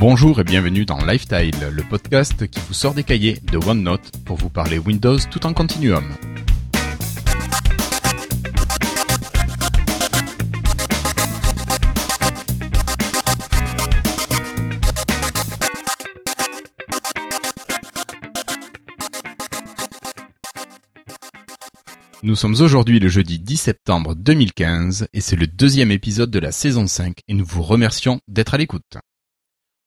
Bonjour et bienvenue dans Lifestyle, le podcast qui vous sort des cahiers de OneNote pour vous parler Windows tout en continuum. Nous sommes aujourd'hui le jeudi 10 septembre 2015 et c'est le deuxième épisode de la saison 5 et nous vous remercions d'être à l'écoute.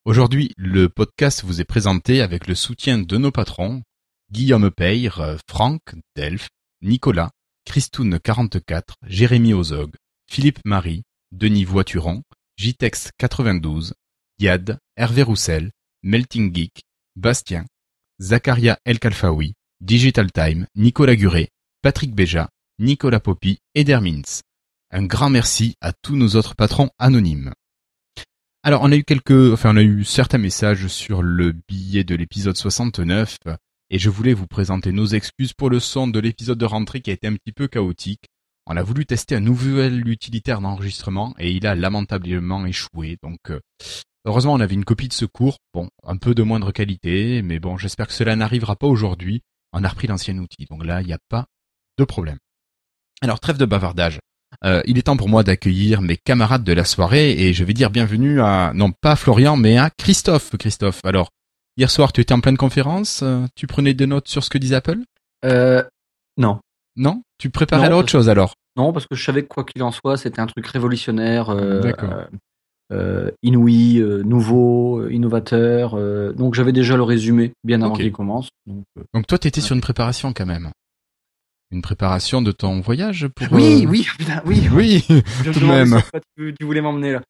Aujourd'hui, le podcast vous est présenté avec le soutien de nos patrons, Guillaume Peyre, Franck, Delph, Nicolas, Christoun44, Jérémy Ozog, Philippe Marie, Denis Voituron, Jtex 92, Yad, Hervé Roussel, Melting Geek, Bastien, Zakaria El Kalfaoui, Digital Time, Nicolas Guré, Patrick Béja, Nicolas Poppy et Dermins. Un grand merci à tous nos autres patrons anonymes. Alors, on a eu quelques, enfin, on a eu certains messages sur le billet de l'épisode 69, et je voulais vous présenter nos excuses pour le son de l'épisode de rentrée qui a été un petit peu chaotique. On a voulu tester un nouvel utilitaire d'enregistrement et il a lamentablement échoué. Donc, euh, heureusement, on avait une copie de secours. Bon, un peu de moindre qualité, mais bon, j'espère que cela n'arrivera pas aujourd'hui. On a repris l'ancien outil. Donc là, il n'y a pas de problème. Alors, trêve de bavardage. Euh, il est temps pour moi d'accueillir mes camarades de la soirée et je vais dire bienvenue à, non pas Florian, mais à Christophe. Christophe, alors, hier soir tu étais en pleine conférence, euh, tu prenais des notes sur ce que disait Apple? Euh, non. Non? Tu préparais Non, à autre chose alors? Non, parce que je savais que quoi qu'il en soit, c'était un truc révolutionnaire, euh, inouï, nouveau, innovateur. donc j'avais déjà le résumé bien avant qu'il commence. Donc, Donc toi t'étais sur une préparation quand même. Une préparation de ton voyage pour... Oui, euh, oui, putain, oui. Oui, tout de même. tu, tu voulais m'emmener là.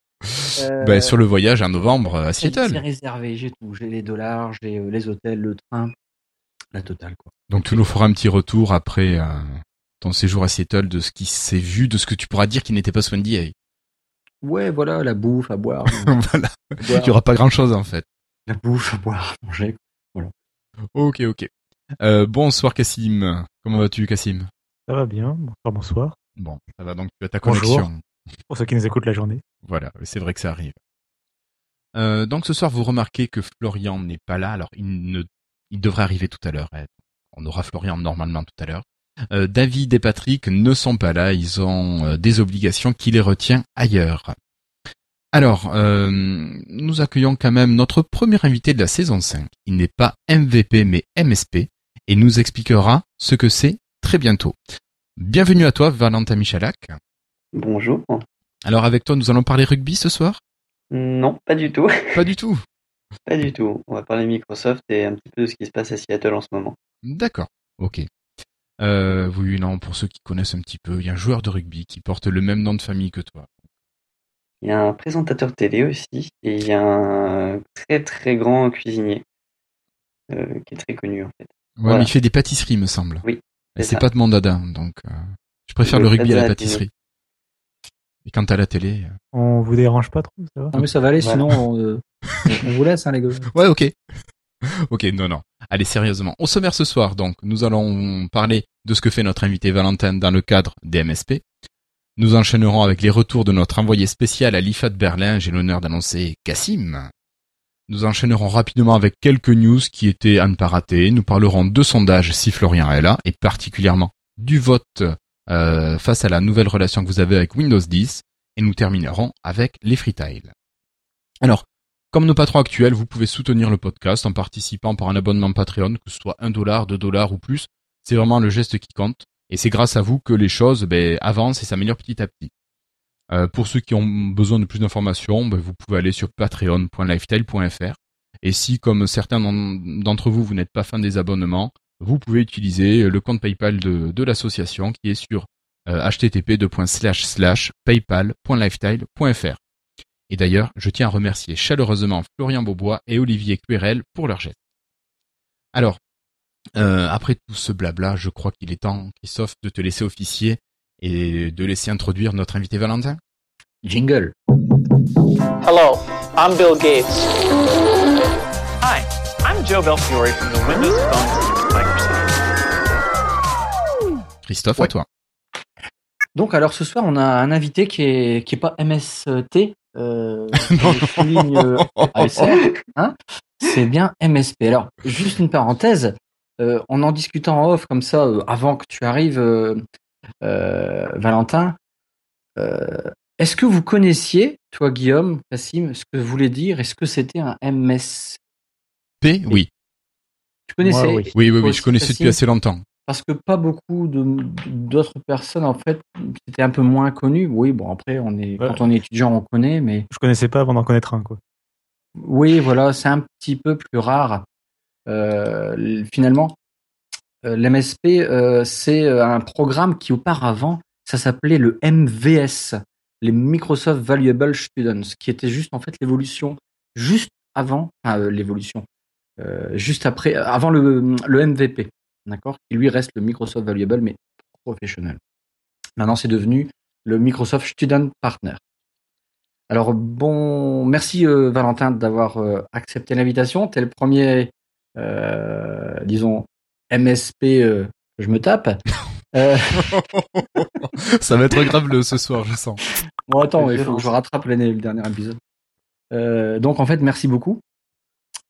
Euh, Ben, sur le voyage en novembre à c'est- C'est Seattle. réservé, j'ai tout. J'ai les dollars, j'ai euh, les hôtels, le train, la totale quoi. Donc tu nous feras un petit retour après euh, ton séjour à Seattle de ce qui s'est vu, de ce que tu pourras dire qui n'était pas soin d'IA. Ouais, voilà, la bouffe à boire. voilà, à il boire, n'y aura pas grand chose en fait. La bouffe à boire, à manger. Ok, ok. Euh, bonsoir Cassim. Comment vas-tu Cassim Ça va bien, bonsoir, bonsoir. Bon, ça va donc tu as ta Bonjour. connexion. Pour ceux qui nous écoutent la journée. Voilà, c'est vrai que ça arrive. Euh, donc ce soir, vous remarquez que Florian n'est pas là. Alors, il ne, il devrait arriver tout à l'heure. On aura Florian normalement tout à l'heure. Euh, David et Patrick ne sont pas là. Ils ont des obligations qui les retient ailleurs. Alors, euh, nous accueillons quand même notre premier invité de la saison 5. Il n'est pas MVP mais MSP et nous expliquera ce que c'est très bientôt. Bienvenue à toi, Valentin Michalak. Bonjour. Alors avec toi, nous allons parler rugby ce soir? Non, pas du tout. Pas du tout. Pas du tout. On va parler Microsoft et un petit peu de ce qui se passe à Seattle en ce moment. D'accord. Ok. Euh, oui, non, pour ceux qui connaissent un petit peu, il y a un joueur de rugby qui porte le même nom de famille que toi. Il y a un présentateur télé aussi et il y a un très très grand cuisinier euh, qui est très connu en fait. Ouais, Voilà. mais il fait des pâtisseries, me semble. Oui, Et c'est pas de mon dada, donc euh, je préfère Le le rugby à la pâtisserie. Et quant à la télé, euh, On vous dérange pas trop, ça va? Non mais ça va aller, Voilà. sinon on, euh, on vous laisse hein les gars. ouais, ok. ok, non, non. Allez, sérieusement. Au sommaire ce soir, donc, nous allons parler de ce que fait notre invité Valentin dans le cadre des MSP. Nous enchaînerons avec les retours de notre envoyé spécial à l'IFA de Berlin. J'ai l'honneur d'annoncer Cassim. Nous enchaînerons rapidement avec quelques news qui étaient à ne pas rater. Nous parlerons de sondages si Florian est là, et particulièrement du vote euh, face à la nouvelle relation que vous avez avec Windows 10. Et nous terminerons avec les freetiles. Alors, comme nos patrons actuels, vous pouvez soutenir le podcast en participant par un abonnement Patreon, que ce soit 1 dollar, 2 dollars ou plus. C'est vraiment le geste qui compte. Et c'est grâce à vous que les choses ben, avancent et s'améliorent petit à petit. Euh, pour ceux qui ont besoin de plus d'informations, ben, vous pouvez aller sur patreon.lifestyle.fr. Et si, comme certains d'en- d'entre vous, vous n'êtes pas fan des abonnements, vous pouvez utiliser le compte PayPal de, de l'association qui est sur euh, http://paypal.lifestyle.fr. Et d'ailleurs, je tiens à remercier chaleureusement Florian Beaubois et Olivier Querel pour leur geste. Alors, euh, après tout ce blabla, je crois qu'il est temps, Christophe, de te laisser officier et de laisser introduire notre invité Valentin. Jingle. Hello, I'm Bill Gates. Hi, I'm Joe Belfiore from the Windows Phone team at Microsoft. Christophe, à toi. Donc alors ce soir on a un invité qui est qui est pas MST euh, euh, hein, c'est bien MSP. Alors, juste une parenthèse, euh, en en discutant en off comme ça, euh, avant que tu arrives, Valentin, euh, est-ce que vous connaissiez, toi Guillaume, Cassim, ce que voulait dire Est-ce que c'était un MS P, oui. Tu connaissais? Moi, oui. Oui, oui, oui, je connaissais depuis assez longtemps. Parce que pas beaucoup de- d'autres personnes, en fait, c'était un peu moins connu. Oui, bon, après, on est, Ouais. quand on est étudiant, on connaît, mais Je connaissais pas avant d'en connaître un, quoi. Oui, voilà, c'est un petit peu plus rare. Euh, finalement, euh, l'MSP, euh, c'est euh, un programme qui auparavant, ça s'appelait le MVS, les Microsoft Valuable Students, qui était juste en fait l'évolution, juste avant, enfin, euh, l'évolution, euh, juste après, euh, avant le, le MVP, d'accord, qui lui reste le Microsoft Valuable, mais professionnel. Maintenant, c'est devenu le Microsoft Student Partner. Alors bon, merci euh, Valentin d'avoir euh, accepté l'invitation. T'es le premier, euh, disons, MSP euh, que je me tape. Euh, Ça va être grave le, ce soir, je sens. bon attends, il faut que je rattrape l'année, le dernier épisode. Euh, donc en fait, merci beaucoup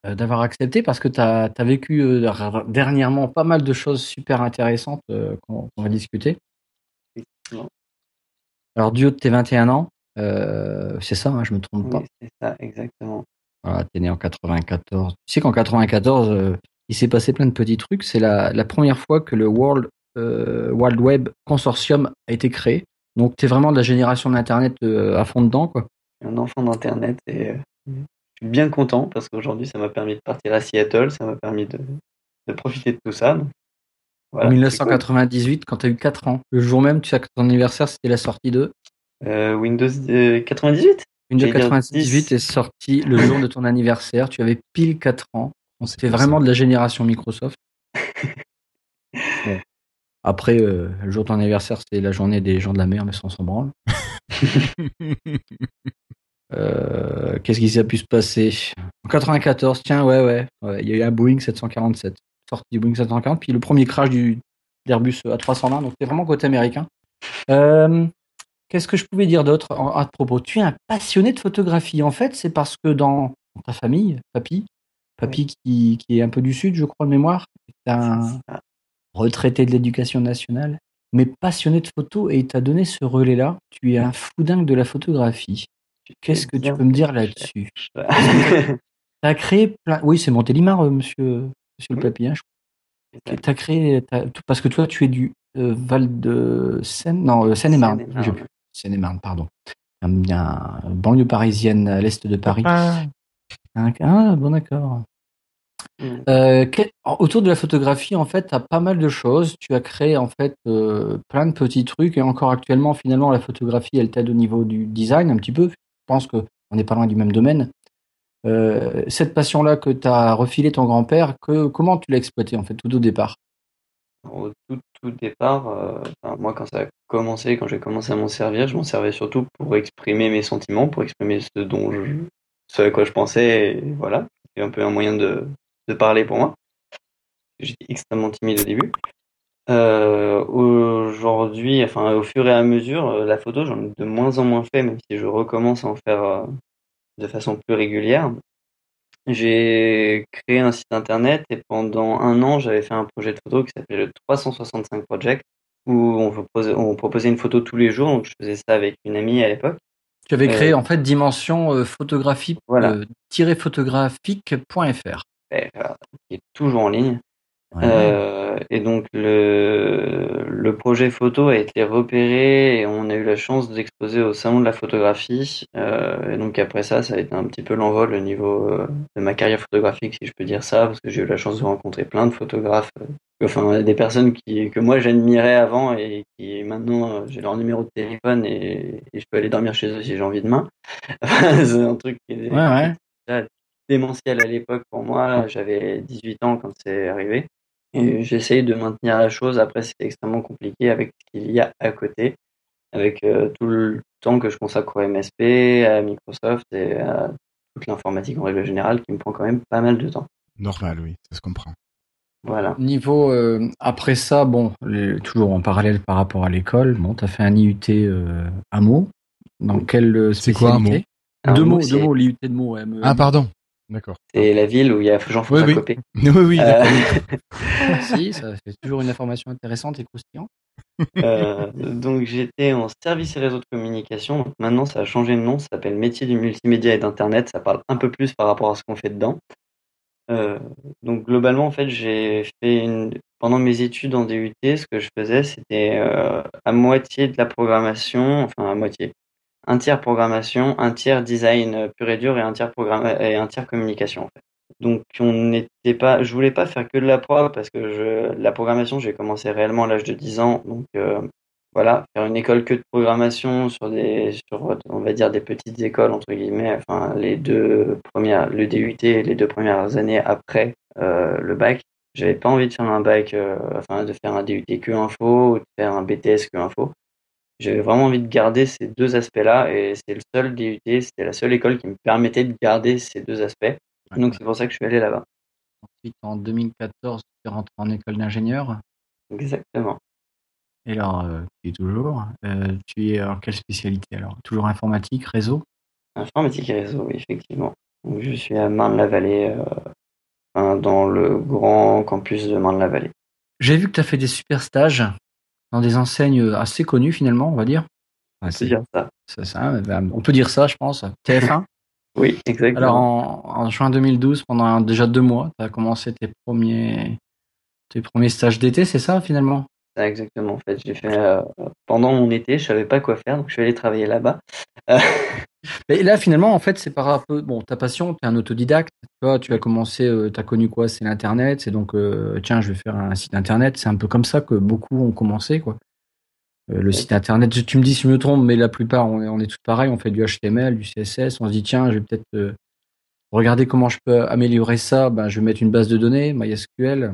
d'avoir accepté parce que tu as, vécu euh, dernièrement pas mal de choses super intéressantes euh, qu'on va discuter. Alors du haut de tes 21 ans, euh, c'est ça, hein, je me trompe pas. C'est ça, exactement. Voilà, t'es né en 94. Tu sais qu'en 94, euh, il s'est passé plein de petits trucs. C'est la, la première fois que le World, euh, World Web Consortium a été créé. Donc, t'es vraiment de la génération d'Internet euh, à fond dedans, quoi. Je suis un enfant d'Internet et euh, je suis bien content parce qu'aujourd'hui, ça m'a permis de partir à Seattle, ça m'a permis de, de profiter de tout ça. donc, voilà, en c'est 1998, quand t'as eu 4 ans, le jour même, tu sais que ton anniversaire, c'était la sortie de. Euh, Windows euh, 98 Windows J'allais dire 98 10. est sorti le jour de ton anniversaire. Tu avais pile 4 ans. On vraiment de la génération Microsoft. Après, euh, le jour de ton anniversaire, c'était la journée des gens de la mer, mais sans s'en branle. Euh, Qu'est-ce qui s'est pu se passer? En 94, tiens, ouais, ouais, ouais, il y a eu un Boeing 747, sorti du Boeing 740, puis le premier crash du d'Airbus A320, donc c'est vraiment côté américain. Euh, Qu'est-ce que je pouvais dire d'autre? À propos Tu es un passionné de photographie. En fait, c'est parce que dans ta famille, papy, papy qui, qui est un peu du sud, je crois de mémoire, est un retraité de l'éducation nationale, mais passionné de photo, et il t'a donné ce relais-là. Tu es un fou dingue de la photographie. Qu'est-ce que tu peux me dire là-dessus? Recherches. Tu as créé plein. Oui, c'est Montélimar, euh, monsieur, monsieur le papy. hein, je Tu as créé. t'as- tout- Parce que toi, tu es du euh, Val de Seine. Non, euh, Seine-et-Marne. Seine-et-Marne. Pardon. Un, un- banlieue parisienne à l'est de Paris. Ah, bon, d'accord. Mm. Euh, autour de la photographie, en fait, tu as pas mal de choses. Tu as créé, en fait, euh, plein de petits trucs. Et encore actuellement, finalement, la photographie, elle t'aide au niveau du design un petit peu. Je pense qu'on n'est pas loin du même domaine. Euh, cette passion-là que tu as refilé ton grand-père, que, comment tu l'as exploitée, en fait, tout au départ? Au tout, tout départ, enfin, moi quand ça a commencé, quand j'ai commencé à m'en servir, je m'en servais surtout pour exprimer mes sentiments, pour exprimer ce dont je, ce à quoi je pensais, et voilà. C'est un peu un moyen de, de parler pour moi. J'étais extrêmement timide au début. Euh, aujourd'hui, enfin au fur et à mesure, euh, la photo, j'en ai de moins en moins fait, même si je recommence à en faire euh, de façon plus régulière. J'ai créé un site internet et pendant un an, j'avais fait un projet de photo qui s'appelait le 365 Project, où on proposait, on proposait une photo tous les jours. Donc je faisais ça avec une amie à l'époque. Tu avais Euh, créé, en fait, dimension euh, photographie, Voilà. euh, photographique.fr. Euh, qui est toujours en ligne. Euh, et donc le, le projet photo a été repéré et on a eu la chance d'exposer au salon de la photographie. Euh, et donc après ça, ça a été un petit peu l'envol au niveau de ma carrière photographique, si je peux dire ça, parce que j'ai eu la chance de rencontrer plein de photographes, euh, enfin des personnes qui, que moi j'admirais avant et qui maintenant j'ai leur numéro de téléphone et, et je peux aller dormir chez eux si j'ai envie demain. C'est un truc qui est Ouais, ouais. Démentiel à l'époque pour moi. J'avais 18 ans quand c'est arrivé. Et j'essaye de maintenir la chose. Après, c'est extrêmement compliqué avec ce qu'il y a à côté, avec euh, tout le temps que je consacre au MSP, à Microsoft et à toute l'informatique en règle générale, qui me prend quand même pas mal de temps. Normal, oui, ça se comprend. Voilà. Niveau euh, après ça, bon, les- toujours en parallèle par rapport à l'école, bon, tu as fait un IUT euh, AMO. Dans quelle euh, C'est quoi, spécialité? Alors, deux Meaux, mots, deux mots, l'IUT de mots. ouais, me- Ah, pardon. D'accord. C'est la ville où il y a Jean-François Oui, oui. Copé. Oui, oui, Euh, d'accord. Si, ça fait toujours une information intéressante et croustillante. Euh, donc j'étais en service et réseau de communication. Donc maintenant ça a changé de nom, ça s'appelle métier du multimédia et d'internet. Ça parle un peu plus par rapport à ce qu'on fait dedans. Euh, donc globalement en fait j'ai fait une... pendant mes études en DUT, ce que je faisais c'était euh, à moitié de la programmation, enfin à moitié, un tiers programmation, un tiers design euh, pur et dur et un tiers programme et un tiers communication en fait. Donc on n'était pas, je voulais pas faire que de la prog parce que je, la programmation j'ai commencé réellement à l'âge de 10 ans, donc euh, voilà, faire une école que de programmation sur des, sur on va dire des petites écoles entre guillemets, enfin les deux premières, le DUT et les deux premières années après euh, le bac. J'avais pas envie de faire un bac, euh, enfin de faire un DUT que info ou de faire un BTS que info. J'avais vraiment envie de garder ces deux aspects-là et c'est le seul DUT, c'était la seule école qui me permettait de garder ces deux aspects. Donc c'est pour ça que je suis allé là-bas. Ensuite, en 2014, tu es rentré en école d'ingénieur. Exactement. Et alors, euh, tu es toujours. Euh, tu es en quelle spécialité alors? Toujours informatique, réseau? Informatique et réseau, oui, effectivement. Donc, je suis à Marne-la-Vallée, euh, dans le grand campus de Marne-la-Vallée. J'ai vu que tu as fait des super stages dans des enseignes assez connues finalement, on va dire. Ouais, C'est ça. c'est ça, ben, on peut dire ça, je pense. TF1. Oui, exactement. Alors en, en juin 2012, pendant déjà deux mois, tu as commencé tes premiers, tes premiers stages d'été, c'est ça finalement? Exactement. En fait, j'ai fait euh, pendant mon été, je savais pas quoi faire, donc je suis allé travailler là-bas. Euh, Et là finalement, en fait, c'est par peu, bon, ta passion, tu es un autodidacte, tu as commencé, as connu quoi? C'est l'Internet, c'est donc, euh, tiens, je vais faire un site Internet, c'est un peu comme ça que beaucoup ont commencé, quoi. Euh, le site Internet, tu me dis si je me trompe, mais la plupart, on est, tous pareils, on fait du HTML, du CSS, on se dit, tiens, je vais peut-être euh, regarder comment je peux améliorer ça, ben, je vais mettre une base de données, MySQL,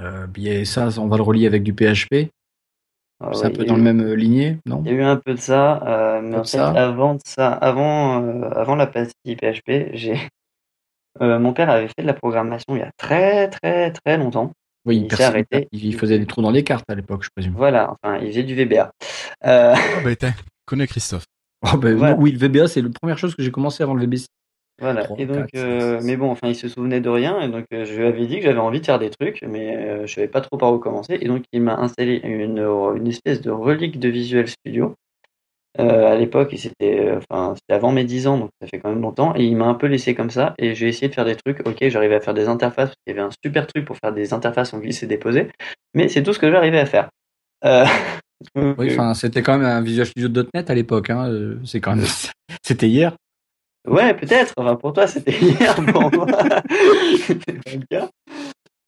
euh, et ça, on va le relier avec du PHP, ah c'est ouais, un peu dans le même euh, lignée, non? Il y a eu un peu de ça, euh, mais Comme en fait, ça? avant de ça, avant, euh, avant la partie PHP, j'ai, euh, mon père avait fait de la programmation il y a très très très longtemps. Oui, il s'est arrêté. il faisait des trous dans les cartes à l'époque, je présume. Voilà, enfin, il faisait du VBA. Euh, Ah, bah, tiens, connais Christophe. Oh, ben, Voilà. Oui, le VBA, c'est la première chose que j'ai commencé avant le VB6. Voilà, et donc, euh, mais bon, enfin, il se souvenait de rien, et donc euh, je lui avais dit que j'avais envie de faire des trucs, mais euh, je savais pas trop par où commencer, et donc il m'a installé une, une espèce de relique de Visual Studio. Euh, à l'époque, et c'était, euh, enfin, c'était avant mes 10 ans, donc ça fait quand même longtemps, et il m'a un peu laissé comme ça, et j'ai essayé de faire des trucs, ok, j'arrivais à faire des interfaces, parce qu'il y avait un super truc pour faire des interfaces en glissé déposé, mais c'est tout ce que j'arrivais à faire. Euh, donc, Oui, euh, enfin, c'était quand même un Visual Studio .NET à l'époque. Hein. euh, C'est quand même, c'était hier. Ouais, peut-être. Enfin, pour toi, c'était hier. Pour moi, c'était pas le cas.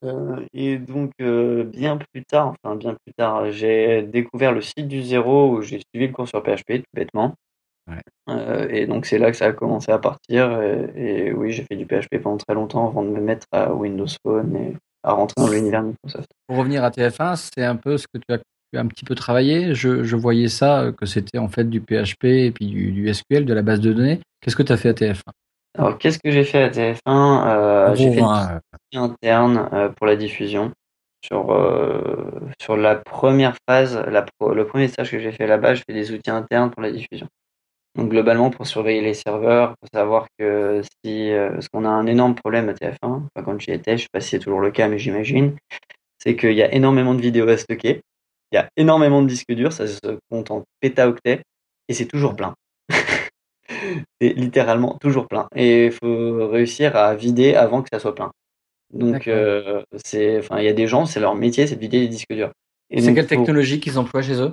Euh, et donc, euh, bien plus tard, enfin, bien plus tard, j'ai découvert le site du zéro où j'ai suivi le cours sur PHP, tout bêtement. Ouais. Euh, et donc, c'est là que ça a commencé à partir. Et, et oui, j'ai fait du PHP pendant très longtemps avant de me mettre à Windows Phone et à rentrer dans l'univers Microsoft. Pour revenir à TF1, c'est un peu ce que tu as, tu as un petit peu travaillé. Je, je voyais ça, euh, que c'était en fait du PHP et puis du, du SQL, de la base de données. Qu'est-ce que tu as fait à TF1 Alors, qu'est-ce que j'ai fait à TF1 Euh, J'ai fait hein, interne euh, pour la diffusion. Sur, euh, sur la première phase, la pro- le premier stage que j'ai fait là-bas, je fais des outils internes pour la diffusion. Donc globalement pour surveiller les serveurs, pour savoir que si euh, parce qu'on a un énorme problème à TF1, enfin, quand j'y étais, je sais pas si c'est toujours le cas, mais j'imagine, c'est qu'il y a énormément de vidéos à stocker, il y a énormément de disques durs, ça se compte en pétaoctets, et c'est toujours plein. c'est littéralement toujours plein. Et il faut réussir à vider avant que ça soit plein. Donc euh, c'est, enfin, il y a des gens, c'est leur métier, c'est de vider les disques durs. Et c'est quelle faut- technologie qu'ils emploient chez eux?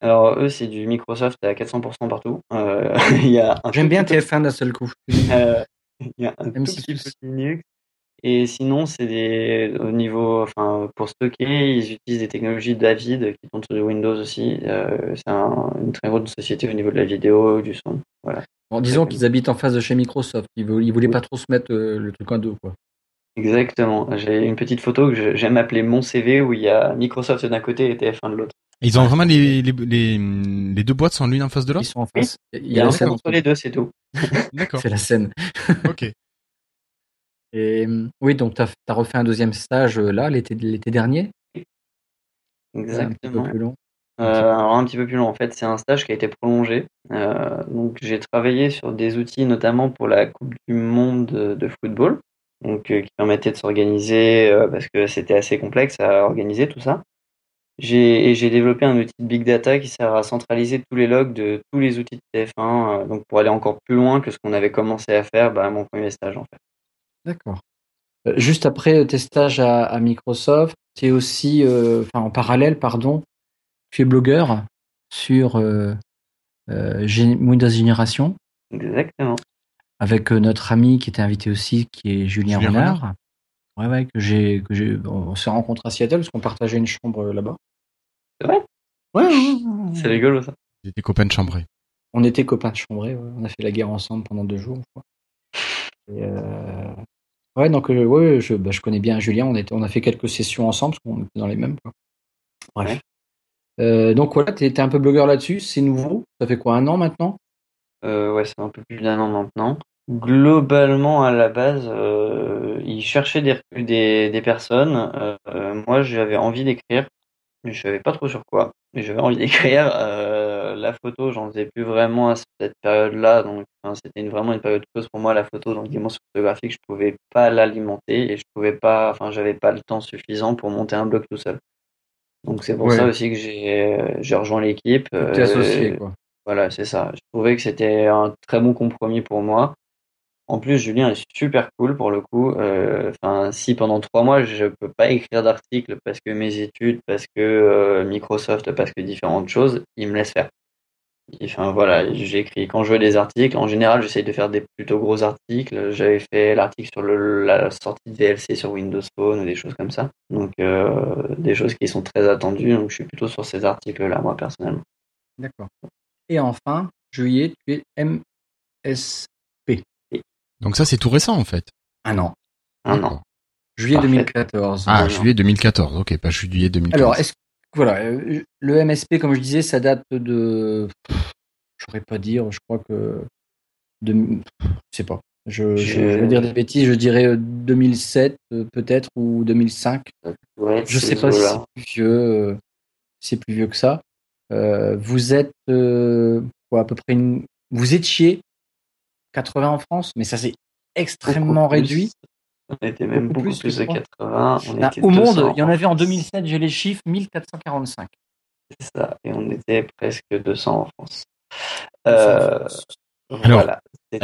Alors eux, c'est du Microsoft à 400% partout. Euh, J'aime bien petit peu- TF1 d'un seul coup. euh, il y a un Même tout si petit tu- peu de Linux. Et sinon, c'est des au niveau, enfin, pour stocker, ils utilisent des technologies David qui tournent sur Windows aussi. Euh, c'est un- une très grosse société au niveau de la vidéo, du son. Voilà. Disons qu'ils habitent en face de chez Microsoft. Ils voulaient, ils voulaient pas trop se mettre euh, le truc en deux, quoi. Exactement. J'ai une petite photo que j'aime appeler mon CV où il y a Microsoft d'un côté et TF1 de l'autre. Ils ont vraiment les, les, les, les deux boîtes sont l'une en face de Ils l'autre? sont en face. Il Il y a la scène entre entre les deux, c'est tout. D'accord. C'est la scène. Ok. Et euh, oui, donc tu as, refait un deuxième stage euh, là, l'été dernier? C'est un petit peu Exactement. plus long. Euh, alors un petit peu plus long en fait, c'est un stage qui a été prolongé. Euh, donc j'ai travaillé sur des outils notamment pour la Coupe du Monde de, football, donc euh, qui permettaient de s'organiser parce que c'était assez complexe à organiser tout ça. J'ai et j'ai développé un outil de big data qui sert à centraliser tous les logs de tous les outils de TF1, euh, donc pour aller encore plus loin que ce qu'on avait commencé à faire bah, à mon premier stage en fait. D'accord. Euh, Juste après tes stages à, à Microsoft, tu es aussi, euh, enfin en parallèle, pardon, tu es blogueur sur euh, euh, Windows Génération Exactement. avec euh, notre ami qui était invité aussi, qui est Julien, Julien Renard. Ouais, ouais, que j'ai, que j'ai, on s'est rencontrés à Seattle parce qu'on partageait une chambre euh, là-bas. C'est vrai? Ouais, ouais, ouais, ouais. C'est rigolo ça. J'ai des copains de chambrée. On était copains de chambrée, ouais. on a fait la guerre ensemble pendant deux jours. Quoi. Et, euh, Ouais, donc euh, ouais, je, bah, je connais bien Julien, on, était, on a fait quelques sessions ensemble parce qu'on était dans les mêmes. Quoi. Bref. Euh, donc voilà, tu étais un peu blogueur là-dessus, c'est nouveau. Ça fait quoi, un an maintenant? Euh, ouais, c'est un peu plus d'un an maintenant. Globalement, à la base, euh, il cherchait des, des, des personnes. Euh, moi, j'avais envie d'écrire, mais je savais pas trop sur quoi. Mais j'avais envie d'écrire. Euh, la photo, j'en faisais plus vraiment à cette période-là, donc c'était une- vraiment une période creuse pour moi, la photo. Donc, dimension photographique, je pouvais pas l'alimenter et je pouvais pas, enfin, j'avais pas le temps suffisant pour monter un blog tout seul. Donc, c'est pour Ouais. ça aussi que j'ai j'ai rejoint l'équipe. Tu t'es Euh, associé, quoi. voilà, c'est ça. Je trouvais que c'était un très bon compromis pour moi. En plus, Julien est super cool pour le coup. Euh, Enfin, si pendant trois mois je peux pas écrire d'articles parce que mes études, parce que euh, Microsoft, parce que différentes choses, il me laisse faire. Enfin voilà, j'écris quand je veux des articles. En général, j'essaye de faire des plutôt gros articles. J'avais fait l'article sur la sortie de VLC sur Windows Phone ou des choses comme ça. Donc euh, des choses qui sont très attendues. Donc je suis plutôt sur ces articles-là, moi personnellement. D'accord. Et enfin, juillet, tu es MSP. Donc ça, c'est tout récent en fait. Un an. Un an. Juillet Parfait. 2014. Ah, juillet 2014. Ok, pas juillet 2015. Alors, est-ce voilà, euh, le MSP, comme je disais, ça date de. Je saurais pas dire, je crois que. De, je sais pas. Je, je, Je- je vais dire des bêtises, je dirais euh, 2007 euh, peut-être ou 2005. Ouais, Je sais pas si c'est plus vieux, euh, c'est plus vieux que ça. Euh, vous êtes euh, quoi, à peu près une... Vous étiez 80 en France, mais ça c'est extrêmement Beaucoup plus. réduit. On était même Beaucoup beaucoup plus, de crois. 80. On Là, était au 200 monde, il y en avait en France. 2007, j'ai les chiffres, 1445. C'est ça. Et on était presque 200 en France. 200 en Euh, France. Alors, voilà.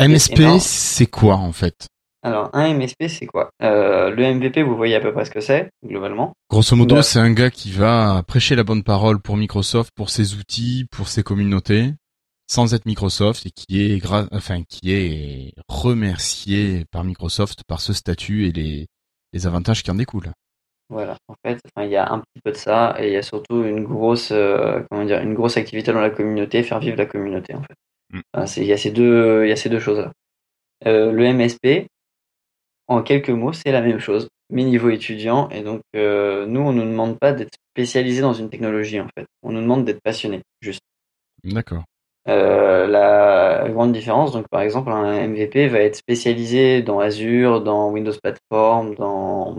MSP, c'est quoi en fait? Alors, un MSP, c'est quoi? Euh, Le MVP, vous voyez à peu près ce que c'est, globalement. Grosso modo, Bah. c'est un gars qui va prêcher la bonne parole pour Microsoft, pour ses outils, pour ses communautés, sans être Microsoft et qui est gra- enfin qui est remercié par Microsoft par ce statut et les, les avantages qui en découlent. Voilà, en fait, enfin, il y a un petit peu de ça et il y a surtout une grosse, euh, comment dire, une grosse activité dans la communauté, faire vivre la communauté, en fait. Mm. Enfin, il y a ces deux, il y a ces deux choses-là. Euh, le MSP, en quelques mots, c'est la même chose, mais niveau étudiant. Et donc, euh, nous, on ne nous demande pas d'être spécialisé dans une technologie, en fait. On nous demande d'être passionné, juste. D'accord. Euh, la grande différence, donc par exemple, un MVP va être spécialisé dans Azure, dans Windows Platform, dans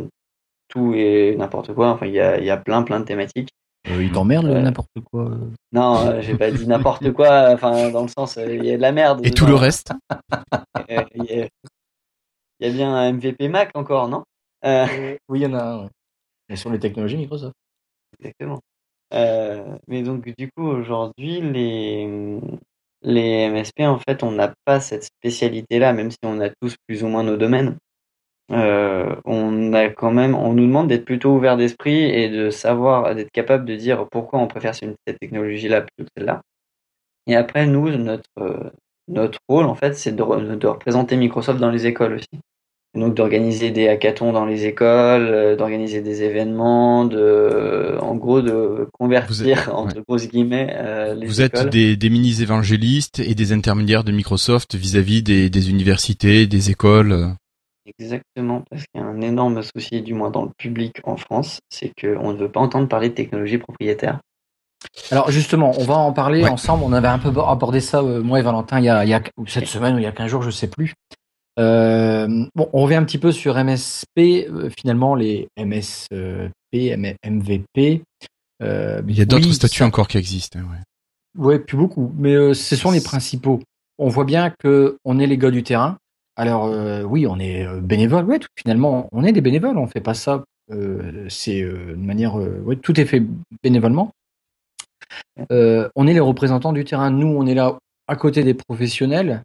tout et n'importe quoi. Enfin, il y a, il y a plein, plein de thématiques. Euh, il t'emmerde Euh, n'importe quoi. Non, euh, j'ai pas dit n'importe quoi. Enfin, dans le sens, euh, il y a de la merde. Et tout le reste Euh, Il y, a- il y a bien un MVP Mac encore, non? Euh, Oui, il y en a un. ouais. Mais sur les technologies Microsoft. Exactement. Euh, mais donc, du coup, aujourd'hui, les, les MSP, en fait, on n'a pas cette spécialité-là, même si on a tous plus ou moins nos domaines. Euh, on a quand même, on nous demande d'être plutôt ouvert d'esprit et de savoir, d'être capable de dire pourquoi on préfère cette technologie-là plutôt que celle-là. Et après, nous, notre, euh, notre rôle, en fait, c'est de représenter Microsoft dans les écoles aussi. Donc d'organiser des hackathons dans les écoles, euh, d'organiser des événements, de, en gros, de convertir, êtes- entre grosses guillemets, euh, les Vous écoles. êtes des, des mini-évangélistes et des intermédiaires de Microsoft vis-à-vis des, des universités, des écoles. euh. Exactement, parce qu'il y a un énorme souci, du moins dans le public en France, c'est qu'on ne veut pas entendre parler de technologie propriétaire. Alors justement, on va en parler Ouais. ensemble. On avait un peu abordé ça, euh, moi et Valentin, il y a, il y a cette semaine ou il y a 15 jours, je sais plus. Euh, bon, on revient un petit peu sur MSP. euh, finalement, les MSP, MVP, Euh, Il y a d'autres oui, statuts ça- encore qui existent. hein, ouais. Ouais, plus beaucoup, mais ce sont les principaux. On voit bien que on est les gars du terrain. Alors oui, on est euh, bénévole. Ouais, tout- finalement, on est des bénévoles. On fait pas ça. euh, c'est euh, de manière. euh, ouais, tout est fait bénévolement. On est les représentants du terrain. Nous, on est là à côté des professionnels.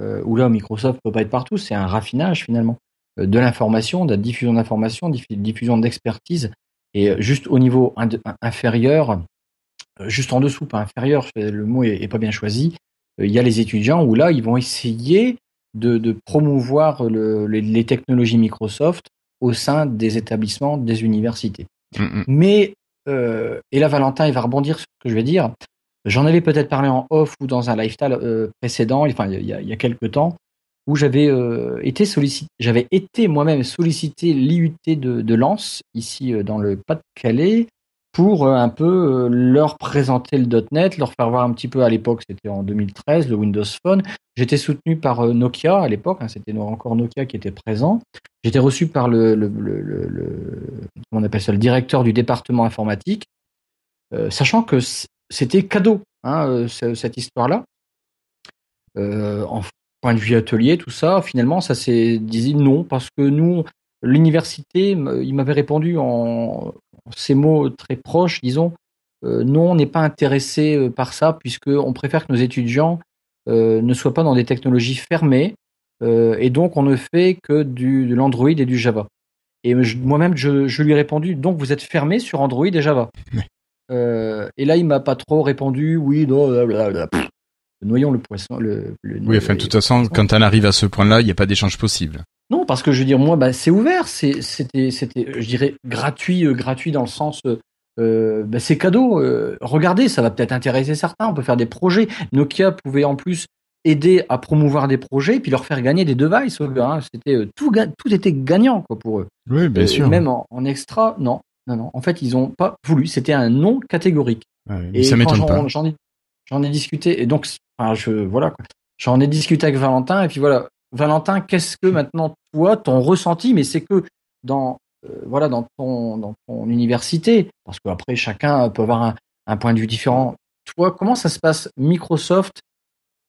Euh, où là, Microsoft peut pas être partout. C'est un raffinage finalement euh, de l'information, de la diffusion d'informations, diff- diffusion d'expertise, et euh, juste au niveau inférieur juste en dessous, pas inférieur, le mot est, est pas bien choisi. Il y a les étudiants où là, ils vont essayer de, de promouvoir le- les, les technologies Microsoft au sein des établissements, des universités. Mm, mm. Mais, euh, et là, Valentin, il va rebondir sur ce que je vais dire. J'en avais peut-être parlé en off ou dans un lifestyle euh, précédent, enfin, il y a, il y a quelques temps, où j'avais euh, été sollicité, j'avais été moi-même sollicité l'IUT de, de Lens, ici euh, dans le Pas-de-Calais, pour euh, un peu leur présenter le .NET, leur faire voir un petit peu à l'époque, c'était en 2013, le Windows Phone. J'étais soutenu par Nokia à l'époque, hein, c'était encore Nokia qui était présent. J'étais reçu par le, on appelle ça, le directeur du département informatique, sachant que c'était cadeau, hein, euh, ce- cette histoire-là. Euh, en point de vue atelier, tout ça, finalement, ça s'est dit non, parce que nous, l'université, il m'avait répondu en ces mots très proches, disons, euh, non, on n'est pas intéressé par ça, puisqu'on préfère que nos étudiants ne soient pas dans des technologies fermées, et donc on ne fait que du, de l'Android et du Java. Et moi-même, je, je lui ai répondu, donc vous êtes fermé sur Android et Java. Euh, et là, il m'a pas trop répondu, oui, non, blablabla. Pff, Noyons le poisson. Le, le- Oui, enfin, de toute façon, quand on arrive à ce point-là, il n'y a pas d'échange possible. non, parce que je veux dire, moi, bah, c'est ouvert, c'était, c'était, je dirais, gratuit, euh, gratuit dans le sens, euh, euh, bah, c'est cadeau. euh, regardez, ça va peut-être intéresser certains. On peut faire des projets. Nokia pouvait en plus aider à promouvoir des projets, puis leur faire gagner des devices. aux gars, hein. C'était euh, tout, tout était gagnant quoi pour eux. Oui, bien Euh, sûr. Même en, en extra, non, non, non. En fait, ils ont pas voulu. C'était un non catégorique. Ouais, mais Et ça m'étonne j'en- pas. J'en ai, j'en ai discuté. Et donc, enfin, je, voilà, quoi. J'en ai discuté avec Valentin. Et puis voilà. Valentin, qu'est-ce que maintenant, toi, ton ressenti, mais c'est que dans, euh, voilà, dans ton, dans ton université, parce qu'après, chacun peut avoir un, un point de vue différent. Toi, comment ça se passe Microsoft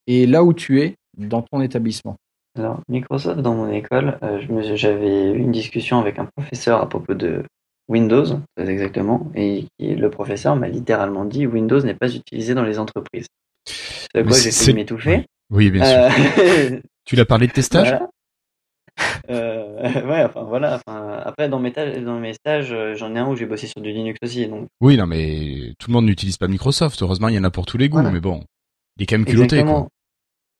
et là où tu es dans ton établissement? Alors, Microsoft, dans mon école, euh, j'avais eu une discussion avec un professeur à propos de Windows, très exactement, et le professeur m'a littéralement dit Windows n'est pas utilisé dans les entreprises. C'est quoi j'ai de m'étouffer. Oui, bien sûr. Euh, Tu l'as parlé de tes stages? Voilà. Euh, ouais, enfin voilà. Enfin, après, dans mes, dans mes stages, euh, j'en ai un où j'ai bossé sur du Linux aussi. Donc, Oui, non, mais tout le monde n'utilise pas Microsoft. Heureusement, il y en a pour tous les goûts, Voilà. mais bon, il est quand même culotté, quoi.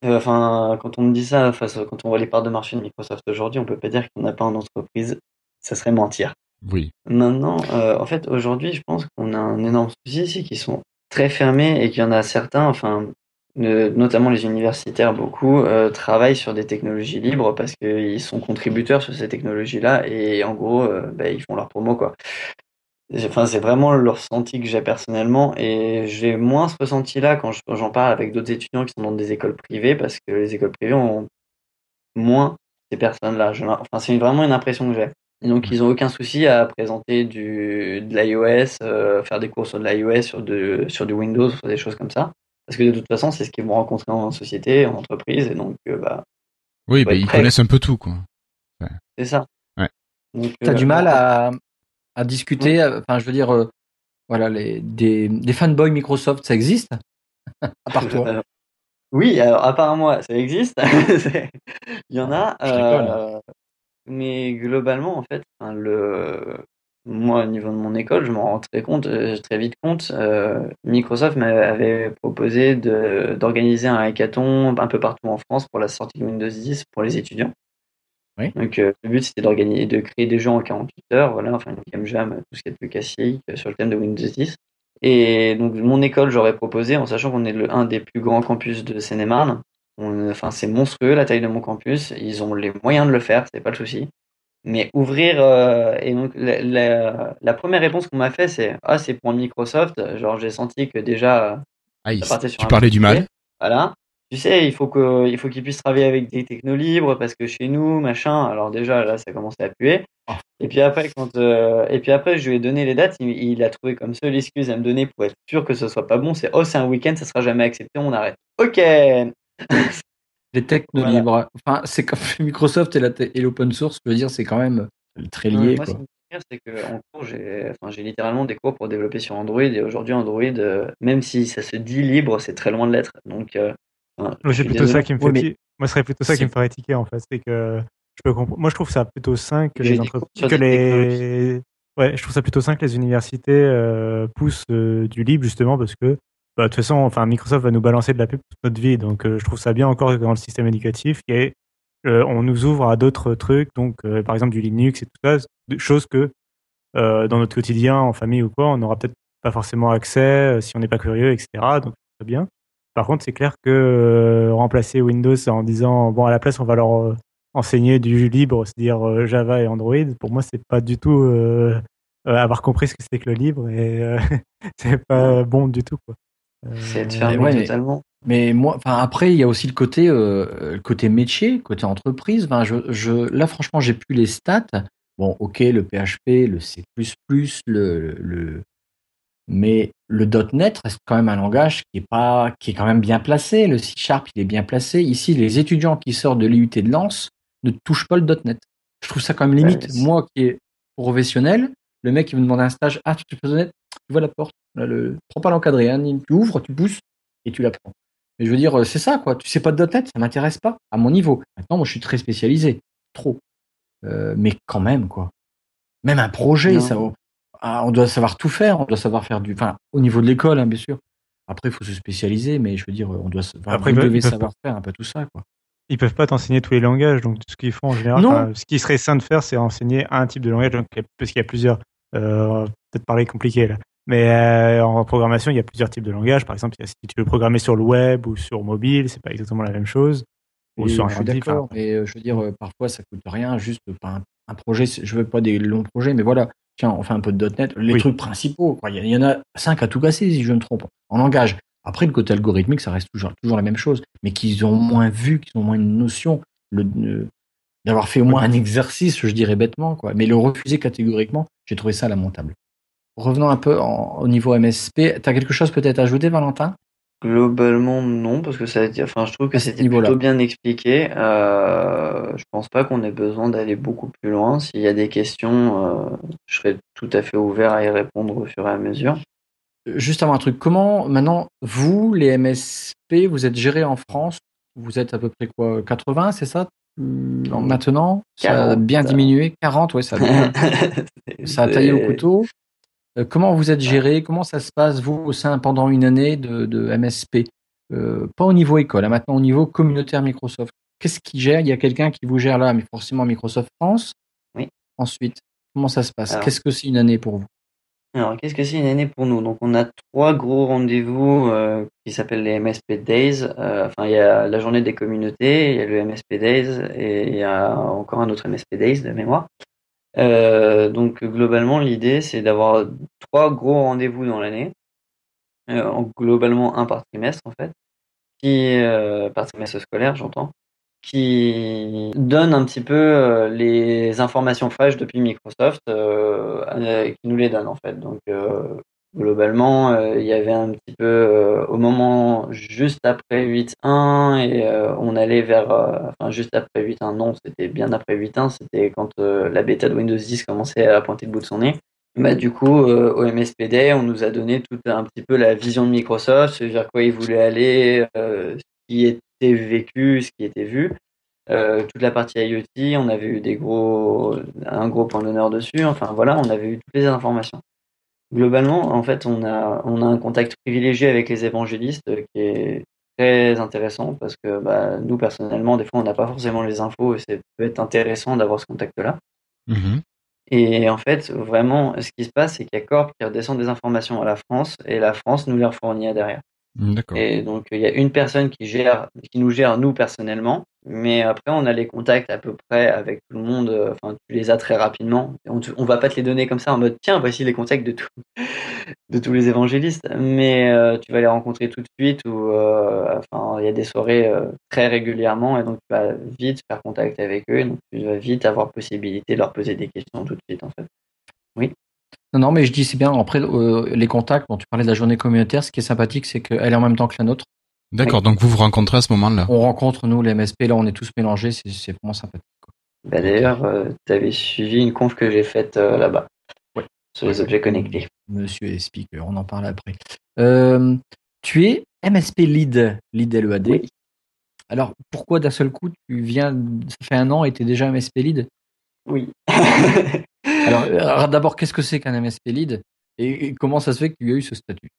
Euh, Enfin, quand on me dit ça, face, quand on voit les parts de marché de Microsoft aujourd'hui, on peut pas dire qu'il n'y en a pas en entreprise. Ça serait mentir. Oui. Maintenant, euh, en fait, aujourd'hui, je pense qu'on a un énorme souci, c'est qu'ils sont très fermés et qu'il y en a certains, enfin, notamment les universitaires, beaucoup, euh, travaillent sur des technologies libres parce qu'ils sont contributeurs sur ces technologies-là et en gros, euh, bah, ils font leur promo, quoi. Enfin, c'est vraiment le ressenti que j'ai personnellement et j'ai moins ce ressenti-là quand je- j'en parle avec d'autres étudiants qui sont dans des écoles privées parce que les écoles privées ont moins ces personnes-là. Enfin, c'est vraiment une impression que j'ai. Et donc, ils ont aucun souci à présenter du, de l'iOS, euh, faire des cours sur de l'iOS, sur, de, sur du Windows, sur des choses comme ça. Parce que de toute façon, c'est ce qu'ils vont rencontrer en société, en entreprise, et donc, euh, bah, Oui, bah, ils prêt. connaissent un peu tout, quoi. c'est ça. Ouais. T'as euh, du mal à, à discuter, enfin, je veux dire, euh, voilà, les, des, des fanboys Microsoft, ça existe? À part toi. Euh, oui, alors à part moi, ça existe. Il y en a. Mais globalement, en fait, enfin, le... moi, au niveau de mon école, je m'en rends très, compte, euh, très vite compte. euh, Microsoft m'avait proposé d'organiser un hackathon un peu partout en France pour la sortie de Windows 10 pour les étudiants. Oui. Donc, euh, le but, c'était d'organiser, de créer des jeux en 48 heures, voilà, enfin, une game jam, tout ce qui est plus classique sur le thème de Windows 10. Et donc, mon école, j'aurais proposé, en sachant qu'on est le, un des plus grands campus de Seine-et-Marne. On- Enfin, c'est monstrueux la taille de mon campus. Ils ont les moyens de le faire, c'est pas le souci. Mais ouvrir, euh, et donc, la, la- la première réponse qu'on m'a fait, c'est Ah, c'est pour Microsoft. Genre, j'ai senti que déjà, Ah, il- ça partait sur tu un parlais du mal. Voilà. tu sais, il faut que, il faut qu'ils puissent travailler avec des technos libres parce que chez nous, machin. Alors déjà, là, ça commençait à puer. Ah. Et puis après, quand, euh, et puis après, je lui ai donné les dates. Il, il a trouvé comme seule excuse à me donner pour être sûr que ce soit pas bon. C'est oh, c'est un week-end, ça sera jamais accepté, on arrête. Ok. Les technos Voilà. libres. Enfin, c'est comme Microsoft et l'open source, je veux dire, c'est quand même très lié. Moi, quoi. ce qui me fait rire, c'est que en cours, j'ai, enfin, littéralement des cours pour développer sur Android. Et aujourd'hui, Android, euh, même si ça se dit libre, c'est très loin de l'être. Donc, euh, enfin, c'est plutôt ça qui me fait Oui, mais ti- Moi, ce serait plutôt ça qui me ferait tiquer, en fait. C'est que je peux comprendre. Moi, je trouve ça plutôt sain que les entreprises, que les, ouais, je trouve ça plutôt sain que les universités euh, poussent euh, du libre, justement, parce que, bah, de toute façon, enfin, Microsoft va nous balancer de la pub toute notre vie. Donc, euh, je trouve ça bien encore dans le système éducatif. Et euh, on nous ouvre à d'autres trucs, donc, euh, par exemple, du Linux et tout ça, des choses que, dans notre quotidien, en famille ou quoi, on n'aura peut-être pas forcément accès si on n'est pas curieux, etc. Donc, c'est bien. Par contre, c'est clair que remplacer Windows en disant bon à la place on va leur enseigner du libre, c'est-à-dire Java et Android, pour moi c'est pas du tout avoir compris ce que c'était que le libre et c'est pas bon du tout quoi. Euh, C'est de mais fermer ouais, totalement. Mais moi, après, il y a aussi le côté, euh, le côté métier, côté entreprise. Enfin, je, je, là, franchement, j'ai plus les stats. Bon, ok, le PHP, le C++, le, le, mais le .NET reste quand même un langage qui est pas, qui est quand même bien placé. Le C Sharp, il est bien placé. Ici, les étudiants qui sortent de l'IUT de Lens ne touchent pas le .NET. Je trouve ça quand même limite. Ouais, c'est- Moi, qui est professionnel, le mec qui me demande un stage, ah, tu fais .NET, tu vois la porte, là, le, prends pas l'encadré, hein, tu ouvres, tu pousses et tu la prends. Mais je veux dire, euh, c'est ça, quoi. Tu sais pas de .NET, ça m'intéresse pas, à mon niveau. Maintenant, moi, je suis très spécialisé. Trop. Euh, mais quand même, quoi. Même un projet, Non. ça, ah, on doit savoir tout faire, on doit savoir faire du, enfin, au niveau de l'école, hein, bien sûr. Après, il faut se spécialiser, mais je veux dire, on doit, enfin, Après, vous devez savoir faire un peu tout ça, quoi. Ils peuvent pas t'enseigner tous les langages, donc tout ce qu'ils font en général, enfin, ce qui serait sain de faire, c'est enseigner un type de langage, donc, parce qu'il y a plusieurs. Euh, peut-être parler compliqué là. Mais euh, en programmation, il y a plusieurs types de langages. Par exemple, si tu veux programmer sur le web ou sur mobile, c'est pas exactement la même chose. Ou sur je suis d'accord, mais euh, je veux dire, euh, parfois ça coûte rien, juste pas un, un projet. Je veux pas des longs projets, mais voilà. Tiens, on fait un peu de .NET, les Oui. trucs principaux. Il y, en a cinq à tout casser, si je me trompe, en langage. Après, le côté algorithmique, ça reste toujours, toujours la même chose, mais qu'ils ont moins vu, qu'ils ont moins une notion le- le- d'avoir fait au moins un exercice, je dirais bêtement, quoi. Mais le refuser catégoriquement, j'ai trouvé ça lamentable. Revenons un peu en- au niveau MSP. Tu as quelque chose peut-être à ajouter, Valentin? Globalement, non, parce que ça a été, enfin, je trouve que c'était plutôt bien expliqué. Euh, je pense pas qu'on ait besoin d'aller beaucoup plus loin. S'il y a des questions, euh, je serais tout à fait ouvert à y répondre au fur et à mesure. Juste avant un truc, comment maintenant, vous, les MSP, vous êtes gérés en France? Vous êtes à peu près quoi 80, c'est ça? Maintenant Ça a 40. bien diminué 40, ouais, ça a, bien- ça a taillé au couteau. Euh, comment vous êtes géré? Comment ça se passe, vous, au sein, pendant une année de, de MSP Euh, Pas au niveau école, hein, maintenant au niveau communautaire Microsoft. Qu'est-ce qui gère? Il y a quelqu'un qui vous gère là, mais forcément Microsoft France. Oui. Ensuite, comment ça se passe? Qu'est-ce que c'est une année pour vous? Alors, qu'est-ce que c'est une année pour nous? Donc, on a trois gros rendez-vous euh, qui s'appellent les MSP Days. Euh, enfin, il y a la journée des communautés, il y a le MSP Days et il y a encore un autre MSP Days de mémoire. Euh, donc, globalement, l'idée, c'est d'avoir trois gros rendez-vous dans l'année, euh, en- globalement un par trimestre en fait, qui euh, par trimestre scolaire, j'entends, qui donne un petit peu les informations fraîches depuis Microsoft, qui nous les donne en fait. Donc globalement, euh, il y avait un petit peu euh, au moment juste après 8.1 et euh, on allait vers, enfin juste après 8.1, non, c'était bien après 8.1, c'était quand la bêta de Windows 10 commençait à pointer le bout de son nez. Bah, du coup, au MSPD, on nous a donné tout un petit peu la vision de Microsoft, vers quoi ils voulaient aller, ce qui était vécu, ce qui était vu. Toute la partie IoT, on avait eu des gros, un gros point d'honneur dessus. Enfin voilà, on avait eu toutes les informations. Globalement, en fait, on a, on a un contact privilégié avec les évangélistes euh, qui est très intéressant parce que bah, nous, personnellement, des fois, on n'a pas forcément les infos et ça peut être intéressant d'avoir ce contact-là. Mhm. Et en fait, vraiment, ce qui se passe, c'est qu'il y a Corp qui redescend des informations à la France et la France nous les refournit à derrière. D'accord. Et donc, il y a une personne qui gère, qui nous gère nous personnellement, mais après, on a les contacts à peu près avec tout le monde. euh, Enfin, tu les as très rapidement. On, on va pas te les donner comme ça en mode tiens, voici les contacts de, tout- de tous les évangélistes, mais euh, tu vas les rencontrer tout de suite ou euh, enfin, il y a des soirées très régulièrement et donc tu vas vite faire contact avec eux. Et donc, tu vas vite avoir possibilité de leur poser des questions tout de suite en fait. Non, non, mais je dis c'est bien. Après, euh, les contacts, dont tu parlais de la journée communautaire, ce qui est sympathique, c'est qu'elle est en même temps que la nôtre. D'accord, donc vous vous rencontrez à ce moment-là. On rencontre, nous, les MSP, là, on est tous mélangés, c'est c'est vraiment sympathique. Bah, D'ailleurs, tu avais suivi une conf que j'ai faite euh, là-bas Ouais. sur les objets connectés. Monsieur est speaker, on en parle après. Euh, tu es MSP lead, lead LEAD. Oui. Alors, pourquoi d'un seul coup, tu viens, ça fait un an et tu es déjà MSP lead? Oui. Alors, euh, d'abord, qu'est-ce que c'est qu'un MSP lead et, comment ça se fait que tu as eu ce statut?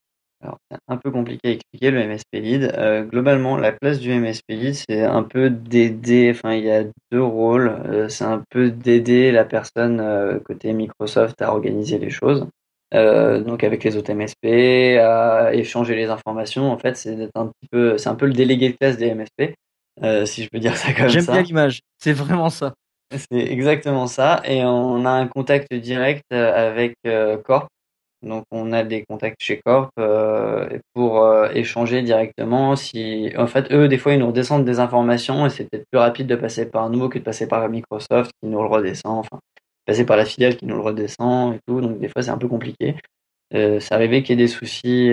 Alors, c'est un peu compliqué à expliquer le MSP Lead. Euh, globalement, la place du MSP Lead, c'est un peu d'aider, enfin, il y a deux rôles. Euh, c'est un peu d'aider la personne euh, côté Microsoft à organiser les choses. Euh, donc avec les autres MSP, à échanger les informations. En fait, c'est un petit peu, c'est un peu le délégué de classe des MSP, euh, si je peux dire ça comme J'aime ça. bien l'image, c'est vraiment ça. C'est exactement ça. Et on a un contact direct euh, avec euh, Corp. Donc on a des contacts chez Corp euh, pour échanger directement. Si en fait eux des fois ils nous redescendent des informations et c'est peut-être plus rapide de passer par nous que de passer par Microsoft qui nous le redescend. Enfin passer par la filiale qui nous le redescend et tout. Donc des fois c'est un peu compliqué. C'est arrivé qu'il y ait des soucis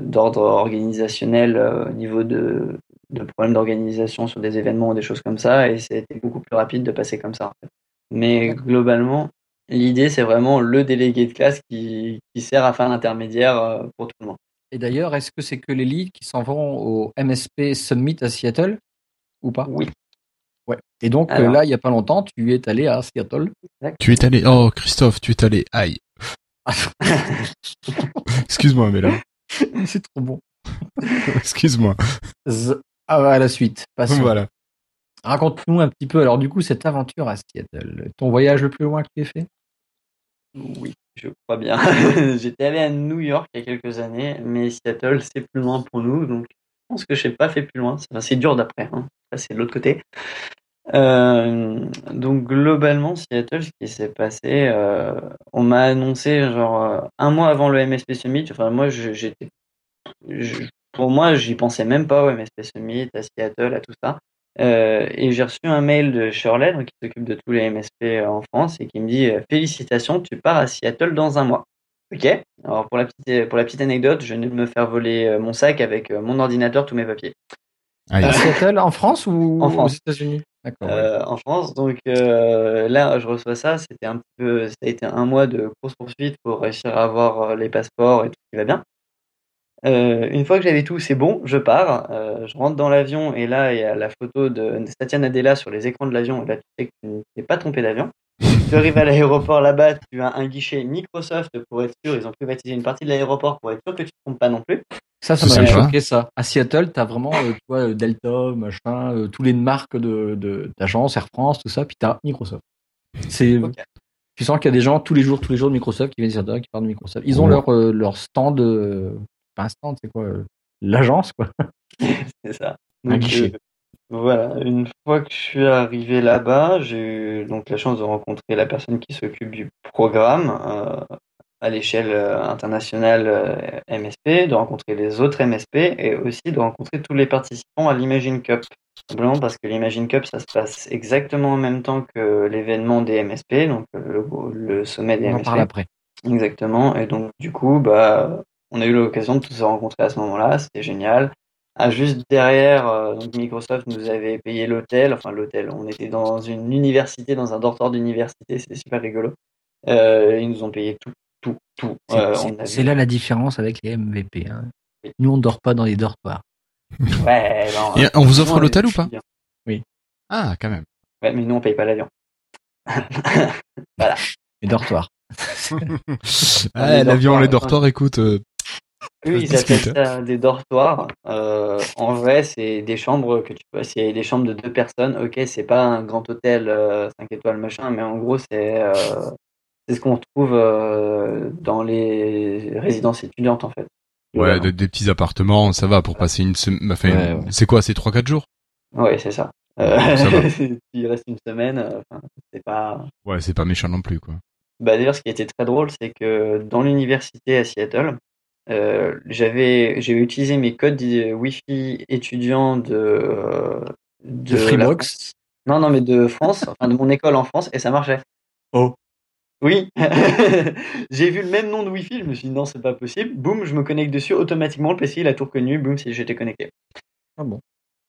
d'ordre organisationnel au niveau de, de problèmes d'organisation sur des événements ou des choses comme ça, et c'était beaucoup plus rapide de passer comme ça. En fait. Mais globalement, l'idée c'est vraiment le délégué de classe qui, qui sert à faire l'intermédiaire euh, pour tout le monde. Et d'ailleurs, est-ce que c'est que les leads qui s'en vont au MSP Summit à Seattle ou pas? Oui. Ouais. Et donc euh, Alors. là, il y a pas longtemps, tu es allé à Seattle. Tu es allé, oh Christophe, tu es allé, aïe. Excuse-moi, mais là, c'est trop bon. excuse-moi. Z- à la suite. Passons. Voilà. Raconte-nous un petit peu, alors du coup, cette aventure à Seattle. Ton voyage le plus loin que tu aies fait? Oui, je crois bien. J'étais allé à New York il y a quelques années, mais Seattle c'est plus loin pour nous, donc je pense que je n'ai pas fait plus loin. Enfin, c'est dur d'après, hein. Ça, c'est de l'autre côté. Euh, donc globalement, Seattle, ce qui s'est passé, euh, on m'a annoncé genre euh, un mois avant le MSP Summit. Enfin moi, j'étais, je- pour moi, j'y pensais même pas au MSP Summit, à Seattle, à tout ça. Euh, et j'ai reçu un mail de Shirley, donc, qui s'occupe de tous les MSP en France, et qui me dit euh, Félicitations, tu pars à Seattle dans un mois. Ok. Alors pour la petite, pour la petite anecdote, je venais de me faire voler euh, mon sac avec euh, mon ordinateur, tous mes papiers. Aïe. À Seattle, en France ou En France. aux États-Unis? D'accord. ouais. euh, en France. Donc euh, là, je reçois ça. C'était un peu, ça a été un mois de course poursuite pour réussir à avoir euh, les passeports et tout qui va bien. Euh, une fois que j'avais tout, c'est bon, je pars. Euh, je rentre dans l'avion et là, il y a la photo de Satya Nadella sur les écrans de l'avion. Et là, tu sais que tu n'es pas trompé d'avion. Tu arrives à l'aéroport là-bas, tu as un guichet Microsoft pour être sûr. Ils ont privatisé une partie de l'aéroport pour être sûr que tu ne te trompes pas non plus. Ça, ça sympa. choqué, ça. À Seattle, tu as vraiment, euh, tu vois, Delta, machin, euh, tous les marques de, de, d'agences, Air France, tout ça, puis tu as Microsoft. C'est. Tu sens qu'il y a des gens tous les jours, tous les jours de Microsoft qui viennent de Seattle, qui parlent de Microsoft. Ils ont Ouais. leur, euh, leur stand, euh, pas un stand, c'est quoi euh, L'agence, quoi. C'est ça. Un guichet. euh, voilà, une fois que je suis arrivé là-bas, j'ai eu donc la chance de rencontrer la personne qui s'occupe du programme euh, à l'échelle internationale euh, MSP, de rencontrer les autres MSP et aussi de rencontrer tous les participants à l'Imagine Cup. Simplement parce que l'Imagine Cup, ça se passe exactement en même temps que l'événement des MSP, donc le, le sommet des On en MSP. parle après. Exactement. Et donc, du coup, bah, on a eu l'occasion de tous se rencontrer à ce moment-là. C'était génial. Ah, juste derrière, euh, donc Microsoft nous avait payé l'hôtel. Enfin, l'hôtel. On était dans une université, dans un dortoir d'université. C'était super rigolo. Euh, ils nous ont payé tout, tout, tout. C'est, Euh, c'est- là la différence avec les MVP. hein. Oui. Nous, on dort pas dans les dortoirs. Ouais, non, Et on vous offre l'hôtel ou pas bien. Ah, quand même. Ouais, mais nous, on paye pas l'avion. Les dortoirs. Ah, les l'avion, dortoirs, les dortoirs, écoute. Euh, Eux, ils appellent ça des dortoirs. Euh, en vrai, c'est des chambres que tu peux. A des chambres de deux personnes, ok, c'est pas un grand hôtel euh, 5 étoiles machin, mais en gros, c'est euh, c'est ce qu'on retrouve euh, dans les résidences étudiantes en fait. Ouais, de- des petits appartements, ça va pour passer une semaine. Enfin, Ouais, ouais. c'est quoi, c'est 3-4 jours? Ouais, c'est ça. Euh, il reste une semaine, euh, enfin, c'est pas. Ouais, c'est pas méchant non plus, quoi. Bah, d'ailleurs, ce qui était très drôle, c'est que dans l'université à Seattle, euh, j'avais j'ai utilisé mes codes Wi-Fi étudiants de euh, De la Freebox. France. Non, non, mais de France, enfin de mon école en France, et ça marchait. Oh. Oui, j'ai vu le même nom de Wi-Fi, je me suis dit non, c'est pas possible. Boum, je me connecte dessus, automatiquement le PC il a tout reconnu, boum, si j'étais connecté. Ah bon.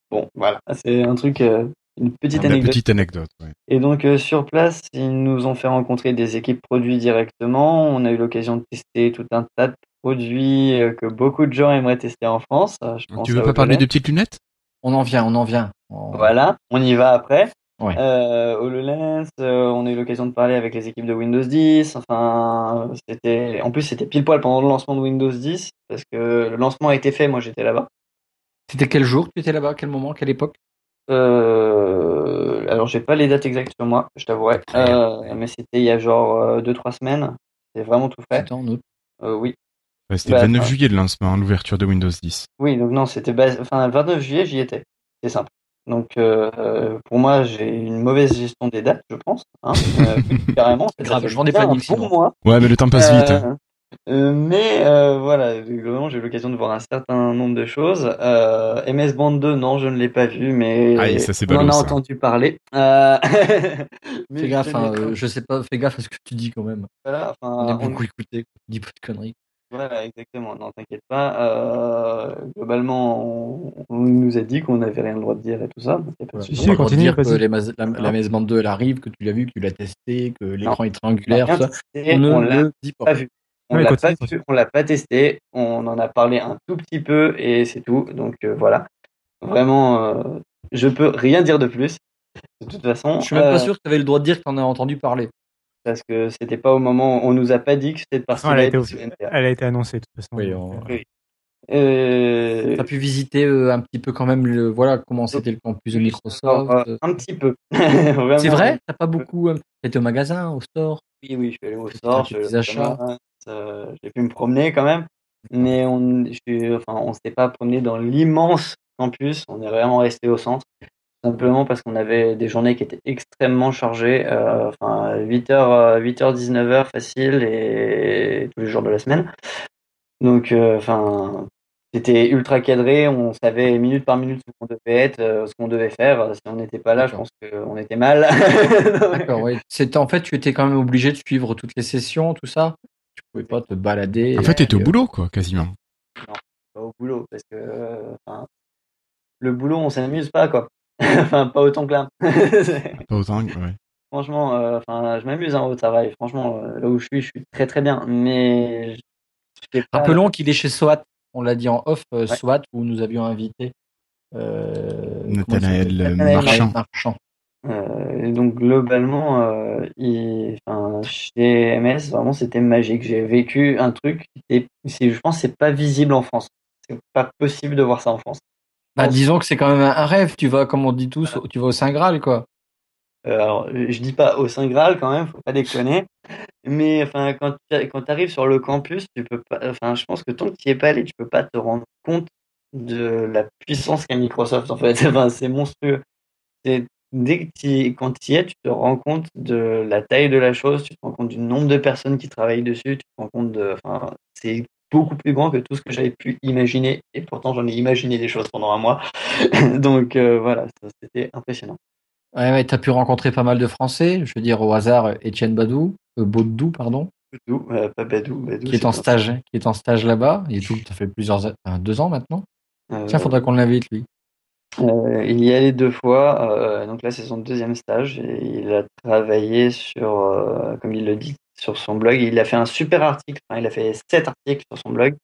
Bon, voilà, c'est un truc, euh, une petite anecdote. petite anecdote, ouais. Et donc euh, sur place, ils nous ont fait rencontrer des équipes produits directement. On a eu l'occasion de tester tout un tas de produits euh, que beaucoup de gens aimeraient tester en France. Euh, je pense Tu veux pas parler de petites lunettes? On en vient, on en vient. On- Voilà, on y va après. Ouais. Euh, HoloLens, euh, on a eu l'occasion de parler avec les équipes de Windows 10. Enfin, c'était, en plus c'était pile poil pendant le lancement de Windows 10 parce que le lancement a été fait. Moi, j'étais là-bas. C'était quel jour tu étais là-bas? Quel moment? Quelle époque? Euh, alors, j'ai pas les dates exactes sur moi, je t'avouerai. Euh, mais c'était il y a genre 2-3 semaines. C'est vraiment tout fait. C'était en août. Euh, oui. Ouais, C'était Bah, le 29 enfin- juillet le lancement, l'ouverture de Windows 10. Oui, donc non, c'était bas- enfin, le 29 juillet, j'y étais. C'est simple. Donc, euh, pour moi, j'ai une mauvaise gestion des dates, je pense. Hein. Euh, carrément. ça Grave, je vends des plannings, sinon. mois. Ouais, mais le temps passe vite. hein. Euh, mais euh, voilà, globalement, j'ai eu l'occasion de voir un certain nombre de choses. Euh, MS Band 2, non, je ne l'ai pas vu, mais Aïe, ça, c'est on en a ça. entendu parler. Euh, Fais gaffe, je hein, euh, sais pas, fais gaffe à ce que tu dis quand même. Voilà, enfin, On on- beaucoup écouter, dis pas de conneries. Voilà, exactement. Non, t'inquiète pas. Euh, globalement, on, on nous a dit qu'on n'avait rien le droit de dire et tout ça. donc y a pas de Ouais. Si, On continue, dire que les la, la MS Band 2 elle arrive, que tu l'as vu, que tu l'as testé, que l'écran est triangulaire, On tout l'a ça. testé, On ne l'a le dit pas. pas vu. On Ouais, l'a pas continue. vu, on l'a pas testé. On en a parlé un tout petit peu et c'est tout. Donc euh, voilà. Vraiment, euh, je peux rien dire de plus. De toute façon, Je suis même euh, pas sûr que tu avais le droit de dire que tu en as entendu parler. Parce que c'était pas au moment. On nous a pas dit que cette façon, partie-là elle a été. Elle a été annoncée de toute façon. Oui, on- euh, Euh, Tu as pu visiter euh, un petit peu quand même le, voilà, comment c'était le campus de Microsoft. euh, un petit peu. C'est vrai? T'as pas beaucoup. euh, T'étais au magasin, au store? Oui, oui, je suis allé au store, euh, j'ai pu me promener quand même, mais on, je enfin, on s'est pas promené dans l'immense campus, on est vraiment resté au centre, simplement parce qu'on avait des journées qui étaient extrêmement chargées, euh, enfin 8h, 8h, 19h facile et tous les jours de la semaine. Donc, euh, enfin, c'était ultra cadré, on savait minute par minute ce qu'on devait être, euh, ce qu'on devait faire. Si on n'était pas là, je pense qu'on était mal. D'accord, ouais. C'était en fait, tu étais quand même obligé de suivre toutes les sessions, tout ça? Tu pouvais pas te balader. En fait, t'étais au euh, boulot, quoi, quasiment. pas au boulot parce que euh, le boulot on s'amuse pas quoi enfin pas autant que là Pas autant, ouais. franchement euh, enfin je m'amuse hein, au travail franchement euh, là où je suis je suis très très bien mais pas- Rappelons qu'il est chez SWAT. On l'a dit en off, euh, Ouais. SWAT, où nous avions invité euh, Nathanaël Marchand. Marchand. Euh, et donc globalement euh, il, chez MS vraiment c'était magique j'ai vécu un truc c'est- je pense que c'est pas visible en France c'est pas possible de voir ça en France Bah, disons que c'est quand même un rêve. Tu vas, comme on dit tous, tu vas au Saint Graal, quoi. Euh, alors, je dis pas au Saint Graal quand même, faut pas déconner. Mais enfin, quand tu arrives sur le campus, tu peux pas. Enfin, je pense que tant que tu y es pas allé, tu peux pas te rendre compte de la puissance qu'a Microsoft. En fait, enfin, c'est monstrueux. Dès que tu quand tu y es, tu te rends compte de la taille de la chose, tu te rends compte du nombre de personnes qui travaillent dessus, tu te rends compte de. Enfin, c'est beaucoup plus grand que tout ce que j'avais pu imaginer. Et pourtant, j'en ai imaginé des choses pendant un mois. Donc euh, voilà, c'était impressionnant. Ouais, ouais, t'as pu rencontrer pas mal de Français. Je veux dire, au hasard, Étienne Badou, euh, Baudou, pardon, Badou, euh, pas Badou, Badou, qui est en stage, qui est en stage là-bas. Il est tout, ça fait plusieurs, enfin, deux ans maintenant. Euh, Tiens, faudra qu'on l'invite, lui. euh, il y est allé deux fois, donc là c'est son deuxième stage et il a travaillé sur, comme il le dit, sur son blog. Il a fait un super article, enfin, il a fait sept articles sur son blog,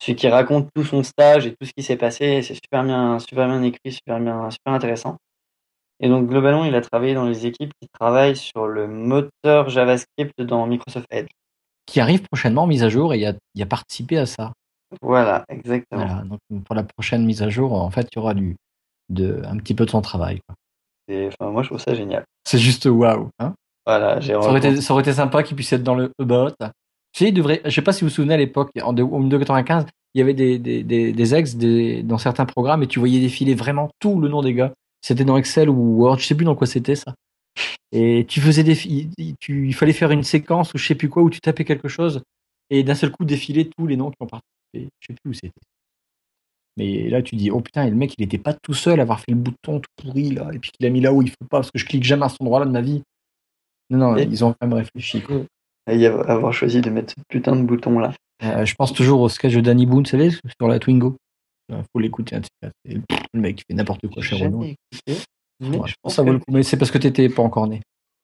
celui qui raconte tout son stage et tout ce qui s'est passé. C'est super bien, super bien écrit, super bien, super intéressant. Et donc globalement, il a travaillé dans les équipes qui travaillent sur le moteur JavaScript dans Microsoft Edge. Qui arrive prochainement en mise à jour et il a, il a participé à ça. Voilà, exactement. Voilà. Donc, pour la prochaine mise à jour, en fait, il y aura du, de, un petit peu de son travail. quoi. Et, enfin, moi, je trouve ça génial. C'est juste waouh. Hein Voilà, j'ai ça, aurait été, ça aurait été sympa qu'il puisse être dans le About. Tu sais, il devrait, je sais pas si vous vous souvenez à l'époque, en de- au milieu de 95, il y avait des, des, des, des ex des, dans certains programmes et tu voyais défiler vraiment tout le nom des gars. C'était dans Excel ou Word, je sais plus dans quoi c'était ça. Et tu faisais des, il, tu, il fallait faire une séquence ou je sais plus quoi où tu tapais quelque chose et d'un seul coup défiler tous les noms qui ont participé. Je sais plus où c'était. Mais là, tu dis, oh putain, et le mec, il était pas tout seul à avoir fait le bouton tout pourri là, et puis qu'il a mis là où il faut pas, parce que je clique jamais à cet endroit-là de ma vie. Non, non, Et- ils ont quand même réfléchi. quoi. Et avoir choisi de mettre ce putain de bouton là. Euh, je pense toujours au sketch de Danny Boone, vous savez, sur la Twingo. Il faut l'écouter. pff, le mec, il fait n'importe quoi chez Renault. Ouais, je pense ça vaut que- le coup, mais c'est parce que tu n'étais pas encore né.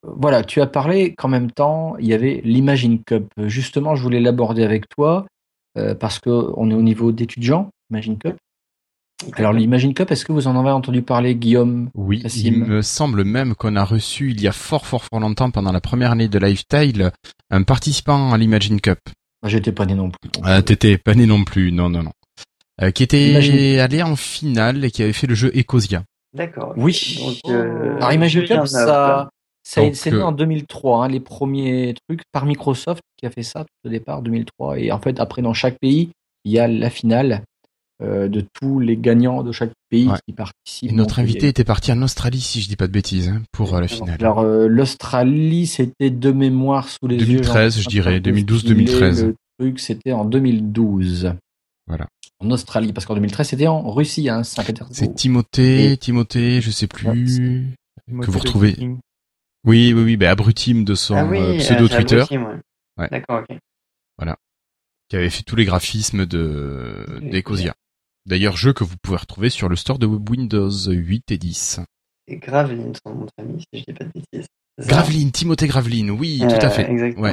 Euh, Voilà, tu as parlé qu'en même temps, il y avait l'Imagine Cup. Euh, Justement, je voulais l'aborder avec toi euh, parce qu'on est au niveau d'étudiants, Imagine Cup. Alors, l'Imagine Cup, est-ce que vous en avez entendu parler, Guillaume Oui, il me semble même qu'on a reçu il y a fort fort fort longtemps pendant la première année de Lifestyle un participant à l'Imagine Cup. Moi, J'étais pas né non plus. Euh, T'étais pas né non plus, non non non. Euh, qui était Imagine- allé en finale et qui avait fait le jeu Ecosia. D'accord. Oui. Donc, euh, Alors, Imagine Cup, ça, c'est né euh, en 2003, hein, les premiers trucs par Microsoft qui a fait ça tout au départ, 2003. Et en fait, après, dans chaque pays, il y a la finale de tous les gagnants de chaque pays Ouais. qui participent. Et notre invité était parti en Australie si je dis pas de bêtises hein, pour euh, la finale. Alors, euh, l'Australie, c'était de mémoire sous les 2013, yeux. je dirais, 2012, Le 2013. truc, c'était en 2012. Voilà. En Australie, parce qu'en 2013, c'était en Russie, hein, Saint-Pétersbourg. C'est Timothée, Et- Timothée, je sais plus. Que vous retrouvez-. Oui, oui, oui, ben Abrutim de son Ah oui, euh, euh, pseudo Twitter, Abrutim, ouais. Ouais. D'accord, ok. qui avait fait tous les graphismes de d'Ecosia. D'ailleurs, jeu que vous pouvez retrouver sur le store de Windows 8 et 10. C'est Graveline, son nom de famille, si je dis pas de bêtises. Graveline, Timothée Graveline, oui, tout à Euh, fait. Exactement. Ouais.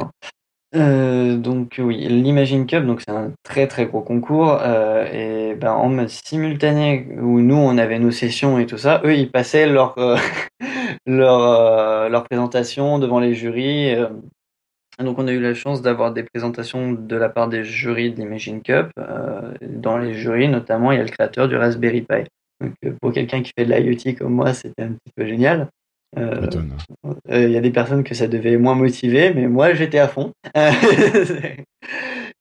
Euh, donc oui, l'Imagine Cup, donc c'est un très très gros concours euh, et ben en mode simultané où nous on avait nos sessions et tout ça, eux ils passaient leur leur leur présentation devant les jurys. Donc on a eu la chance d'avoir des présentations de la part des jurys de l'Imagine Cup. Euh, dans les jurys notamment, il y a le créateur du Raspberry Pi. Donc euh, pour quelqu'un qui fait de l'IoT comme moi, c'était un petit peu génial. Euh, euh, Il y a des personnes que ça devait moins motiver, mais moi j'étais à fond.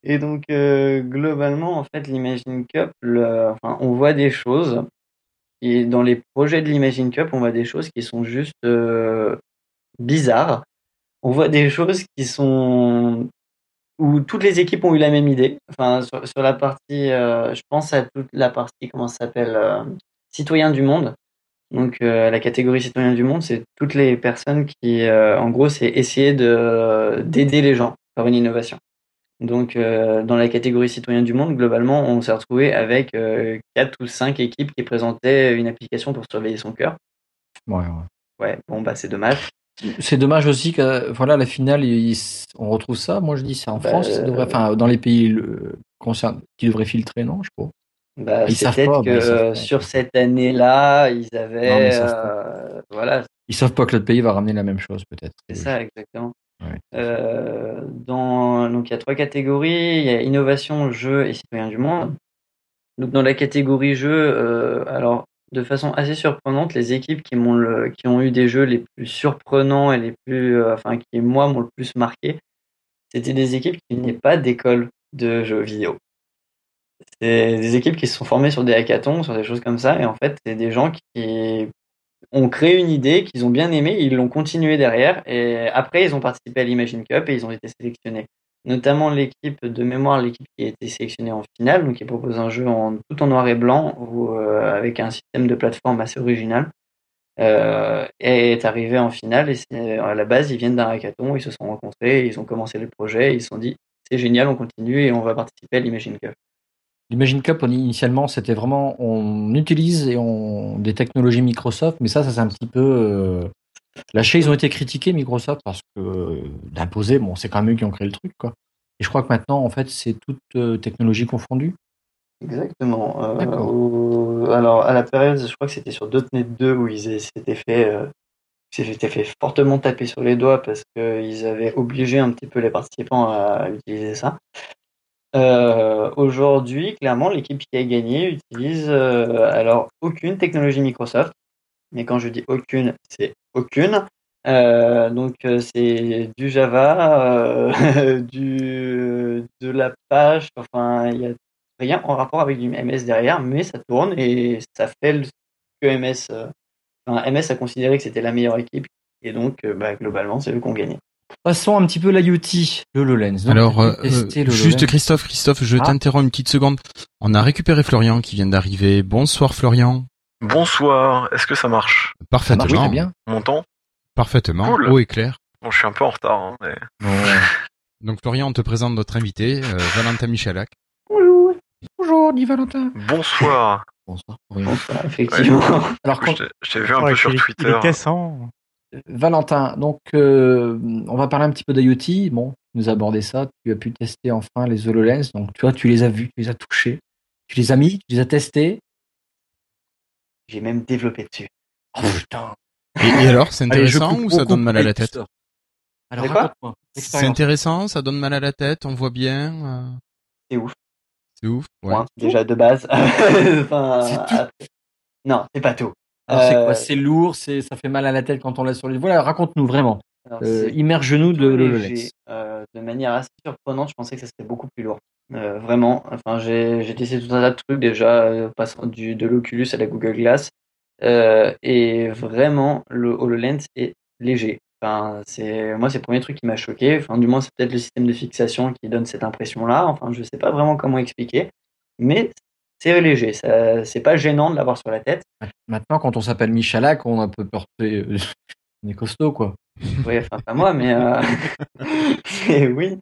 et donc globalement, en fait, l'Imagine Cup, le- enfin, on voit des choses. Et dans les projets de l'Imagine Cup, on voit des choses qui sont juste bizarres. On voit des choses qui sont où toutes les équipes ont eu la même idée. Enfin, sur, sur la partie, euh, je pense à toute la partie, comment ça s'appelle, euh, citoyen du monde. Donc euh, la catégorie citoyen du monde, c'est toutes les personnes qui, euh, en gros, c'est essayer de d'aider les gens par une innovation. Donc dans la catégorie citoyen du monde, globalement, on s'est retrouvé avec quatre ou cinq équipes qui présentaient une application pour surveiller son cœur. Ouais, ouais. Ouais, bon bah c'est dommage. C'est dommage aussi que voilà la finale, il- on retrouve ça. Moi, je dis ça en Bah, France, ça devrait, enfin dans les pays le, qui devraient filtrer, non Je pas. Bah, Ils c'est savent pas, que ils savent pas. sur cette année-là, ils avaient, euh, voilà, Ils savent pas que l'autre pays va ramener la même chose, peut-être. C'est ça, exactement. Ouais. Euh, dans, donc, il y a trois catégories. Il y a innovation, jeu et citoyen du monde. Donc, dans la catégorie jeu, euh, alors, de façon assez surprenante, les équipes qui, ont eu des jeux les plus surprenants et les plus, euh, enfin, qui, moi, m'ont le plus marqué, c'était des équipes qui venaient pas d'école de jeux vidéo. C'est des équipes qui se sont formées sur des hackathons, sur des choses comme ça, et en fait, c'est des gens qui ont créé une idée qu'ils ont bien aimée, ils l'ont continué derrière, et après ils ont participé à l'Imagine Cup et ils ont été sélectionnés. Notamment l'équipe de mémoire, l'équipe qui a été sélectionnée en finale, qui propose un jeu tout en noir et blanc, euh, avec un système de plateforme assez original, euh, est arrivée en finale, et c'est- à la base ils viennent d'un hackathon, ils se sont rencontrés, ils ont commencé le projet, ils se sont dit c'est génial, on continue et on va participer à l'Imagine Cup. L'Imagine Cup, initialement, c'était vraiment, on utilise des technologies Microsoft, mais ça, s'est un petit peu euh, lâché. Ils ont été critiqués, Microsoft, parce que euh, d'imposer, bon, c'est quand même eux qui ont créé le truc, quoi. Et je crois que maintenant, en fait, c'est toute euh, technologie confondue. Exactement. Euh, au- alors, à la période, je crois que c'était sur .NET 2 où ils s'étaient fait, euh, fortement taper sur les doigts parce qu'ils avaient obligé un petit peu les participants à utiliser ça. Euh, Aujourd'hui, clairement, l'équipe qui a gagné utilise alors aucune technologie Microsoft. Mais quand je dis aucune, c'est aucune. Euh, donc euh, c'est du Java, euh, du de l'Apache. Enfin, il y a rien en rapport avec du MS derrière, mais ça tourne et ça fait le, que MS. enfin, MS a considéré que c'était la meilleure équipe et donc bah, globalement c'est eux qui ont gagné. Passons un petit peu l'IoT, le HoloLens. Donc, Alors, euh, le juste. Christophe, Christophe, je Ah. t'interromps une petite seconde. On a récupéré Florian qui vient d'arriver. Bonsoir Florian. Bonsoir, est-ce que ça marche? Ça Parfaitement. marche très bien. On m'entend Parfaitement. Cool. Haut et clair. Bon, je suis un peu en retard. hein, mais- Donc Florian, on te présente notre invité, euh, Valentin Michalak. Bonjour. Bonjour, dit Valentin. Bonsoir. Bonsoir. Florian. Bon, ça, effectivement. Alors, Je quand- t'ai- je t'ai vu un Ouais, peu sur Twitter. Il est cassant. Valentin, donc euh, on va parler un petit peu d'IoT. Bon, tu nous as abordé ça. Tu as pu tester enfin les HoloLens. Donc, tu vois, tu les as vus, tu les as touchés, tu les as mis, tu les as testés. J'ai même développé dessus. Oh putain. Et, et alors, c'est intéressant ou ça donne mal à la tête. Alors, raconte-moi. C'est intéressant, ça donne mal à la tête, on voit bien. euh, C'est ouf. C'est ouf. Ouais. Point. Déjà de base. Enfin, C'est tout. après- Non, c'est pas tout. Alors, c'est Euh, quoi C'est lourd, c'est ça fait mal à la tête quand on l'a sur les. Voilà, raconte-nous vraiment. Euh, immerge-nous de euh, de manière assez surprenante, je pensais que ça serait beaucoup plus lourd. Euh, vraiment, enfin, j'ai testé tout un tas de trucs déjà, euh, passant du, de l'Oculus à la Google Glass, euh, et vraiment, le HoloLens est léger. Enfin, c'est moi, c'est le premier truc qui m'a choqué. Enfin, du moins, c'est peut-être le système de fixation qui donne cette impression-là. Enfin, je sais pas vraiment comment expliquer, mais c'est léger. C'est pas gênant de l'avoir sur la tête. Maintenant, quand on s'appelle Michalak, on a un peu porté. on est costaud, quoi. Oui, enfin pas moi, mais mais oui.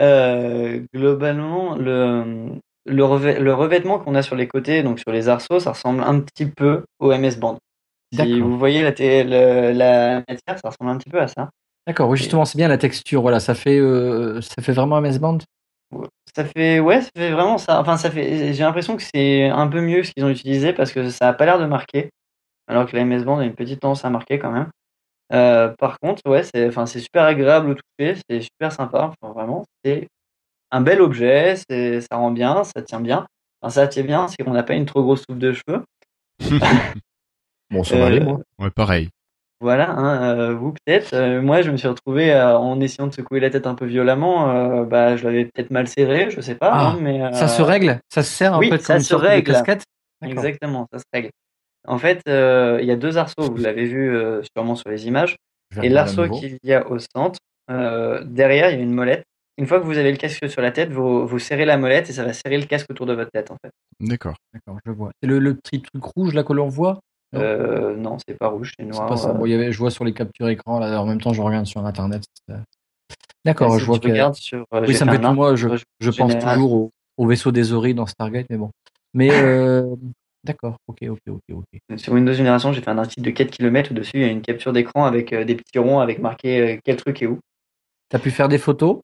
Euh, globalement, le, le, le revêtement qu'on a sur les côtés, donc sur les arceaux, ça ressemble un petit peu au MS Band. Si vous voyez la, le- la matière, ça ressemble un petit peu à ça. D'accord, oui, justement, c'est bien la texture. Voilà, ça fait, euh, ça fait vraiment MS Band? Ça fait, ouais, ça fait vraiment ça. Enfin, ça fait. J'ai l'impression que c'est un peu mieux ce qu'ils ont utilisé parce que ça a pas l'air de marquer, alors que la MS Band a une petite tendance à marquer quand même. Euh, par contre, ouais, c'est, enfin, c'est super agréable au toucher, c'est super sympa. Enfin, vraiment, c'est un bel objet, c'est, ça rend bien, ça tient bien. Enfin, ça tient bien, c'est qu'on n'a pas une trop grosse soupe de cheveux. Bon, ça Euh, va aller, moi. Ouais, pareil. Voilà, hein, euh, vous peut-être. Euh, moi, je me suis retrouvé euh, en essayant de secouer la tête un peu violemment. euh, bah, je l'avais peut-être mal serré, je sais pas. Ah, hein, mais Ça euh, se règle Ça se sert un oui, peu ça comme une se sorte de règle. casquette. Exactement, ça se règle. En fait, euh, il y a deux arceaux, vous l'avez vu euh, sûrement sur les images. Et l'arceau qu'il y a au centre, euh, derrière, il y a une molette. Une fois que vous avez le casque sur la tête, vous, vous serrez la molette et ça va serrer le casque autour de votre tête, en fait. D'accord. D'accord, je vois. C'est le, le petit truc rouge là que l'on voit? Non? Euh, non, c'est pas rouge, c'est C'est noir. pas ça. euh, Bon, il y avait, je vois sur les captures écran, là, en même temps, je regarde sur Internet. D'accord, je vois que. regardes sur, euh, Oui, ça me fait tout. Moi, je, je pense toujours au, au vaisseau des oreilles dans Stargate, mais bon. Mais, euh, d'accord, ok, ok, ok, ok. Sur Windows Génération, j'ai fait un article de 4 km. Dessus, il y a une capture d'écran avec euh, des petits ronds avec marqué euh, quel truc est où. T'as pu faire des photos?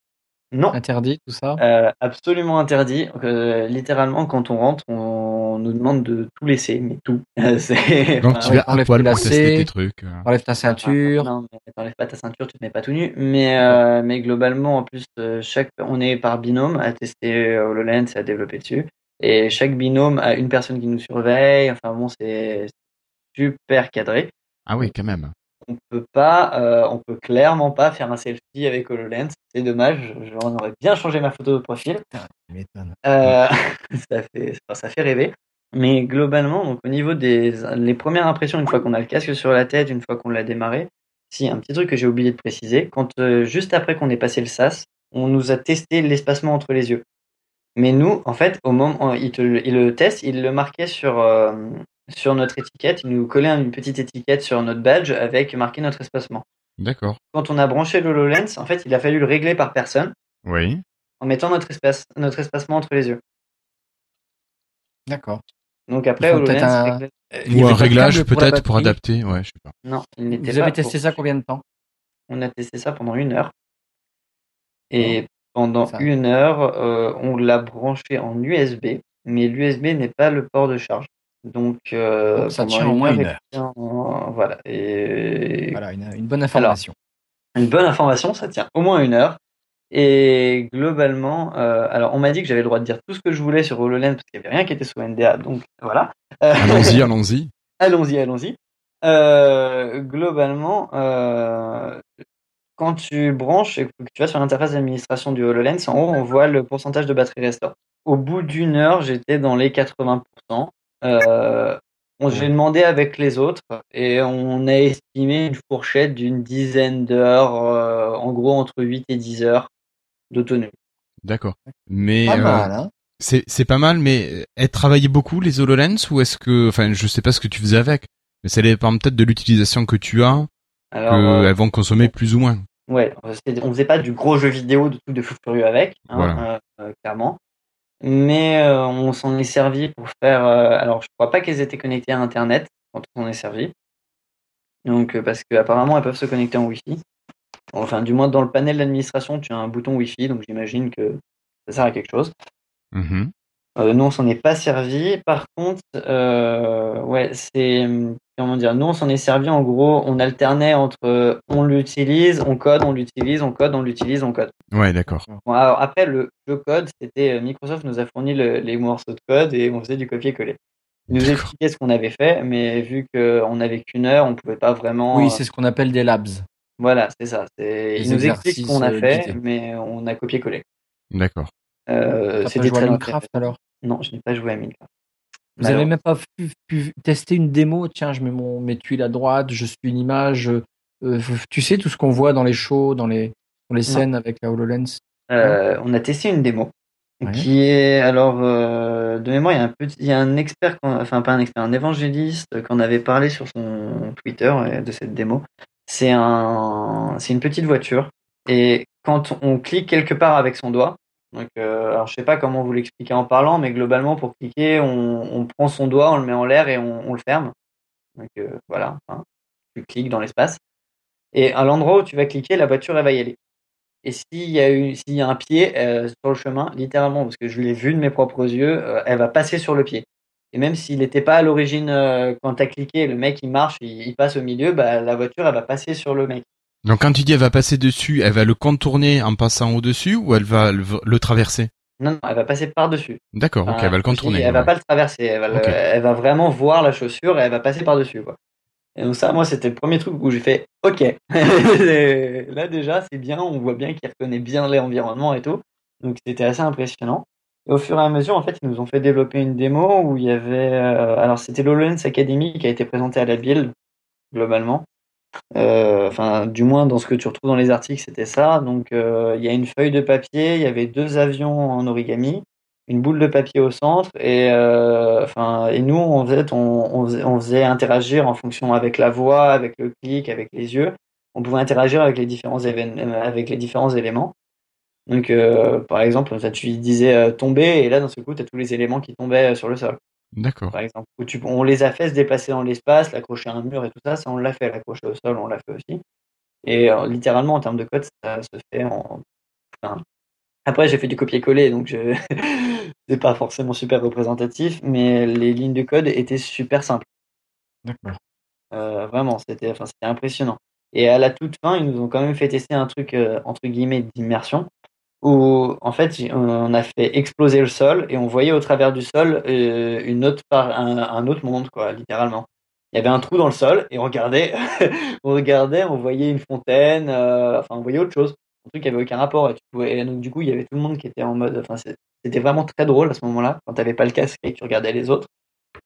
Non, Interdit, tout ça? Euh, absolument interdit. Euh, littéralement, quand on rentre, on nous demande de tout laisser, mais tout. Donc tu vas à poil pour tester tes trucs. Enlève ta ceinture. Non, mais t'enlèves pas ta ceinture, tu te mets pas tout nu. Mais, euh, mais globalement, en plus, chaque, on est par binôme à tester HoloLens et à développer dessus. Et chaque binôme a une personne qui nous surveille. Enfin bon, c'est super cadré. Ah oui, quand même. On peut pas, euh, on peut clairement pas faire un selfie avec HoloLens. C'est dommage. J'en aurais bien changé ma photo de profil. Tu m'étonnes. Euh, ça, fait, ça fait rêver. Mais globalement, donc au niveau des les premières impressions, une fois qu'on a le casque sur la tête, une fois qu'on l'a démarré, si un petit truc que j'ai oublié de préciser, quand euh, juste après qu'on ait passé le SAS, on nous a testé l'espacement entre les yeux. Mais nous, en fait, au moment il, te, le- il le teste, il le marquait sur euh, sur notre étiquette, il nous collait une petite étiquette sur notre badge avec marqué notre espacement. D'accord. Quand on a branché le HoloLens, en fait, il a fallu le régler par personne Oui. en mettant notre espace notre espacement entre les yeux. D'accord. Donc après, HoloLens un- Il Ou un réglage pour peut-être pour adapter. Ouais, je sais pas. Non, il n'était Vous avez pas testé pour- ça combien de temps? On a testé ça pendant une heure. Et pendant Ça- une heure, euh, on l'a branché en USB, mais l'USB n'est pas le port de charge. Donc, euh, Donc, ça tient au moins une heure. en- Voilà. Et Voilà, une, une bonne information. une bonne information, ça tient au moins une heure. Et globalement, euh, alors on m'a dit que j'avais le droit de dire tout ce que je voulais sur HoloLens parce qu'il n'y avait rien qui était sous NDA. Donc voilà. Euh, Allons-y, allons-y. Allons-y, allons-y. Euh, globalement, euh, quand tu branches et que tu vas sur l'interface d'administration du HoloLens, en haut, on voit le pourcentage de batterie restore. au bout d'une heure, j'étais dans les 80%. Euh, on- j'ai demandé avec les autres et on a estimé une fourchette d'une dizaine d'heures, euh, en gros entre 8 et 10 heures d'autonomie. D'accord. Mais Pas euh, mal, hein. c'est c'est pas mal, mais elles travaillaient beaucoup les HoloLens ou est-ce que, enfin, je sais pas ce que tu faisais avec, mais ça dépend peut-être de l'utilisation que tu as, Alors, euh, qu'elles vont consommer plus ou moins. Ouais, on faisait pas du gros jeu vidéo de tout de fou furieux avec, hein, Voilà. euh, euh, clairement. Mais euh, on s'en est servi pour faire. euh, alors, je crois pas qu'elles étaient connectées à Internet quand on s'en est servi. Donc, parce qu'apparemment, elles peuvent se connecter en Wi-Fi. Enfin, du moins, dans le panel d'administration, tu as un bouton Wi-Fi, donc j'imagine que ça sert à quelque chose. Mhm. Euh, nous, on s'en est pas servi. Par contre, ouais, c'est comment dire. Nous, on s'en est servi. En gros, on alternait entre euh, on l'utilise, on code, on l'utilise, on code, on l'utilise, on code. Ouais, d'accord. Bon, alors après, le, le code, c'était euh, Microsoft nous a fourni le- les morceaux de code et on faisait du copier-coller. Ils nous expliquaient ce qu'on avait fait, mais vu qu'on n'avait qu'une heure, on pouvait pas vraiment. Oui, euh, c'est ce qu'on appelle des labs. voilà, c'est ça. Ils nous expliquent ce qu'on a fait, guidés. mais on a copié-collé. D'accord. Euh, c'était très Minecraft alors? Non, je n'ai pas joué à Minecraft. Vous avez Alors, même pas pu, pu tester une démo Tiens, je mets mon mes tuiles à droite, je suis une image. euh, tu sais tout ce qu'on voit dans les shows, dans les dans les Non. scènes avec la Hololens? Euh, on a testé une démo Ouais. qui est alors euh, de mémoire il y a un petit il y a un expert enfin pas un expert un évangéliste qu'on avait parlé sur son Twitter euh, de cette démo c'est un c'est une petite voiture et quand on clique quelque part avec son doigt donc euh, alors je sais pas comment vous l'expliquer en parlant mais globalement pour cliquer on, prend son doigt on le met en l'air et on, le ferme donc euh, voilà tu cliques dans l'espace et à l'endroit où tu vas cliquer la voiture va y aller et s'il y a un pied euh, sur le chemin, littéralement, parce que je l'ai vu de mes propres yeux, euh, elle va passer sur le pied. Et même s'il n'était pas à l'origine, quand tu as cliqué, le mec il marche, il, il passe au milieu, bah, la voiture elle va passer sur le mec. Donc quand tu dis elle va passer dessus, elle va le contourner en passant au-dessus ou elle va le, le traverser? Non, non, elle va passer par-dessus. D'accord, ok, elle va le contourner. Elle va ouais. pas le traverser, elle va, le- Ok. elle va vraiment voir la chaussure et elle va passer par-dessus. Quoi. Et donc ça, moi, c'était le premier truc où j'ai fait OK. Là déjà, c'est bien, on voit bien qu'il reconnaît bien l'environnement et tout. Donc c'était assez impressionnant. Et au fur et à mesure, en fait, ils nous ont fait développer une démo où il y avait... euh, alors c'était l'HoloLens Academy qui a été présenté à la Build, globalement. Euh, Enfin, du moins, dans ce que tu retrouves dans les articles, c'était ça. Donc euh, il y a une feuille de papier, il y avait deux avions en origami une boule de papier au centre et euh, enfin et nous on faisait interagir en fonction avec la voix avec le clic avec les yeux. On pouvait interagir avec les différents avec les différents éléments. Donc par exemple tu disais tomber et là dans ce coup tu as tous les éléments qui tombaient sur le sol D'accord. par exemple tu, on les a fait se déplacer dans l'espace l'accrocher à un mur et tout ça ça on l'a fait l'accrocher au sol on l'a fait aussi et euh, littéralement en termes de code ça se fait en enfin, après, j'ai fait du copier-coller, donc je... c'est pas forcément super représentatif, mais les lignes de code étaient super simples. D'accord. Euh, vraiment, c'était enfin, c'était impressionnant. Et à la toute fin, ils nous ont quand même fait tester un truc euh, entre guillemets d'immersion, où en fait, on a fait exploser le sol et on voyait au travers du sol euh, une autre part, un, un autre monde, quoi, littéralement. Il y avait un trou dans le sol et on regardait, on regardait, on voyait une fontaine, euh, enfin, on voyait autre chose. Un truc qui avait aucun rapport et tu pouvais et donc du coup il y avait tout le monde qui était en mode enfin c'était vraiment très drôle à ce moment-là quand t'avais pas le casque et que tu regardais les autres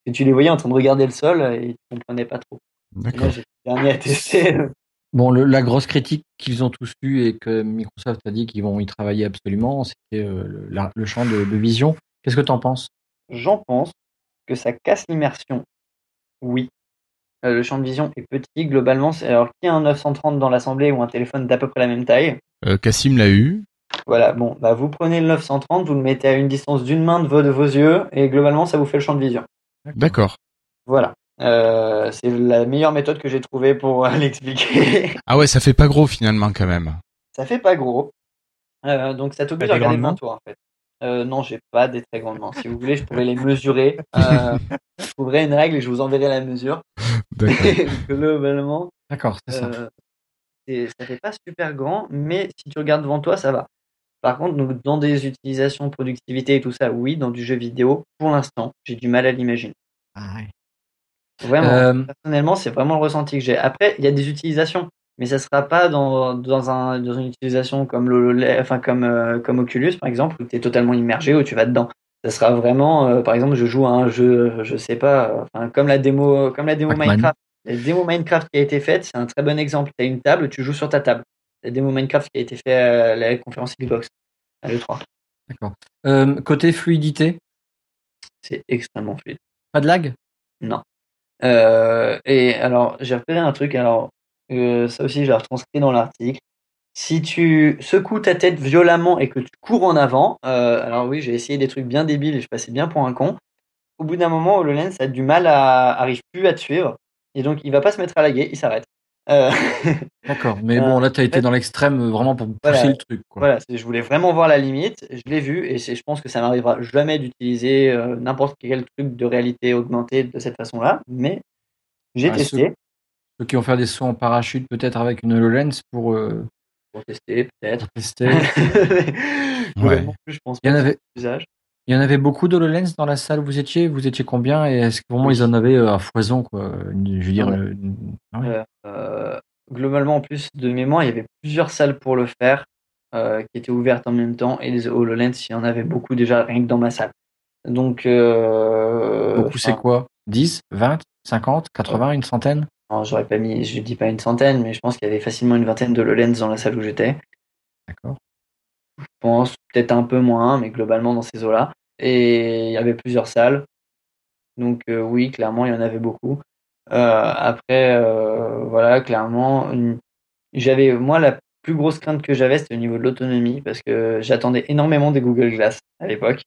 et tu les voyais en train de regarder le sol et tu comprenais pas trop. Moi j'ai le dernier à tester Bon, le- la grosse critique qu'ils ont tous eue et que Microsoft a dit qu'ils vont y travailler absolument, c'était euh, le, champ de, de vision. Qu'est-ce que tu en penses? J'en pense que ça casse l'immersion oui Euh, le champ de vision est petit globalement c'est alors qui a un 930 dans l'assemblée ou un téléphone d'à peu près la même taille? Euh, Cassim l'a eu. voilà bon bah vous prenez le 930 vous le mettez à une distance d'une main de vos, de vos yeux et globalement ça vous fait le champ de vision D'accord. Voilà. Euh, c'est la meilleure méthode que j'ai trouvée pour euh, l'expliquer. Ah ouais, ça fait pas gros finalement quand même. ça fait pas gros. Euh, donc ça t'oblige à regarder devant toi en fait. Euh, non, j'ai pas des très grandes mains. Si vous voulez, je pourrais les mesurer. Euh, je trouverai une règle et je vous enverrai la mesure. Globalement, D'accord, c'est ça. euh, ça fait pas super grand, mais si tu regardes devant toi, ça va. Par contre, donc, dans des utilisations, productivité et tout ça, oui, dans du jeu vidéo, pour l'instant, j'ai du mal à l'imaginer. Ah ouais. Vraiment, Euh, personnellement, c'est vraiment le ressenti que j'ai. Après, il y a des utilisations, mais ça sera pas dans, dans, un, dans une utilisation comme, le, enfin, comme, euh, comme Oculus, par exemple, où tu es totalement immergé, où tu vas dedans. ça sera vraiment, euh, par exemple, je joue à un jeu, je sais pas, enfin, comme la démo, comme la démo Pac-Man. Minecraft. La démo Minecraft qui a été faite, c'est un très bon exemple. Tu as une table, tu joues sur ta table. La démo Minecraft qui a été faite à la conférence Xbox, à l'E3. D'accord. Côté fluidité, C'est extrêmement fluide. pas de lag? Non. Euh, et alors, j'ai repéré un truc, alors, euh, ça aussi, je l'ai retranscrit dans l'article. Si tu secoues ta tête violemment et que tu cours en avant, euh, alors oui, j'ai essayé des trucs bien débiles et je passais bien pour un con. Au bout d'un moment, HoloLens a du mal à, arrive plus à te suivre. Et donc, il va pas se mettre à laguer, il s'arrête. Euh, D'accord. Mais Euh, bon, là, tu as été fait- dans l'extrême euh, vraiment pour pousser Voilà. le truc. Quoi. Voilà, je voulais vraiment voir la limite, je l'ai vu et je pense que ça m'arrivera jamais d'utiliser euh, n'importe quel truc de réalité augmentée de cette façon-là, mais j'ai Ah, testé Ceux qui vont faire des sauts en parachute, peut-être avec une HoloLens pour, euh, pour tester peut-être. pour tester. Globalement, je pense Il y en avait-. Il y en avait beaucoup d'HoloLens dans la salle où vous étiez Vous étiez combien Et est-ce que vraiment ils en avaient euh, à foison quoi Je veux dire. Ouais. euh, ah ouais. Euh, globalement, en plus de mémoire, il y avait plusieurs salles pour le faire euh, qui étaient ouvertes en même temps et les HoloLens, il y en avait beaucoup déjà rien que dans ma salle. Donc, euh, Beaucoup, c'est quoi? 10 20 50 80 Une centaine? Non, j'aurais pas mis, je dis pas une centaine, mais je pense qu'il y avait facilement une vingtaine de HoloLens dans la salle où j'étais. D'accord. Je pense peut-être un peu moins, mais globalement dans ces eaux-là. Et il y avait plusieurs salles. Donc euh, oui, clairement, il y en avait beaucoup. Euh, après, euh, voilà, clairement, j'avais moi la plus grosse crainte que j'avais, c'était au niveau de l'autonomie, parce que j'attendais énormément des Google Glass à l'époque.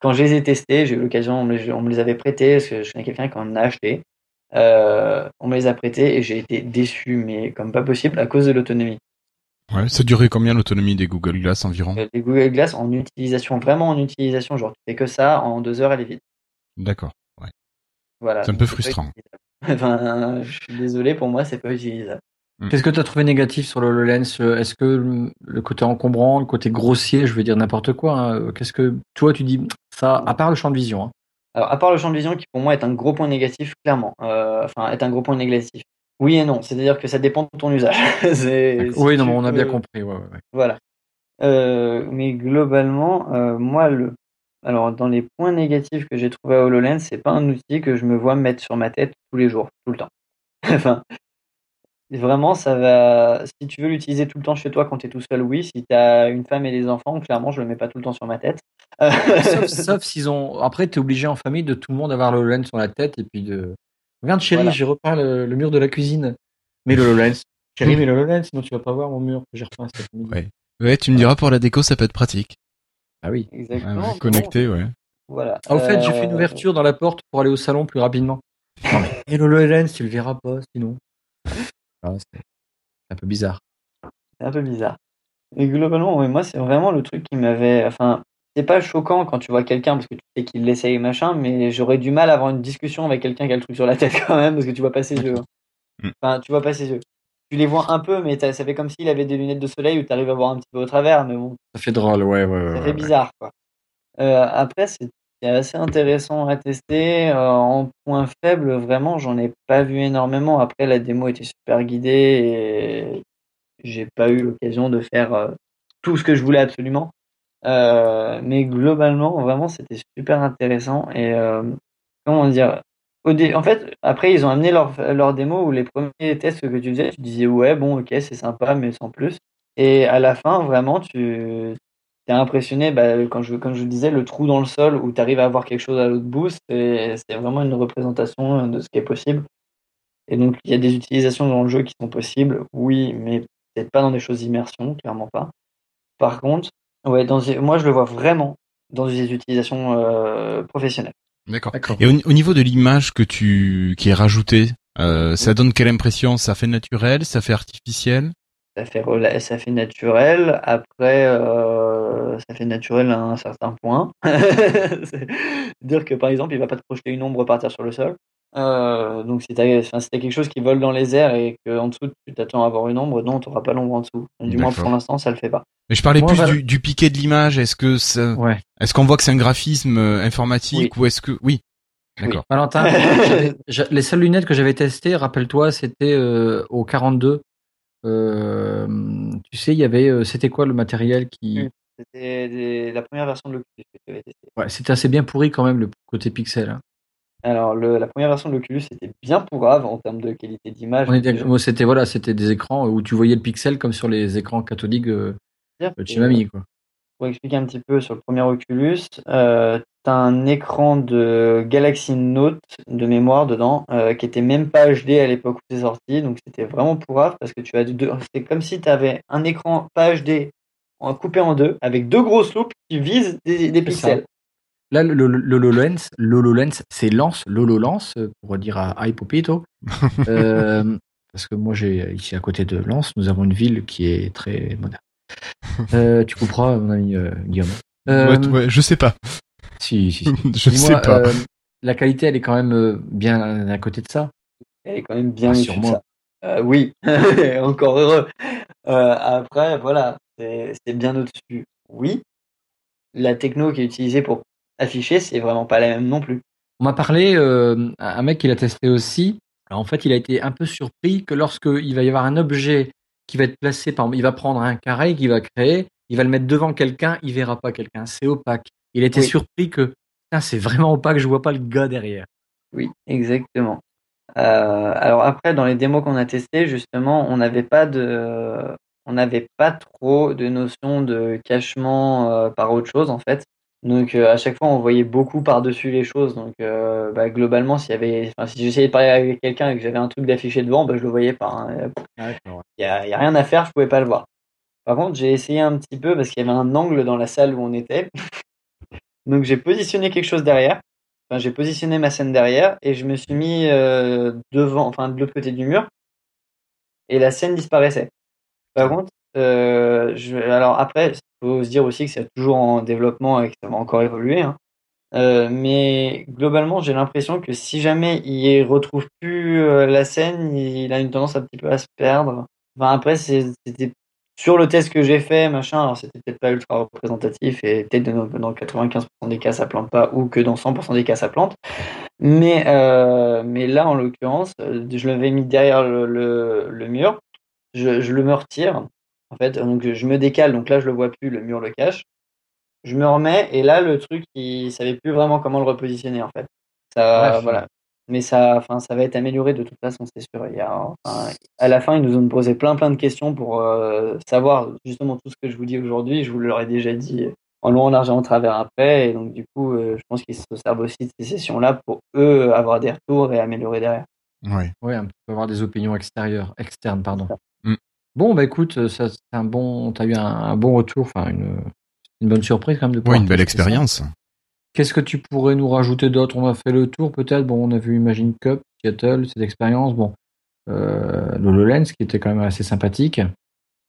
Quand je les ai testés, j'ai eu l'occasion, on me, les- on me les avait prêtés, parce que je connais quelqu'un qui en a acheté. On me les a prêtés et j'ai été déçu, mais comme pas possible, à cause de l'autonomie. Ouais, ça durait combien l'autonomie des Google Glass environ Euh, Les Google Glass en utilisation, vraiment en utilisation, genre tu fais que ça, en deux heures elle est vide. D'accord. Ouais. Voilà. C'est un peu frustrant. Enfin, je suis désolé, pour moi c'est pas utilisable. Qu'est-ce que tu as trouvé négatif sur le HoloLens Euh, Est-ce que le- côté encombrant, le côté grossier, je veux dire n'importe quoi hein, euh, Qu'est-ce que toi tu dis ça À part le champ de vision. hein. Alors à part le champ de vision qui pour moi est un gros point négatif, clairement. Euh, enfin, est un gros point négatif. Oui et non, c'est-à-dire que ça dépend de ton usage. Si oui, non, on a bien peux- compris. ouais, ouais, ouais. Voilà. Euh, mais globalement, euh, moi, le, alors dans les points négatifs que j'ai trouvé à HoloLens, c'est pas un outil que je me vois mettre sur ma tête tous les jours, tout le temps. enfin, vraiment, ça va. Si tu veux l'utiliser tout le temps chez toi quand tu es tout seul, oui. Si tu as une femme et des enfants, clairement, je le mets pas tout le temps sur ma tête. sauf sauf s'ils ont. Après, tu es obligé en famille de tout le monde avoir le HoloLens sur la tête et puis de. Regarde, chérie, Voilà. j'ai repeint le, le mur de la cuisine. Mets le HoloLens. Chérie, mets le HoloLens, sinon tu vas pas voir mon mur que j'ai repeint cet après-midi. Ouais. Ouais, tu me diras pour la déco, ça peut être pratique. Ah oui. Exactement. ouais, connecté, ouais. Voilà. Ah, au fait, j'ai fait une Euh, ouverture dans la porte pour aller au salon plus rapidement. Non, mais et le HoloLens, tu le verras pas sinon. Ah, c'est un peu bizarre. C'est un peu bizarre. Et globalement, ouais, moi, c'est vraiment le truc qui m'avait. Enfin, c'est pas choquant quand tu vois quelqu'un parce que tu sais qu'il l'essaye machin, mais j'aurais du mal à avoir une discussion avec quelqu'un qui a le truc sur la tête quand même parce que tu vois pas ses yeux. hein. Mm. Enfin, tu vois pas ses yeux. Tu les vois un peu, mais ça fait comme s'il avait des lunettes de soleil où tu arrives à voir un petit peu au travers, mais bon, Ça fait drôle, ouais, ouais, ouais. ça fait ouais. bizarre, quoi. Euh, après, c'est c'est assez intéressant à tester. Euh, en point faible, vraiment, j'en ai pas vu énormément. Après, la démo était super guidée et j'ai pas eu l'occasion de faire euh, tout ce que je voulais absolument. Euh, mais globalement, vraiment, c'était super intéressant. Et euh, comment dire En fait, après, ils ont amené leur, leur démo où les premiers tests que tu faisais, tu disais ouais, bon, ok, c'est sympa, mais sans plus. Et à la fin, vraiment, tu t'es impressionné, bah, quand je, comme je vous disais, le trou dans le sol où tu arrives à avoir quelque chose à l'autre bout, c'est vraiment une représentation de ce qui est possible. Et donc, il y a des utilisations dans le jeu qui sont possibles, oui, mais peut-être pas dans des choses d'immersion, clairement pas. Par contre, ouais, dans, moi, je le vois vraiment dans des utilisations euh, professionnelles. D'accord. D'accord. Et au, au niveau de l'image que tu qui est rajoutée, euh, ça donne quelle impression? Ça fait naturel? Ça fait artificiel? Ça fait, rela- ça fait naturel. Après, euh, ça fait naturel à un certain point. C'est-à-dire que par exemple, il va pas te projeter une ombre par terre sur le sol. Euh, donc si t'as enfin, si t'as quelque chose qui vole dans les airs et qu'en dessous tu t'attends à avoir une ombre, non, tu pas l'ombre en dessous. Du moins pour l'instant, ça le fait pas. Mais je parlais Moi, plus du, du piqué de l'image. Est-ce que ça, Ouais. est-ce qu'on voit que c'est un graphisme euh, informatique ou est-ce que oui D'accord. Valentin, j'avais- les seules lunettes que j'avais testées, rappelle-toi, c'était euh, au 42. Euh, tu sais, il y avait, euh, c'était quoi le matériel qui. C'était des- la première version de l'Oculus que tu avais testé. Ouais, c'était assez bien pourri quand même le côté pixel. hein. Alors, le- la première version de l'Oculus était bien pourrave en termes de qualité d'image. C'était voilà, c'était des écrans où tu voyais le pixel comme sur les écrans cathodiques euh, de chez mamie, quoi. Pour expliquer un petit peu sur le premier Oculus, euh, tu as un écran de Galaxy Note de mémoire dedans, euh, qui était même pas HD à l'époque où c'est sorti, donc c'était vraiment pourrave parce que tu as deux, c'est comme si tu avais un écran pas HD coupé en deux avec deux grosses loupes qui visent des, pixels. Là, le, le, le HoloLens, le HoloLens, c'est Lance, l'HoloLens, euh, pour dire à Hi Popito. Euh, parce que moi, j'ai ici à côté de Lens, nous avons une ville qui est très moderne. Euh, tu couperas, mon ami euh, Guillaume? Euh, Ouais, ouais, je sais pas. Si, si, si. je sais pas. euh, la qualité, elle est quand même bien à côté de ça? Elle est quand même bien ça. Euh, oui, encore heureux. Euh, après, voilà, c'est c'est bien au-dessus. Oui, la techno qui est utilisée pour afficher, c'est vraiment pas la même non plus. On m'a parlé, euh, un mec qui l'a testé aussi. Alors, en fait, il a été un peu surpris que lorsque il va y avoir un objet qui va être placé, par il va prendre un carré qu'il va créer, il va le mettre devant quelqu'un, il verra pas quelqu'un. C'est opaque. Il a été Oui. surpris que c'est vraiment opaque, je vois pas le gars derrière. Oui, exactement. Euh, alors après, dans les démos qu'on a testées, justement, on n'avait pas de, on n'avait pas trop de notion de cachement euh, par autre chose en fait. Donc euh, à chaque fois, on voyait beaucoup par-dessus les choses. Donc euh, bah, globalement, s'il y avait, enfin, si j'essayais de parler avec quelqu'un et que j'avais un truc d'affiché devant, bah, je le voyais pas. hein. Il y a, y a rien à faire, je pouvais pas le voir. Par contre, j'ai essayé un petit peu parce qu'il y avait un angle dans la salle où on était. Donc j'ai positionné quelque chose derrière. Enfin, j'ai positionné ma scène derrière et je me suis mis euh, devant, enfin de l'autre côté du mur. Et la scène disparaissait. Par contre, euh, alors après, il faut se dire aussi que c'est toujours en développement et que ça va encore évoluer. hein. Euh, mais globalement, j'ai l'impression que si jamais il retrouve plus euh, la scène, il a une tendance un petit peu à se perdre. Après, c'était sur le test que j'ai fait, machin, alors c'était peut-être pas ultra représentatif et peut-être dans, dans 95% des cas ça plante pas ou que dans 100% des cas ça plante. Mais, là, en l'occurrence, je l'avais mis derrière le mur, je, je le me retire, en fait, donc je me décale, donc là je le vois plus, le mur le cache. Je me remets et là le truc, il savait plus vraiment comment le repositionner en fait. Ça, Bref. voilà. Mais ça, enfin, ça va être amélioré de toute façon, c'est sûr. Il y a, enfin, à la fin, ils nous ont posé plein plein de questions pour euh, savoir justement tout ce que je vous dis aujourd'hui. Je vous l'aurais déjà dit en long, en large et en travers après. Et donc du coup, euh, je pense qu'ils se servent aussi de ces sessions-là pour eux avoir des retours et améliorer derrière. Ouais. Ouais, un petit peu avoir des opinions extérieures, externes, pardon. Bon, bah écoute, euh, ça, c'est un bon, t'as eu un, un bon retour, enfin une, une bonne surprise quand même de pouvoir une belle expérience. Qu'est-ce que tu pourrais nous rajouter d'autre? On a fait le tour peut-être. Bon, on a vu Imagine Cup, Seattle, cette expérience. Bon, euh, l'HoloLens qui était quand même assez sympathique.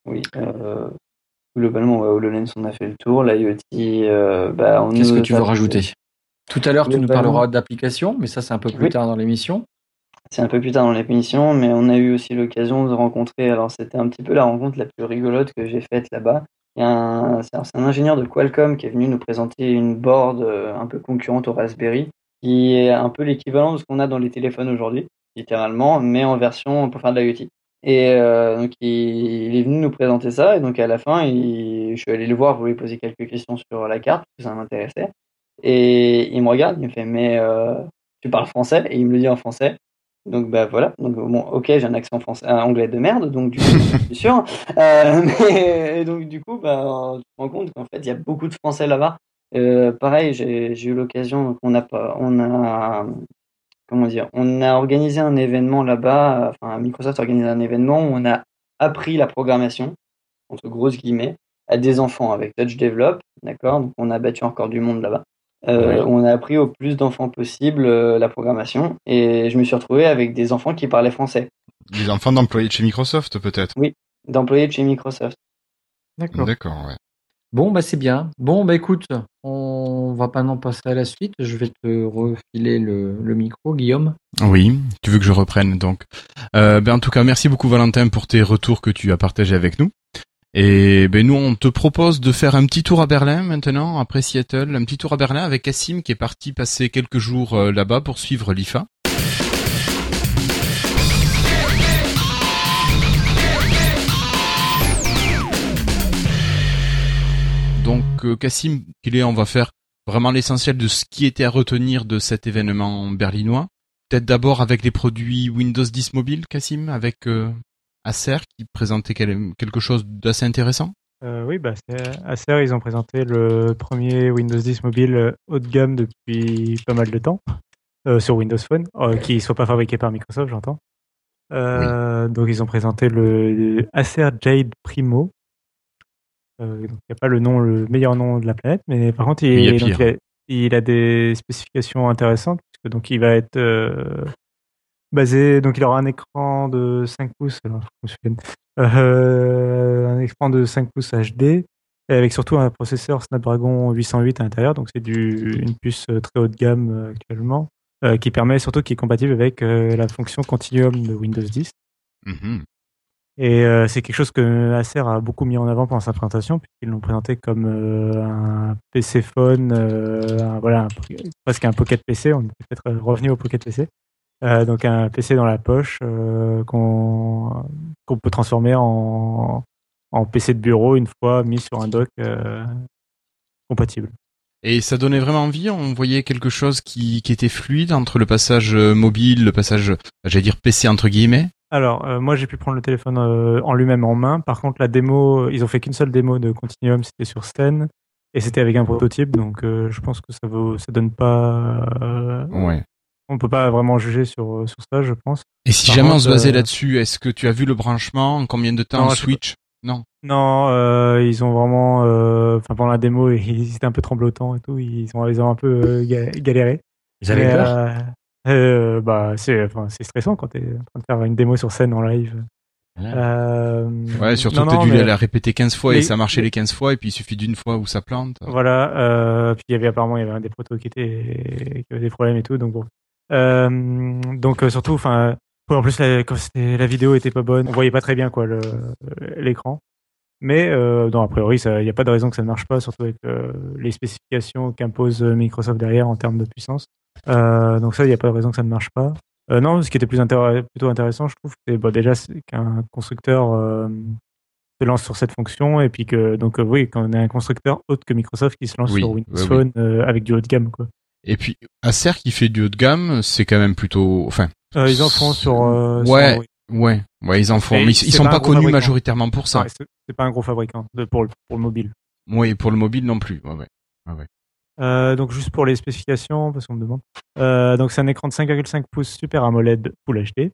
Oui. Euh, globalement, ouais, HoloLens, on a fait le tour. L'IoT, euh, bah, on Qu'est-ce que tu veux rajouter? Tout à l'heure, tu nous parleras d'applications, mais ça, c'est un peu plus Oui. tard dans l'émission. C'est un peu plus tard dans l'émission, mais on a eu aussi l'occasion de rencontrer. Alors, c'était un petit peu la rencontre la plus rigolote que j'ai faite là-bas. C'est un, un ingénieur de Qualcomm qui est venu nous présenter une board euh, un peu concurrente au Raspberry, qui est un peu l'équivalent de ce qu'on a dans les téléphones aujourd'hui, littéralement, mais en version pour faire de l'IoT. Et euh, donc, il, est venu nous présenter ça, et donc à la fin, je suis allé le voir lui poser quelques questions sur la carte, parce que ça m'intéressait. Et il me regarde, il me fait, mais euh, tu parles français? Et il me le dit en français. Donc bah voilà, donc bon, ok, j'ai un accent français, un anglais de merde, donc du coup, je suis sûr. Euh, mais et donc du coup, bah, tu te rends compte qu'en fait, il y a beaucoup de Français là-bas. Euh, pareil, j'ai eu l'occasion, donc on a pas, on a, comment dire, on a organisé un événement là-bas. Enfin, Microsoft a organisé un événement où on a appris la programmation entre grosses guillemets à des enfants avec Touch Develop, d'accord? Donc on a battu encore du monde là-bas. Euh, Ouais. On a appris au plus d'enfants possible euh, la programmation et je me suis retrouvé avec des enfants qui parlaient français, Les enfants d'employés de chez Microsoft, peut-être. d'employés de chez Microsoft. D'accord. D'accord, ouais. Bon, bah c'est bien. Bon, bah écoute, on va maintenant passer à la suite. Je vais te refiler le, le micro, Guillaume. Oui, tu veux que je reprenne donc. Euh, ben en tout cas, merci beaucoup Valentin pour tes retours que tu as partagés avec nous. Et ben nous, on te propose de faire un petit tour à Berlin maintenant, après Seattle, un petit tour à Berlin avec Cassim qui est parti passer quelques jours euh, là-bas pour suivre l'IFA. Donc euh, Cassim, qu'il est, on va faire vraiment l'essentiel de ce qui était à retenir de cet événement berlinois. Peut-être d'abord avec les produits Windows 10 mobile, Cassim, avec euh, Acer qui présentait quel- quelque chose d'assez intéressant? Euh, oui, bah, Acer, ils ont présenté le premier Windows 10 mobile euh, haut de gamme depuis pas mal de temps euh, sur Windows Phone, euh, qui ne soit pas fabriqué par Microsoft, j'entends. Donc, ils ont présenté le, Acer Jade Primo. Il n'y a pas le nom, le meilleur nom de la planète, mais par contre, il, a donc, pire. il a, il a des spécifications intéressantes, puisque donc il va être basé, donc il aura un écran de 5 pouces, alors, je me. Euh, un écran de 5 pouces HD, et avec surtout un processeur Snapdragon 808 à l'intérieur, donc c'est du une puce euh, très haut de gamme euh, actuellement, euh, qui permet surtout qui est compatible avec euh, la fonction Continuum de Windows 10. Mhm. Et euh, c'est quelque chose que Acer a beaucoup mis en avant pendant sa présentation, puisqu'ils l'ont présenté comme euh, un PC phone, euh, un- voilà, un- presque un Pocket PC. On est peut-être revenu au Pocket PC. Euh, donc un PC dans la poche euh, qu'on peut transformer en, en PC de bureau une fois mis sur un dock euh, compatible. Et ça donnait vraiment envie. On voyait quelque chose qui, qui était fluide entre le passage euh, mobile, le passage, j'allais dire PC entre guillemets? Alors, moi, j'ai pu prendre le téléphone en lui-même en main. Par contre, la démo, ils ont fait qu'une seule démo de Continuum, c'était sur scène. Et c'était avec un prototype, donc euh, je pense que ça vaut, ça donne pas. euh, Ouais. On peut pas vraiment juger sur, sur ça, je pense. Et si Par jamais on se basait euh, là-dessus, est-ce que tu as vu le branchement En combien de temps Non, en switch? Non. Non, euh, ils ont vraiment. euh, Enfin, pendant la démo, ils étaient un peu tremblotants et tout. Ils ont, ils ont un peu euh, ga- galéré. Ils avaient peur? euh, euh, bah, c'est enfin, c'est stressant quand tu es en train de faire une démo sur scène en live. Euh, Ouais, surtout que t'as dû mais- la répéter 15 fois et mais- ça marchait mais- les 15 fois et puis il suffit d'une fois où ça plante. Voilà. Euh, puis il y avait apparemment il y avait un des protos qui était qui avait des problèmes et tout. Donc bon. Euh, donc euh, surtout, enfin, en plus la, quand c'était- la vidéo était pas bonne, on voyait pas très bien quoi le l'écran. Mais euh, non, a priori, il n'y a pas de raison que ça ne marche pas, surtout avec euh, les spécifications qu'impose Microsoft derrière en termes de puissance. Euh, donc ça, il n'y a pas de raison que ça ne marche pas. Euh, non, ce qui était plus intér- plutôt intéressant, je trouve, c'est déjà qu'un constructeur euh, se lance sur cette fonction et puis que donc euh, oui, quand on a un constructeur autre que Microsoft qui se lance Oui, sur Windows oui, oui. Phone euh, avec du haut de gamme quoi. Et puis Acer qui fait du haut de gamme, c'est quand même plutôt, enfin, Euh, ils en font sur, euh, sur Ouais. Ouais, ouais, ils en font, Mais mais ils, ils sont pas connus fabricant. majoritairement pour ça. Ouais, c'est pas un gros fabricant de, pour, le, pour le mobile. Oui, pour le mobile non plus. Ouais, ouais. Euh, donc juste pour les spécifications, parce qu'on me demande. Euh, donc c'est un écran de 5,5 pouces Super AMOLED Full HD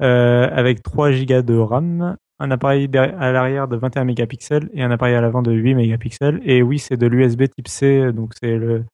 euh, avec 3 Go de RAM, un appareil à l'arrière de 21 mégapixels et un appareil à l'avant de 8 mégapixels. Et oui, c'est de l'USB type C, donc c'est le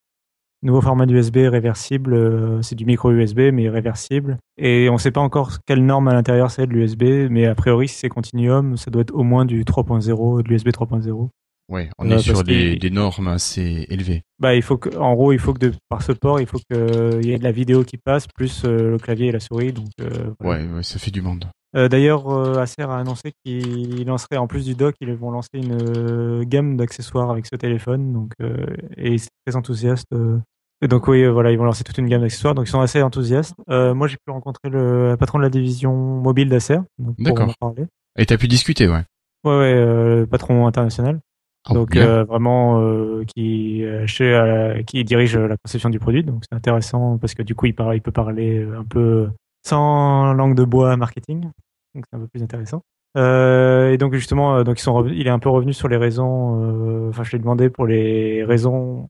nouveau format d'USB réversible. euh, c'est du micro USB mais réversible. Et on ne sait pas encore quelle norme à l'intérieur c'est de l'USB, mais a priori si c'est Continuum, ça doit être au moins du 3.0, de l'USB 3.0. Ouais, on Euh, est sur des, normes assez élevées. Bah, il faut que, en gros, il faut que de, par ce port, il faut qu'il y ait de la vidéo qui passe, plus euh, le clavier et la souris. Donc, euh, voilà. Ouais, ouais, ça fait du monde. Euh, D'ailleurs, euh, Acer a annoncé qu'il lancerait, en plus du dock, ils vont lancer une euh, gamme d'accessoires avec ce téléphone. Donc, euh, et c'est très enthousiaste. Et donc, oui, euh, voilà, ils vont lancer toute une gamme d'accessoires. Donc, ils sont assez enthousiastes. Euh, moi, j'ai pu rencontrer le patron de la division mobile d'Acer. donc, pour D'accord. en parler. Et t'as pu discuter, ouais. Ouais, ouais, euh, le patron international. Ah, donc bien. vraiment qui chez, qui dirige la conception du produit donc c'est intéressant parce que du coup il parle il peut parler un peu sans langue de bois marketing donc c'est un peu plus intéressant Euh, et donc justement euh, donc ils sont il est un peu revenu sur les raisons euh, enfin je lui ai demandé pour les raisons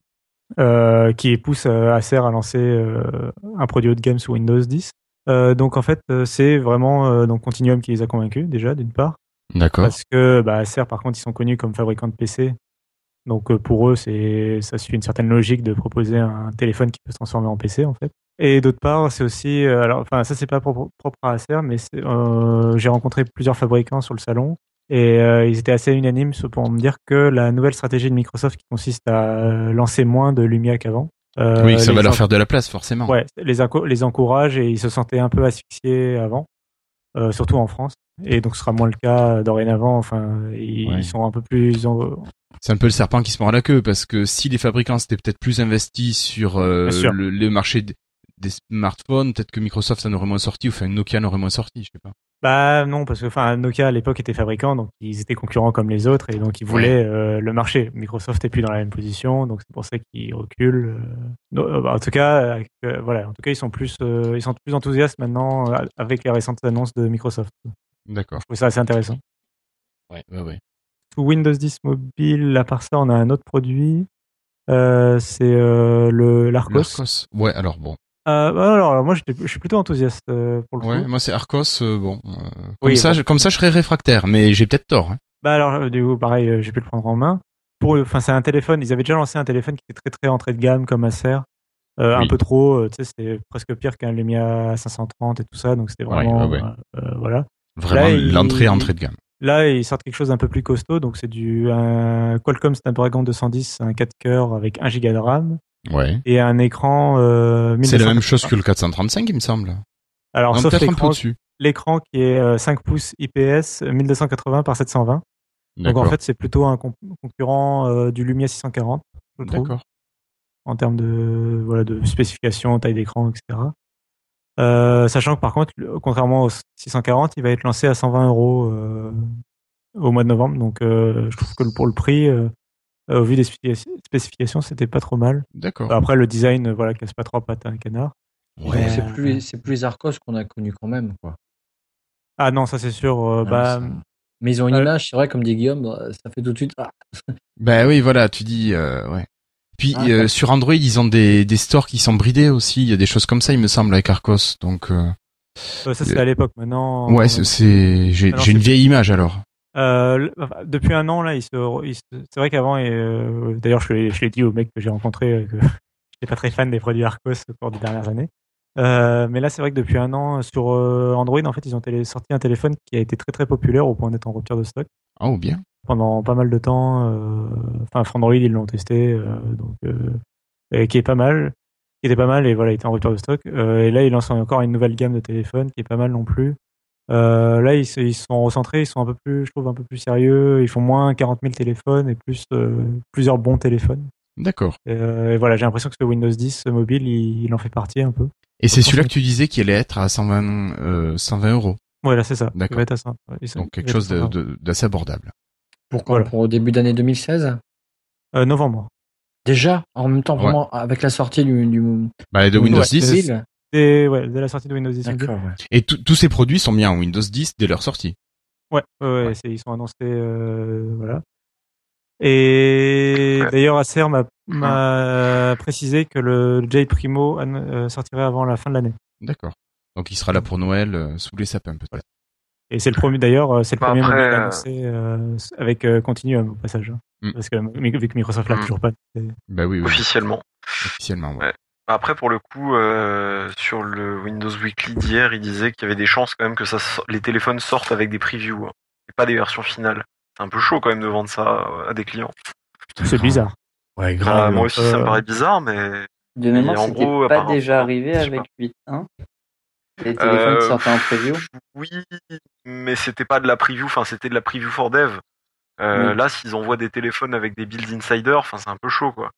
euh, qui poussent euh, Acer à lancer euh, un produit haut de gamme sous Windows 10 Euh, donc en fait c'est vraiment donc Continuum qui les a convaincus déjà d'une part D'accord. parce que bah, Acer, par contre, ils sont connus comme fabricants de PC. Donc pour eux, c'est ça suit une certaine logique de proposer un téléphone qui peut se transformer en PC en fait. Et d'autre part, c'est aussi, alors, enfin ça c'est pas propre, propre à Acer, mais euh, j'ai rencontré plusieurs fabricants sur le salon et euh, ils étaient assez unanimes pour me dire que la nouvelle stratégie de Microsoft qui consiste à euh, lancer moins de Lumia qu'avant. euh, oui, ça va leur faire de la place, forcément. Ouais, les, les encourage et ils se sentaient un peu asphyxiés avant, euh, surtout en France. Et donc ce sera moins le cas dorénavant. Enfin, ils, Ouais. ils sont un peu plus. en- C'est un peu le serpent qui se mord la queue parce que si les fabricants s'étaient peut-être plus investis sur euh, le, le marché des smartphones, peut-être que Microsoft ça n'aurait moins sorti ou enfin Nokia n'aurait moins sorti, je sais pas. Bah non, parce que enfin Nokia à l'époque était fabricant, donc ils étaient concurrents comme les autres et donc ils voulaient euh, le marché. Microsoft n'est plus dans la même position, donc c'est pour ça qu'ils reculent. euh. Non, euh, bah, en tout cas, euh, voilà, en tout cas ils sont plus, euh, ils sont plus enthousiastes maintenant avec les récentes annonces de Microsoft. D'accord. Je trouve ça assez intéressant. Ouais, ouais, ouais. Sous Windows 10 mobile, à part ça, on a un autre produit. C'est le l'Arcos. L'Arcos. Ouais, alors bon. Euh, alors, alors, moi, je suis plutôt enthousiaste euh, pour le Ouais, coup. moi c'est Arcos. euh, bon, comme Oui, ça, je, comme ça, je serais réfractaire, mais j'ai peut-être tort. hein. Bah alors, du coup, pareil, j'ai pu le prendre en main. Pour, enfin, c'est un téléphone. Ils avaient déjà lancé un téléphone qui était très très entrée de gamme comme Acer. Oui. Un peu trop. tu sais, c'était presque pire qu'un Lumia 530 et tout ça. Donc c'était vraiment, ouais, ouais. voilà. Vraiment l'entrée entrée de gamme. Là, ils sortent quelque chose d'un peu plus costaud. Donc c'est du un Qualcomm Snapdragon 210, un 4 cœurs avec 1 Go de RAM Ouais. et un écran. Euh, C'est la même 1280. chose que le 435, il me semble. Alors Non, sauf l'écran, l'écran qui est euh, 5 pouces IPS 1280 par 720. Donc en fait, c'est plutôt un con- concurrent euh, du Lumia 640, je trouve, D'accord. en termes de voilà de spécifications, taille d'écran, etc. Euh, sachant que par contre, contrairement au 640, il va être lancé à 120 euros euh, au mois de novembre. Donc euh, je trouve que pour le prix, euh, au vu des spécifications, c'était pas trop mal. D'accord. Après, le design, euh, voilà, casse pas trois pattes à un canard. Ouais. C'est plus, les- c'est plus les Arcos qu'on a connus quand même. Quoi. Ah non, ça c'est sûr. euh, Ah, bah, ça- Mais ils ont une euh, image, c'est vrai, comme dit Guillaume, bah, ça fait tout de suite. Ah, Ben oui, voilà, tu dis, euh, ouais. Puis Ah, euh, sur Android, ils ont des, des stores qui sont bridés aussi. Il y a des choses comme ça, il me semble, avec Arcos. Donc, euh, euh, ça c'est à l'époque. Maintenant, ouais, euh, c'est- c'est, j'ai, Alors, j'ai une c'est- vieille image alors. Euh, depuis un an là, il se, il se- c'est vrai qu'avant, et, euh, d'ailleurs, je, l'ai- je l'ai dit au mec que j'ai rencontré euh, que j'étais pas très fan des produits Arcos au cours des dernières années. Euh, mais là, c'est vrai que depuis un an, sur euh, Android, en fait, ils ont télé- sorti un téléphone qui a été très très populaire au point d'être en rupture de stock Oh bien. pendant pas mal de temps. euh, Enfin, Android, ils l'ont testé, euh, donc euh, et qui est pas mal, qui était pas mal et voilà, il était en rupture de stock. Euh, et là, ils lancent encore une nouvelle gamme de téléphones qui est pas mal non plus. Euh, là, ils, se- ils sont recentrés, ils sont un peu plus, je trouve, un peu plus sérieux. Ils font moins 40 000 téléphones et plus euh, plusieurs bons téléphones. D'accord. Et, euh, et voilà, j'ai l'impression que ce Windows 10 mobile, il, il en fait partie un peu. Et c'est celui-là que tu disais qui allait être à 120, euh, 120 euros. Voilà, c'est ça. D'accord. Il va être à ça. Ouais, il- Donc quelque chose d'assez abordable. pour quand Voilà. Pour au début d'année 2016 Euh, novembre. Déjà En même temps, Ouais. vraiment, avec la sortie du, du Bah, de Windows Ouais, 10. Dès, ouais, dès la sortie de Windows 10 mobile. D'accord, ouais. Et tous ces produits sont mis en Windows 10 dès leur sortie. Ouais, ouais, ouais, c'est- ils sont annoncés, euh, voilà. Et d'ailleurs, Acer m'a, m'a précisé que le J Primo euh, sortirait avant la fin de l'année. D'accord. Donc il sera là pour Noël, euh, sous les sapins peut-être. Et c'est le premier, d'ailleurs, c'est le Bah, premier après, annoncé euh, avec euh, Continuum au passage. hein. Mm. Parce que vu que Microsoft l'a Mm. toujours pas. Bah oui, oui, officiellement. officiellement. Ouais. Après, pour le coup, euh, sur le Windows Weekly d'hier, il disait qu'il y avait des chances quand même que ça, les téléphones sortent avec des previews, hein, et pas des versions finales. C'est un peu chaud quand même de vendre ça euh, à des clients. C'est bizarre. Ouais, Bah, moi aussi, ça me Euh, paraît bizarre, mais De en c'était pas apparemment, déjà arrivé avec pas. 8.1 Les téléphones Euh, qui sortaient en preview? oui, mais c'était pas de la preview, enfin c'était de la preview for dev. Euh, Oui. Là, s'ils envoient des téléphones avec des builds insider, enfin c'est un peu chaud quoi.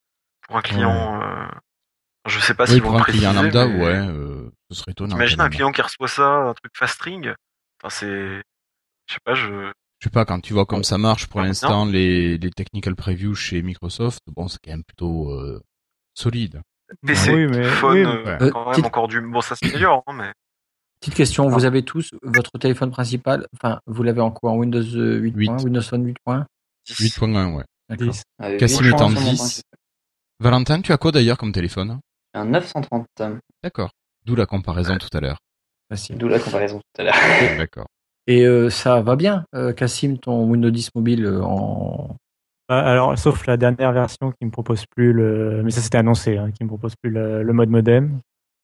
Pour un client, euh, je sais pas oui, s'ils pour vont un le client lambda, mais ouais, euh, ce serait étonnant. T'imagines quand un client qui reçoit ça, un truc fast string. Enfin c'est, je sais pas, je. Je sais pas, quand tu vois comme ça marche pour Ah, l'instant, les, les technical previews chez Microsoft, bon, c'est quand même plutôt euh, solide. PC, Oui, mais- phone, oui, euh, ouais. quand Euh, même petite- encore du. Bon, ça c'est meilleur, hein, mais. Petite question, vous avez tous votre téléphone principal, enfin, vous l'avez en quoi En Windows euh, 8. Huit. Windows Phone 8. 8.1, ouais. D'accord. 10. Avec Cassim est en chances sur mon 10. principal. Valentin, tu as quoi d'ailleurs comme téléphone? Un 930, D'accord. D'où la comparaison tout à l'heure. D'où la comparaison tout à l'heure. D'accord. Et euh, ça va bien, euh, Cassim, ton Windows 10 mobile euh, en. Ah, Alors, sauf la dernière version qui me propose plus le, mais ça c'était annoncé, hein, qui me propose plus le, le mode modem.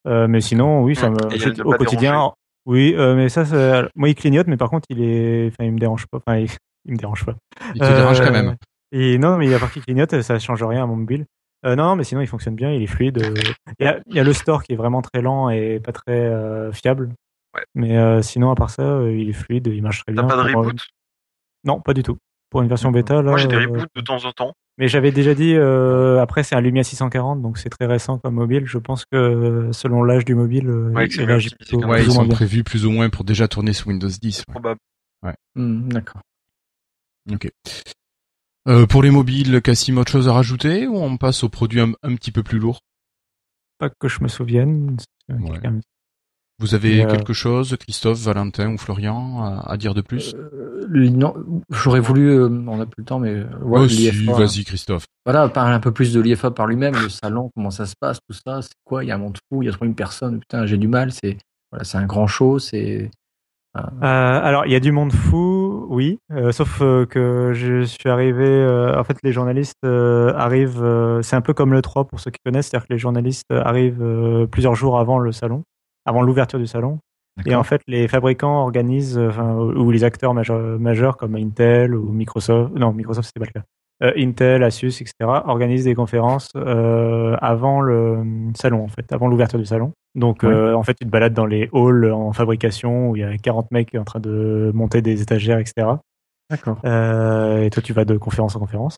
Euh, mais sinon, oui, ça me, je- au pas quotidien, déranger. oui, euh, mais ça, c'est- moi, il clignote, mais par contre, il est, enfin, il me dérange pas, enfin, il, il me dérange pas. Il te dérange quand même. Euh, Et non, mais à part qu'il clignote, ça change rien à mon mobile. Euh, non, mais sinon, il fonctionne bien, il est fluide. euh. Il y a, il y a le store qui est vraiment très lent et pas très euh, fiable. Ouais. Mais euh, sinon, à part ça, il est fluide, il marche très T'as bien. pas de Pour, euh, reboot? Non, pas du tout. pour une version bêta. Là, Moi, j'ai des euh, reboots de temps en temps. mais j'avais déjà dit, euh, après, c'est un Lumia 640, donc c'est très récent comme mobile. Je pense que selon l'âge du mobile, Ouais, il réagit plutôt Ouais, plus ils ou moins sont bien. prévus plus ou moins pour déjà tourner sous Windows 10. ouais. Probable. Hmm, D'accord. Ok. Euh, pour les mobiles, Cassim, autre chose à rajouter ou on passe aux produits un, un petit peu plus lourds Pas que je me souvienne. Ouais. Vous avez euh, quelque chose, Christophe, Valentin ou Florian, à, à dire de plus? Euh, non, j'aurais voulu, on n'a plus le temps, mais ouais, Oh, si, l'IFA, vas-y Christophe. Voilà, parler un peu plus de l'IFA par lui-même, le salon, comment ça se passe, tout ça, c'est quoi Il y a un monde fou, il y a 3000 personnes, putain, j'ai du mal, c'est voilà, c'est un grand show, c'est Euh, alors, il y a du monde fou, oui. euh, sauf euh, que je suis arrivé. euh, en fait, les journalistes euh, arrivent. euh, c'est un peu comme le 3 pour ceux qui connaissent, c'est-à-dire que les journalistes arrivent euh, plusieurs jours avant le salon, avant l'ouverture du salon. Et en fait, les fabricants organisent, enfin, ou les acteurs majeurs, majeurs comme Intel ou Microsoft. Non, Microsoft, c'était pas le cas. Euh, Intel, Asus, etc. organisent des conférences euh, avant le salon, en fait, avant l'ouverture du salon. Donc, euh, en fait, tu te balades dans les halls en fabrication où il y a 40 mecs en train de monter des étagères, etc. D'accord. Euh, et toi, tu vas de conférence en conférence.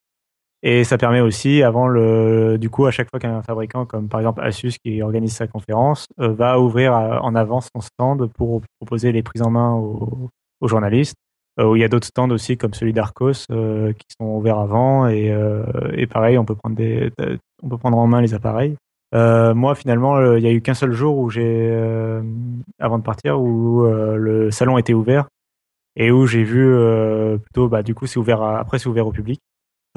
Et ça permet aussi, avant le, du coup, à chaque fois qu'un fabricant, comme par exemple Asus qui organise sa conférence, euh, va ouvrir à- en avance son stand pour proposer les prises en main aux, aux journalistes. Euh, où il y a d'autres stands aussi, comme celui d'Arcos, euh, qui sont ouverts avant. Et, euh, et pareil, on peut prendre des, on peut prendre en main les appareils. Euh, moi, finalement, euh, il y a eu qu'un seul jour où j'ai, euh, avant de partir, où euh, le salon était ouvert et où j'ai vu euh, plutôt, bah, du coup, c'est ouvert à- après, c'est ouvert au public.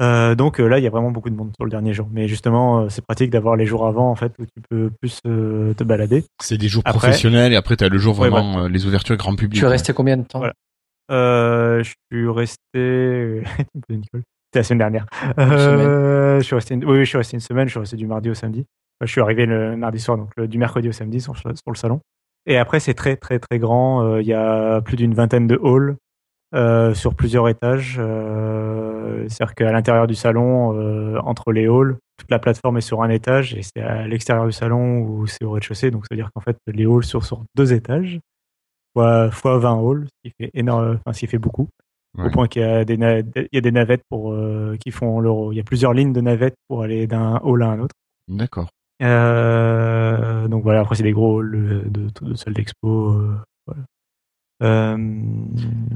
Euh, donc euh, là, il y a vraiment beaucoup de monde sur le dernier jour. Mais justement, euh, c'est pratique d'avoir les jours avant, en fait, où tu peux plus euh, te balader. C'est des jours Après- professionnels et après tu as le jour Ouais, vraiment euh, les ouvertures grand public. Tu es resté combien de temps? Voilà. Euh, je suis resté. C'était la semaine dernière. Euh, je suis resté. une- Oui, oui, je suis resté une semaine. Je suis resté du mardi au samedi. Enfin, je suis arrivé le mardi soir, donc le- du mercredi au samedi sur, sur le salon. Et après, c'est très, très, très grand. Euh, Il y a plus d'une vingtaine de halls euh, sur plusieurs étages. Euh, C'est-à-dire qu'à l'intérieur du salon, euh, entre les halls, toute la plateforme est sur un étage et c'est à l'extérieur du salon où c'est au rez-de-chaussée. Donc, ça veut dire qu'en fait, les halls sont sur deux étages fois, fois 20 halls, ce qui fait énorme, enfin, ce qui fait beaucoup. Au point qu'il y a des, na- il y a des navettes pour, euh, qui font l'euro. Il y a plusieurs lignes de navettes pour aller d'un hall à un autre. D'accord. Euh, donc voilà, après c'est des gros halls de, de, de salles d'expo. euh, voilà. Euh,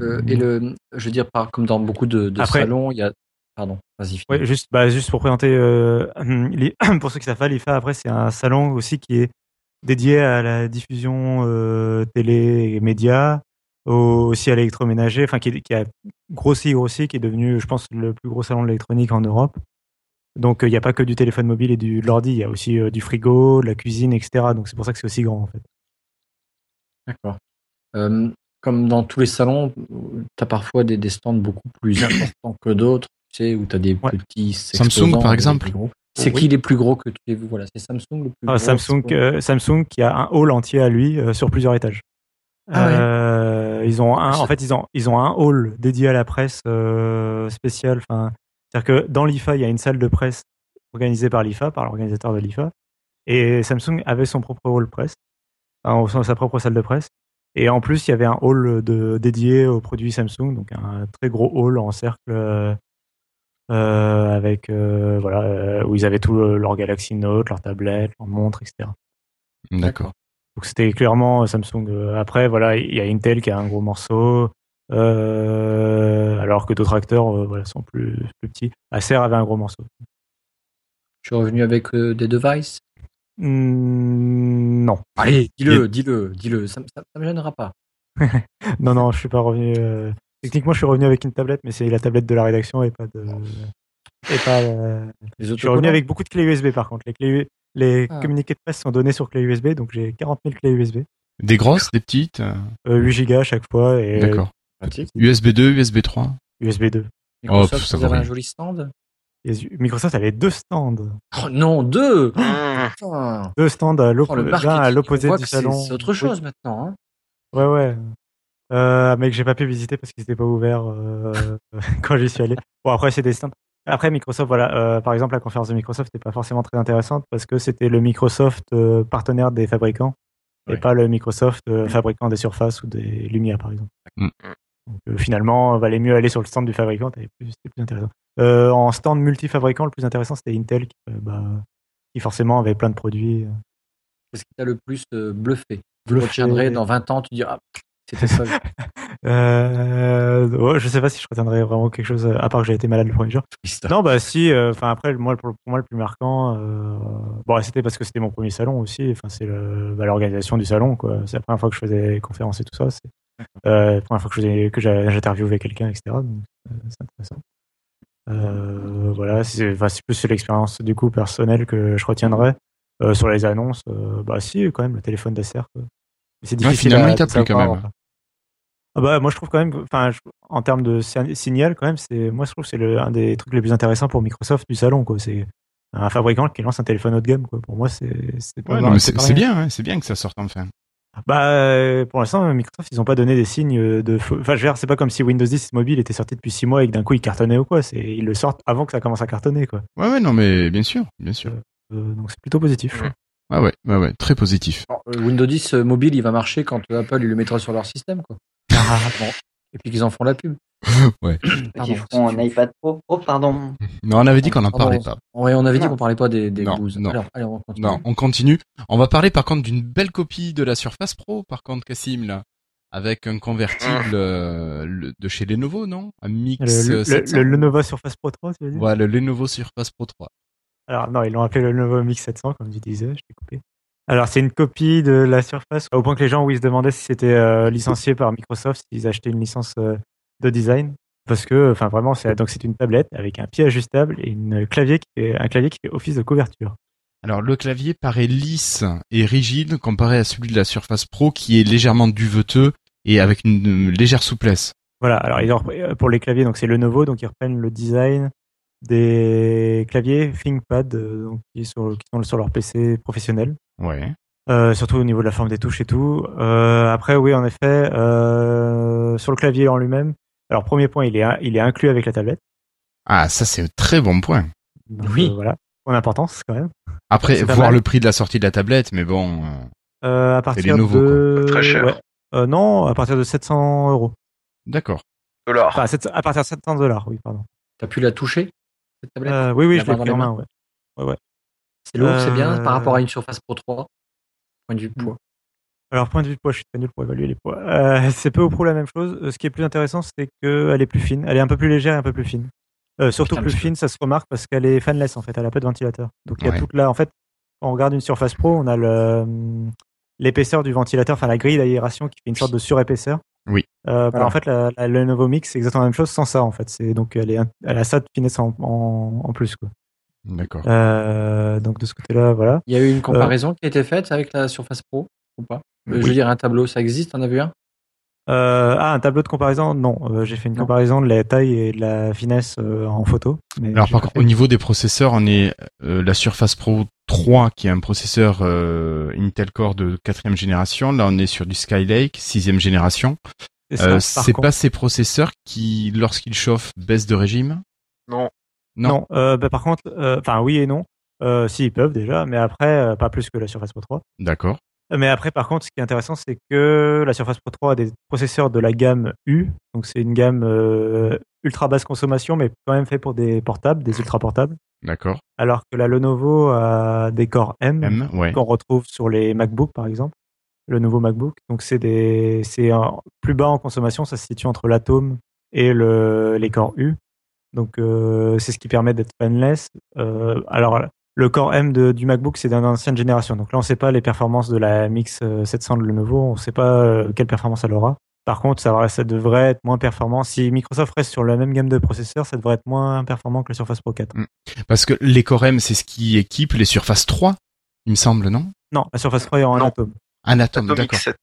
Euh, Et le, je veux dire, par, comme dans beaucoup de, de Après- salons, il y a. Pardon, vas-y. Ouais, juste, bah, juste pour présenter, euh, pour ceux qui savent pas, l'IFA, après, c'est un salon aussi qui est dédié à la diffusion euh, télé et médias, au- aussi à l'électroménager, enfin, qui, a grossi, grossi, qui est devenu, je pense, le plus gros salon de l'électronique en Europe. Donc, euh, il n'y a pas que du téléphone mobile et du, de l'ordi, il y a aussi euh, du frigo, de la cuisine, etc. Donc, c'est pour ça que c'est aussi grand, en fait. D'accord. Euh, comme dans tous les salons, tu as parfois des, des stands beaucoup plus importants que d'autres, tu sais, où tu as des Ouais. petits. Samsung, par exemple. C'est Oui. qui les plus gros que tu as vu? Voilà, c'est Samsung le plus Ah, gros. Samsung, euh, Samsung qui a un hall entier à lui euh, sur plusieurs étages. Ah ouais. Euh, ils ont un, en fait, ils ont, ils ont un hall dédié à la presse spéciale. Enfin, c'est-à-dire que dans l'IFA, il y a une salle de presse organisée par l'IFA, par l'organisateur de l'IFA, et Samsung avait son propre hall presse, enfin, sa propre salle de presse. Et en plus, il y avait un hall de, dédié aux produits Samsung, donc un très gros hall en cercle avec euh, voilà euh, où ils avaient tout le- leur Galaxy Note, leur tablette, leur montre, etc. D'accord. Donc c'était clairement Samsung. Euh, Après, voilà, il y a Intel qui a un gros morceau, euh, alors que d'autres acteurs euh, voilà, sont plus, plus petits. Acer avait un gros morceau. Je suis revenu avec euh, des devices? Hmm, non, Allez, dis-le, dis-le, dis-le, ça, ça, ça me gênera pas. non, non, je suis pas revenu. Euh, Techniquement, je suis revenu avec une tablette, mais c'est la tablette de la rédaction et pas de. Et pas. euh, Les Je suis revenu avec beaucoup de clés USB par contre. Les, clés, les Ah. communiqués de presse sont donnés sur clé USB, donc j'ai 40 000 clés USB. Des grosses, des petites euh, Euh, 8 Go à chaque fois et D'accord. pratique. USB 2, USB 3 USB 2. Microsoft, pff, ça vous avez un joli stand? Microsoft avait deux stands. Oh non, deux. Putain. Deux stands à Oh, l'opposé du salon. C'est autre chose maintenant. Hein. Ouais, ouais. Euh, mais que j'ai pas pu visiter parce qu'ils n'étaient pas ouverts euh, quand j'y suis allé. Bon, après, c'est des stands. Après, Microsoft, voilà. euh, par exemple, la conférence de Microsoft n'est pas forcément très intéressante parce que c'était le Microsoft euh, partenaire des fabricants Ouais. et pas le Microsoft euh, fabricant des surfaces ou des Lumia, par exemple. Donc euh, finalement, valait mieux aller sur le stand du fabricant, c'était plus intéressant. Euh, en stand multi-fabricant, le plus intéressant c'était Intel, qui, euh, bah, qui forcément avait plein de produits. Qu'est-ce qui t'a le plus euh, bluffé Tu Bluffé. retiendrais dans 20 ans, tu diras, ah, c'était ça. Euh, ouais, je sais pas si je retiendrai vraiment quelque chose, euh, à part que j'ai été malade le premier jour. Non, bah si. euh, Enfin après, moi, pour, pour moi, le plus marquant, euh, bon, c'était parce que c'était mon premier salon aussi. Enfin, c'est bah, l'organisation du salon, quoi. C'est la première fois que je faisais des conférences et tout ça. C'est euh, la première fois que je faisais- que j'interviewais quelqu'un, etc. Donc, euh, c'est intéressant. Euh, voilà, c'est enfin, c'est plus l'expérience du coup personnelle que je retiendrai. Euh, sur les annonces, euh, bah si, quand même, le téléphone d'Acer. C'est Ouais, difficile finalement, à il t'a de plu quand même. Ah bah, moi, je trouve quand même, enfin, en termes de si- signal, quand même, c'est, moi, je trouve que c'est le- un des trucs les plus intéressants pour Microsoft du salon, quoi. C'est un fabricant qui lance un téléphone haut de gamme, quoi. Pour moi, c'est, c'est pas Ouais, c'est bien, hein, c'est bien que ça sorte enfin. Bah, euh, pour l'instant, Microsoft, ils ont pas donné des signes de, feu- enfin, je veux dire, c'est pas comme si Windows 10 mobile était sorti depuis 6 mois et que d'un coup il cartonnait ou quoi. C'est, ils le sortent avant que ça commence à cartonner, quoi. Ouais, ouais, non, mais bien sûr, bien sûr. Euh, donc c'est plutôt positif. Ouais. Ah ouais, ouais, ouais, très positif. Bon, euh, Windows 10 euh, mobile, il va marcher quand euh, Apple il le mettra sur leur système, quoi. Bon. Et puis qu'ils en font la pub. Ouais. Qui feront un iPad Pro. Oh, pardon. Non, on avait dit qu'on n'en parlait pas. Ouais, on avait dit qu'on parlait pas des, des Non, blues. non. Alors, allez, on continue. Non, on continue. On va parler par contre d'une belle copie de la Surface Pro, par contre, Cassim, là. Avec un convertible euh, le- de chez Lenovo, non? Un Mix Le, le, 700. le Lenovo Surface Pro 3, tu veux dire? Voilà, le Lenovo Surface Pro 3. Alors non, ils l'ont appelé le Lenovo Mix 700, comme tu disais, je t'ai coupé. Alors c'est une copie de la Surface, au point que les gens, oui, se demandaient si c'était euh, licencié par Microsoft, s'ils achetaient une licence euh, de design. Parce que, enfin vraiment, c'est donc c'est une tablette avec un pied ajustable et une clavier qui fait, un clavier qui fait office de couverture. Alors, le clavier paraît lisse et rigide comparé à celui de la Surface Pro qui est légèrement duveteux et avec une, une légère souplesse. Voilà, alors euh, pour les claviers, donc c'est Lenovo, donc ils reprennent le design des claviers ThinkPad euh, donc, qui, sont, qui sont sur leur PC professionnel. Ouais. Euh, surtout au niveau de la forme des touches et tout. Euh, après, oui, en effet, euh, sur le clavier en lui-même. Alors, premier point, il est, il est inclus avec la tablette. Ah, ça c'est un très bon point. Donc, Oui. euh, voilà. Point d'importance, quand même. Après, voir mal. le prix de la sortie de la tablette, mais bon. à partir Lenovo, de... Très cher. ouais. Euh, non, à partir de 700 euros. D'accord. Dollars. Enfin, 700 à partir de 700 dollars, oui, pardon. T'as pu la toucher, cette tablette? Euh, oui, oui, je l'ai pris en main, ouais. Ouais, ouais. C'est lourd, c'est bien Euh, par rapport à une Surface Pro 3. Point de vue poids. Alors, point de vue de poids, je suis très nul pour évaluer les poids. Euh, c'est peu ou prou la même chose. Euh, Ce qui est plus intéressant, c'est qu'elle est plus fine. Elle est un peu plus légère et un peu plus fine. Euh, surtout Putain, plus fine, ça se remarque parce qu'elle est fanless en fait. Elle a pas de ventilateur. Donc il y a toute là. En fait, quand on regarde une Surface Pro, on a le hum, l'épaisseur du ventilateur, enfin la grille d'aération qui fait une sorte de surépaisseur. Oui. Euh, bah, Voilà. En fait, la, la Lenovo Mix, c'est exactement la même chose sans ça en fait. C'est donc elle est un- elle a ça de finesse en, en, en plus quoi. D'accord. Euh, donc de ce côté-là, voilà. Il y a eu une comparaison qui a été faite avec la Surface Pro ou pas? Euh, Je veux dire, un tableau, ça existe? T'en as vu un? Euh, ah, un tableau de comparaison Non, Euh, j'ai fait une comparaison de la taille et de la finesse euh, en photo. Mais Alors par contre, au niveau des processeurs, on est euh, la Surface Pro 3 qui est un processeur euh, Intel Core de quatrième génération. Là, on est sur du Skylake sixième génération. c'est. Euh, pas ces processeurs qui, lorsqu'ils chauffent, baissent de régime? Non. non. Non, euh, bah, par contre, euh, enfin oui et non. Euh, si ils peuvent déjà, mais après euh, pas plus que la Surface Pro 3. D'accord. Mais après, par contre, ce qui est intéressant, c'est que la Surface Pro 3 a des processeurs de la gamme U, donc c'est une gamme euh, ultra basse consommation, mais quand même fait pour des portables, des ultra portables. D'accord. Alors que la Lenovo a des corps M, M, ouais. qu'on retrouve sur les MacBooks par exemple, le nouveau MacBook. Donc c'est des, c'est un- plus bas en consommation, ça se situe entre l'Atom et le, les corps U. Donc euh, c'est ce qui permet d'être fanless. Euh, alors le Core M de- du MacBook c'est d'une ancienne génération. Donc là on ne sait pas les performances de la Mix euh, 700 de Lenovo, on ne sait pas euh, quelle performance elle aura. Par contre, ça, devrait être moins performant. Si Microsoft reste sur la même gamme de processeurs, ça devrait être moins performant que la Surface Pro 4. Parce que les Core M, c'est ce qui équipe les Surface 3, il me semble, non? Non, la Surface Pro est en Non. Atom. Un Atom, Atomic d'accord. 7.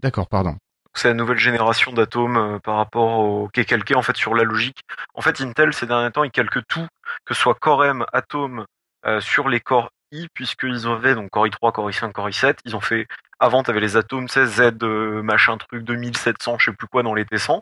D'accord, pardon. C'est la nouvelle génération d'atomes euh, par rapport au qui est calqué en fait sur la logique. En fait, Intel ces derniers temps, ils calquent tout, que ce soit Core M, Atom, euh, sur les Core i, puisqu'ils avaient donc Core i3, Core i5, Core i7. Ils ont fait avant, t'avais les atomes, tu sais, Z euh, machin truc 2700, je sais plus quoi dans les T100.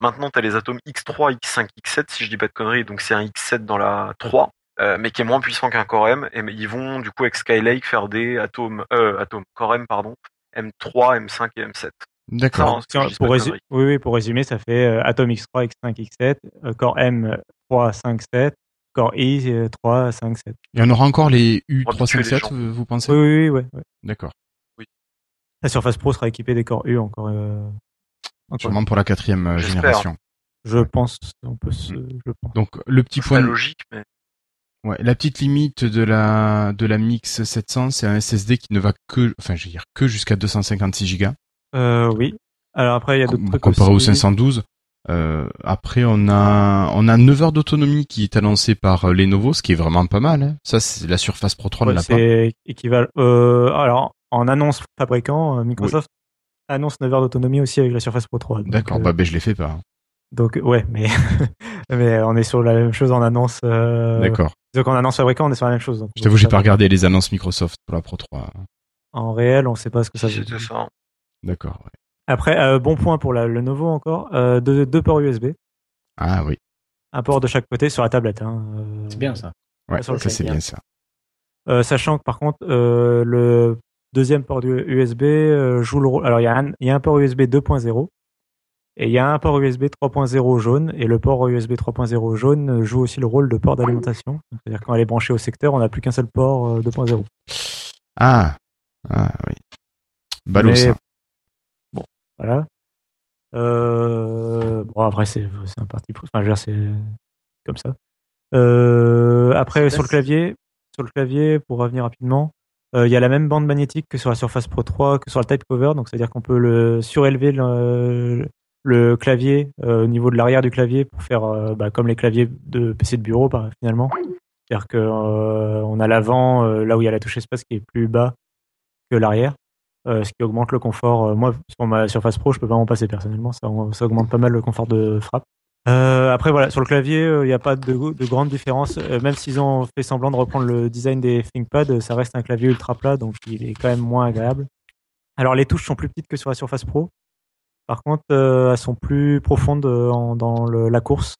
Maintenant, t'as les atomes X3, X5, X7, si je dis pas de conneries, donc c'est un X7 dans la 3. euh, mais qui est moins puissant qu'un Core M, et mais ils vont du coup avec Skylake faire des atomes, euh, atomes, Core M pardon, M3, M5 et M7. D'accord. Pour, résu- oui, oui, pour résumer, ça fait euh, Atom X3, X5, X7, euh, Core M 3, 5, 7, Core I euh, 3, 5, 7. Il y en aura encore les habituer les U357, gens. vous pensez? Oui, oui, oui, ouais, ouais. D'accord. La Surface Pro sera équipée des Core U encore. euh, encore. Sûrement pour la quatrième euh, J'espère. génération. Je pense, on peut se, je pense. Donc le petit C'est point, logique, mais ouais, la petite limite de la de la Mix 700, c'est un SSD qui ne va que, enfin, je veux dire que jusqu'à 256 Go. Euh, oui. Alors après, il y a d'autres trucs comparé au aussi. 512. Euh, après, on a on a 9 heures d'autonomie qui est annoncée par euh, Lenovo, ce qui est vraiment pas mal. hein. Ça, c'est la Surface Pro 3 Ouais, ne l'a pas. c'est équivalent. Euh, alors, en annonce fabricant, Microsoft annonce 9 heures d'autonomie aussi avec la Surface Pro 3. Donc, D'accord, euh, bah ben je l'ai fait pas. hein. Donc, ouais, mais, mais on est sur la même chose en annonce. Euh, D'accord. Donc, en annonce fabricant, on est sur la même chose. Donc, Je t'avoue, j'ai pas regardé les annonces Microsoft pour la Pro 3. En réel, on sait pas ce que ça veut dire. D'accord. ouais. Après, euh, bon point pour la, le Novo encore. Euh, deux, deux ports USB. Ah oui. Un port de chaque côté sur la tablette. Hein, euh, C'est bien ça. Ouais, ça c'est bien. ça. Euh, sachant que par contre, euh, le deuxième port USB euh, joue le rôle. Alors, il y, a un- il y a un port USB 2.0 et il y a un port USB 3.0 jaune. Et le port USB 3.0 jaune joue aussi le rôle de port d'alimentation. C'est-à-dire quand elle est branchée au secteur, on n'a plus qu'un seul port euh, 2.0. Ah, ah oui. Ballot Mais- ça. Voilà. Euh, bon, après, c'est un parti. Enfin, c'est comme ça. Euh, après, sur le clavier, sur le clavier, pour revenir rapidement, euh, il y a la même bande magnétique que sur la Surface Pro 3, que sur le Type Cover. Donc, c'est-à-dire qu'on peut le surélever le, le clavier au niveau de l'arrière du clavier pour faire bah, comme les claviers de PC de bureau, finalement. C'est-à-dire que euh, on a l'avant, là où il y a la touche espace, qui est plus bas que l'arrière. Euh, ce qui augmente le confort. Euh, moi, sur ma Surface Pro, je peux pas m'en passer personnellement. Ça, augmente pas mal le confort de frappe. Euh, après, voilà, sur le clavier, il n'y a pas de, de grande différence. Même s'ils ont fait semblant de reprendre le design des ThinkPad, ça reste un clavier ultra plat, donc il est quand même moins agréable. Alors, les touches sont plus petites que sur la Surface Pro. Par contre, elles sont plus profondes en- dans la course.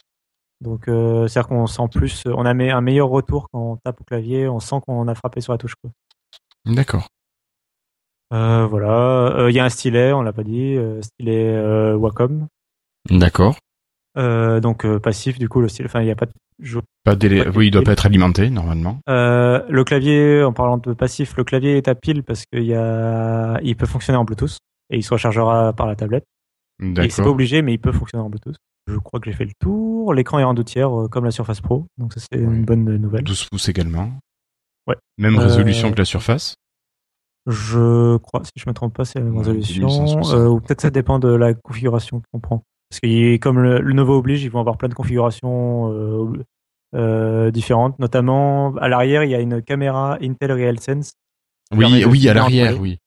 Donc, c'est-à-dire qu'on sent plus, on a un meilleur retour quand on tape au clavier, on sent qu'on a frappé sur la touche. D'accord. Euh, voilà, Euh, il y a un stylet, on l'a pas dit, euh, stylet euh, Wacom. D'accord. Euh, donc euh, passif du coup le stylet. Enfin il y a pas de je- Pas délai... Pas de Oui, il doit pas être alimenté normalement. Euh, le clavier, en parlant de passif, le clavier est à pile parce qu'il y a, il peut fonctionner en Bluetooth et il se rechargera par la tablette. Et c'est pas D'accord. obligé, mais il peut fonctionner en Bluetooth. Je crois que j'ai fait le tour. L'écran est en deux tiers euh, comme la Surface Pro, donc ça c'est une bonne nouvelle. 12 pouces également. Ouais. Même Euh, résolution que la Surface. Je crois, si je me trompe pas, c'est la même Ouais, résolution. 1160. Euh, ou peut-être ça dépend de la configuration qu'on prend. Parce que comme le, le Novo oblige, ils vont avoir plein de configurations euh, euh, différentes. Notamment, à l'arrière, il y a une caméra Intel RealSense. Oui, oui, à l'arrière, oui.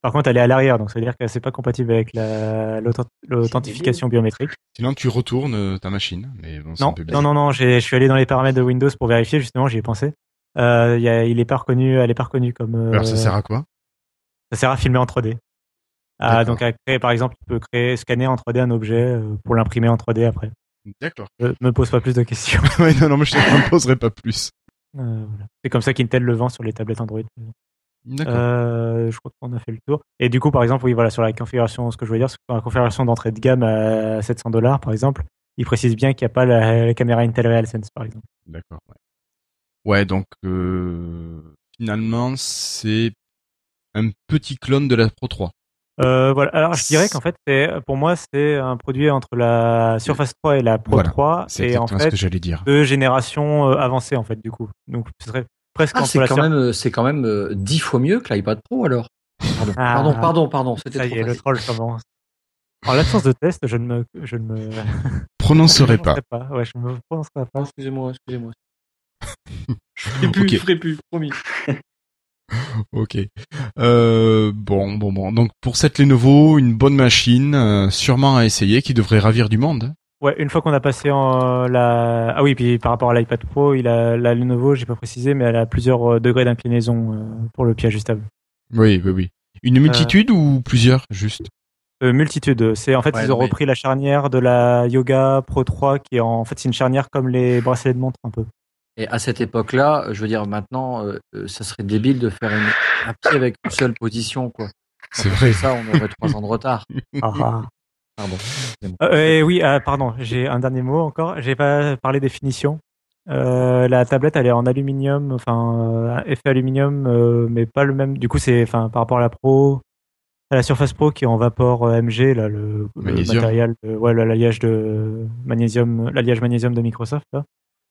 Par contre, elle est à l'arrière, donc ça veut dire que c'est pas compatible avec la- l'authent- l'authentification biométrique. Sinon, tu retournes ta machine. Mais bon, c'est un Non, peu non, bizarre. non, non, j'ai- je suis allé dans les paramètres de Windows pour vérifier, justement, j'y ai pensé. Euh, il y a- il est pas reconnu, elle est pas reconnue comme. euh, Alors, ça sert à quoi? Ça sert à filmer en 3D. Ah, donc à créer, par exemple, tu peux créer, scanner en 3D un objet euh, pour l'imprimer en 3D après. D'accord. Je me pose pas plus de questions. ouais, non, non, mais je ne poserai pas plus. Euh, voilà. C'est comme ça qu'Intel le vend sur les tablettes Android. D'accord. Euh, je crois qu'on a fait le tour. Et du coup, par exemple, oui, voilà, sur la configuration, ce que je veux dire, c'est que sur la configuration d'entrée de gamme à 700 dollars, par exemple, il précise bien qu'il n'y a pas la, la caméra Intel RealSense, par exemple. D'accord. Ouais. Ouais, donc euh, finalement, c'est un petit clone de la Pro 3. Euh, voilà. Alors, je dirais qu'en fait, c'est, pour moi, c'est un produit entre la Surface 3 et la Pro Voilà. 3, C'est et en exactement ce fait, que j'allais dire. deux générations euh, avancées, en fait, du coup. Donc, ce serait presque Ah, entre c'est la quand, Sur- même, c'est quand même dix fois mieux que l'iPad Pro alors. Pardon, Ah. pardon, pardon, pardon. C'était Ça trop y est, le troll commence. En l'absence de test, je ne me, je ne me, Prononcerai je ne pas. Ouais, je me prononcerai pas. Excusez-moi, excusez-moi. Je ferai plus, Ok. je ferai plus, promis. Ok. Euh, bon, bon, bon. Donc pour cette Lenovo, une bonne machine, euh, sûrement à essayer, qui devrait ravir du monde. Ouais, une fois qu'on a passé en la, ah oui, puis par rapport à l'iPad Pro, il a la Lenovo, j'ai pas précisé, mais elle a plusieurs euh, degrés d'inclinaison euh, pour le pied ajustable. Oui, oui, oui. Une multitude ou plusieurs, juste? Euh, multitude. C'est en fait Ouais, ils ont mais- repris la charnière de la Yoga Pro 3 qui est en, en fait c'est une charnière comme les bracelets de montre un peu. Et à cette époque-là, je veux dire, maintenant, euh, euh, ça serait débile de faire une, un pied avec une seule position, quoi. C'est vrai. Ça, on aurait trois ans de retard. Ah, ah. Pardon. Euh, oui, ah, pardon, j'ai un dernier mot encore. J'ai pas parlé des finitions. Euh, la tablette, elle est en aluminium, enfin euh, effet aluminium, euh, mais pas le même. Du coup, c'est, enfin, par rapport à la Pro, à la Surface Pro qui est en vapor euh, MG, là, le, le matériel, de- ouais, le- l'alliage de magnésium, l'alliage magnésium de Microsoft. Là.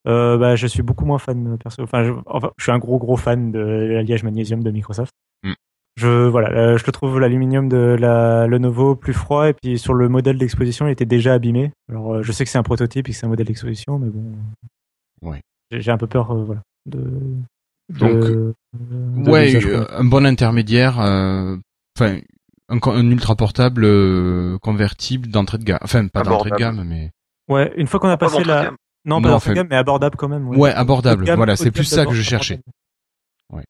Euh, bah, je suis beaucoup moins fan perso. Enfin, je, enfin, je suis un gros gros fan de l'alliage magnésium de Microsoft. Mm. Je voilà, euh, je le trouve l'aluminium de la Lenovo plus froid et puis sur le modèle d'exposition, il était déjà abîmé. Alors, euh, je sais que c'est un prototype et que c'est un modèle d'exposition, mais bon. Ouais. J'ai un peu peur, euh, voilà, de. de- Donc, de Ouais, euh, un bon intermédiaire, euh, enfin un, un ultra portable euh, convertible d'entrée de gamme, enfin pas d'entrée de gamme, mais Ouais, une fois qu'on a Pas passé la. Non, Non, pas de enfin- gamme, mais abordable quand même. ouais, abordable. De gamme- voilà, c'est de plus ça que je cherchais. Ouais.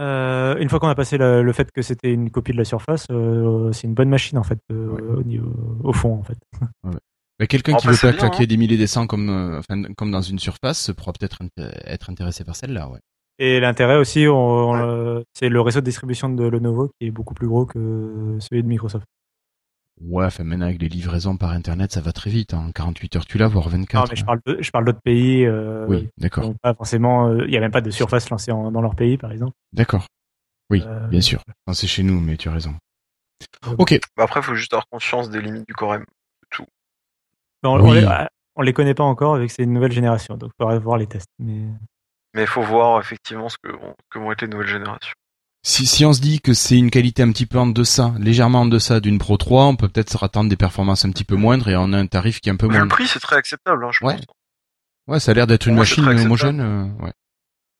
Euh, une fois qu'on a passé le, le fait que c'était une copie de la surface, euh, c'est une bonne machine en fait, euh, Ouais. au, niveau, au fond en fait. Mais quelqu'un qui fait, veut pas bien, claquer hein. des milliers des cents comme, euh, enfin, comme dans une surface pourra peut-être être intéressé par celle-là, ouais. Et l'intérêt aussi, on- on, c'est le réseau de distribution de Lenovo qui est beaucoup plus gros que celui de Microsoft. Ouais, enfin maintenant avec les livraisons par internet, ça va très vite. En 48 heures, tu l'as, voire 24. Non, mais je parle, de- je parle d'autres pays. Euh, Oui, d'accord, pas forcément. Il n'y a même pas de surface lancée en- dans leur pays, par exemple. d'accord. Oui, Euh, bien sûr. C'est chez nous, mais tu as raison. Ok. Bah après, il faut juste avoir conscience des limites du Core M. On, Oui. on les, on les connaît pas encore avec ces nouvelles générations, donc il faudra voir les tests. Mais Mais il faut voir effectivement ce que, vont- que vont être les nouvelles générations. Si, si on se dit que c'est une qualité un petit peu en deçà, légèrement en deçà d'une Pro 3, on peut peut-être se attendre des performances un petit peu moindres et on a un tarif qui est un peu Vu le prix, c'est très acceptable, hein, je Ouais. pense. Ouais, ça a l'air d'être une machine homogène. euh, ouais.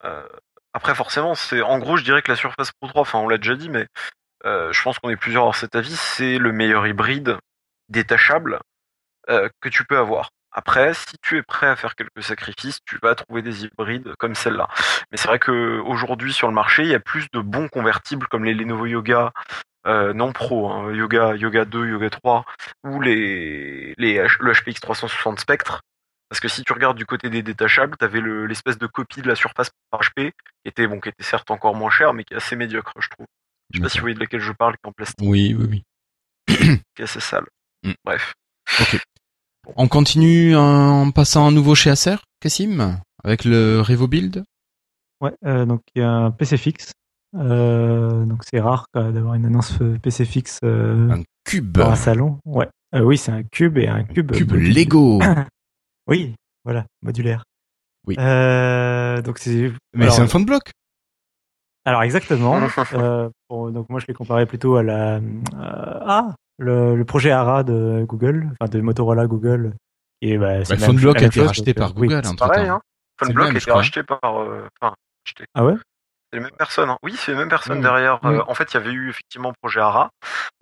Euh, après, forcément, c'est en gros, je dirais que la Surface Pro 3, enfin, on l'a déjà dit, mais euh, je pense qu'on est plusieurs à cet avis, c'est le meilleur hybride détachable euh, que tu peux avoir. Après, si tu es prêt à faire quelques sacrifices, tu vas trouver des hybrides comme celle-là. Mais c'est vrai que aujourd'hui sur le marché, il y a plus de bons convertibles comme les Lenovo Yoga euh, non pro, hein, Yoga, Yoga 2, Yoga 3, ou les, les H- le HPX 360 Spectre. Parce que si tu regardes du côté des détachables, tu avais l'espèce de copie de la surface par HP qui était bon, qui était certes encore moins cher, mais qui est assez médiocre, je trouve. Je sais pas si vous voyez de laquelle je parle, qui est en plastique, Oui, oui, oui. qui est assez sale. Mm. Bref. On continue en passant à nouveau chez Acer, Cassim, avec le Revo Build? ouais, euh, donc il y a un PC fixe. Euh, donc c'est rare d'avoir une annonce PC fixe euh, Un cube. dans un salon. Ouais. Oui, c'est un cube et un cube. Cube modulaire. Lego. Oui, voilà, modulaire. Oui. Donc c'est. Mais c'est un fond de bloc? alors exactement. euh, donc moi je l'ai comparé plutôt à la euh, ah le, le projet ARA de Google, enfin de Motorola Google. Et bah, c'est Bah, Phoneblock a été chose, racheté donc, par oui. Google C'est entre pareil, temps. hein. A été racheté par. euh, Enfin. Ah ouais? C'est les mêmes personnes. Hein. Oui, c'est les mêmes personnes Oui. derrière. Oui. Euh, en fait, il y avait eu effectivement Projet ARA.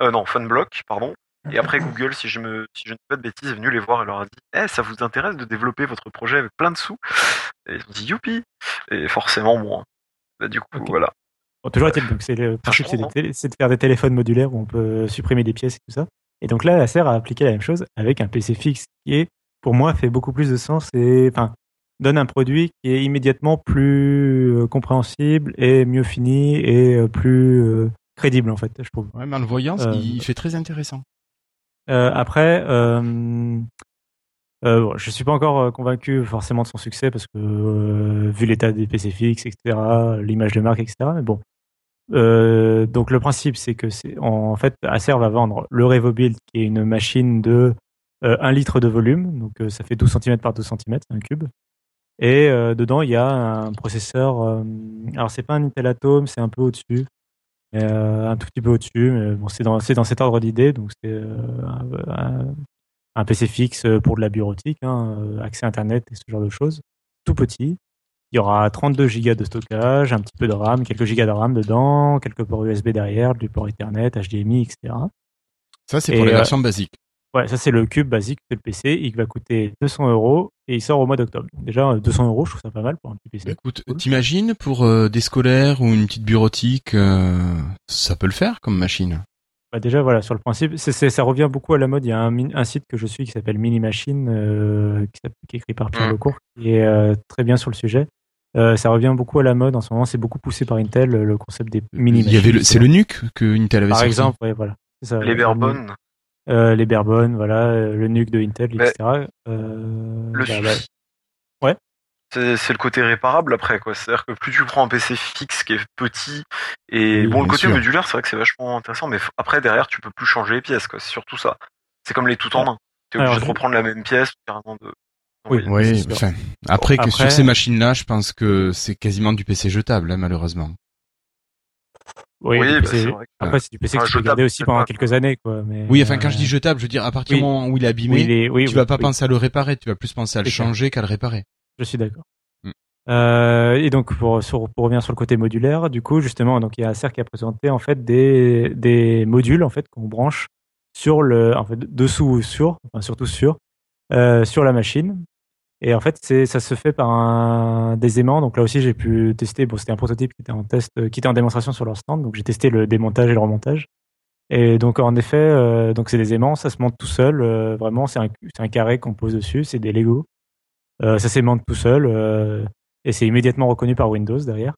Euh, non, Funblock, pardon. Et après, Google, si je, me, si je ne dis pas de bêtises, est venu les voir et leur a dit Eh, ça vous intéresse de développer votre projet avec plein de sous? Et ils ont dit Youpi Et forcément, moins. Bah, du coup, voilà. Bon, toujours est-il, donc c'est le principe, c'est de, télé- c'est de faire des téléphones modulaires où on peut supprimer des pièces et tout ça. Et donc là, Acer a appliqué la même chose avec un PC fixe qui est, pour moi, fait beaucoup plus de sens et enfin donne un produit qui est immédiatement plus euh, compréhensible et mieux fini et euh, plus euh, crédible en fait, je trouve. Ouais, mais en le voyant, Euh, il fait très intéressant. Euh, après, euh, euh, bon, je suis pas encore convaincu forcément de son succès parce que euh, vu l'état des PC fixes, etc., l'image de marque, etc. Mais bon. Euh, donc le principe, c'est que en fait Acer va vendre le RevoBuild qui est une machine de euh, 1 litre de volume, donc euh, ça fait 12 cm par 12 cm, un cube. Et euh, dedans, il y a un processeur. alors c'est pas un Intel Atom, c'est un peu au-dessus. Un tout petit peu au-dessus, mais bon, c'est dans, dans cet ordre d'idée. Donc, c'est un, PC fixe pour de la bureautique, hein, accès Internet et ce genre de choses. Tout petit. Il y aura 32 Go de stockage, un petit peu de RAM, quelques gigas de RAM dedans, quelques ports USB derrière, du port Ethernet, HDMI, etc. Ça, c'est pour la euh, version basique. Ouais, ça c'est le cube basique de le PC. Il va coûter 200 euros et il sort au mois d'octobre. Déjà, euh, 200 euros, je trouve ça pas mal pour un petit PC. Bah, écoute, cool. t'imagines pour euh, des scolaires ou une petite bureautique, euh, ça peut le faire comme machine. Bah déjà, voilà, sur le principe, ça revient beaucoup à la mode. Il y a un, site que je suis qui s'appelle Mini Machine, euh, qui, est écrit par Pierre Mm. Lecourt, qui est euh, très bien sur le sujet. Euh, ça revient beaucoup à la mode en ce moment. C'est beaucoup poussé par Intel, le concept des mini Il y avait le, c'est le NUC que Intel avait Par sorti. exemple, ouais, voilà. C'est ça, Les le Barebone. euh, les Barebone, voilà, euh, le NUC de Intel, Mais etc. Euh, Le bah, bah, c'est c'est le côté réparable après, quoi. C'est-à-dire que plus tu prends un PC fixe qui est petit, et Oui, bon, le côté sûr. modulaire, c'est vrai que c'est vachement intéressant, mais f- après, derrière, tu peux plus changer les pièces, quoi. C'est surtout ça. C'est comme les tout en un. T'es obligé Alors, de reprendre la même pièce, carrément de. Oui. enfin, après que Après- sur ces machines-là, je pense que c'est quasiment du PC jetable, hein, malheureusement. oui, Oui, bah, c'est vrai. Après, c'est du PC que Enfin, tu peux garder aussi pendant pas, quelques années, quoi. Mais, Oui, enfin, quand je euh, dis jetable, je veux dire, à partir oui. du moment où il est abîmé, oui, oui, tu oui, vas pas oui, penser à le réparer, tu vas plus penser à le changer qu'à le réparer. Je suis d'accord. Mm. Euh, et donc pour, sur- pour revenir sur le côté modulaire, du coup justement, donc il y a Acer qui a présenté en fait des, des modules en fait qu'on branche sur le, en fait dessous ou sur, enfin surtout sur, euh, sur la machine. Et en fait ça se fait par un des aimants. Donc là aussi j'ai pu tester. Bon c'était un prototype qui était en test, euh, qui était en démonstration sur leur stand. Donc j'ai testé le démontage et le remontage. Et donc en effet, euh, donc c'est des aimants, ça se monte tout seul. euh, vraiment c'est un, carré qu'on pose dessus, c'est des Lego. Euh, ça s'aimante tout seul et c'est immédiatement reconnu par Windows derrière.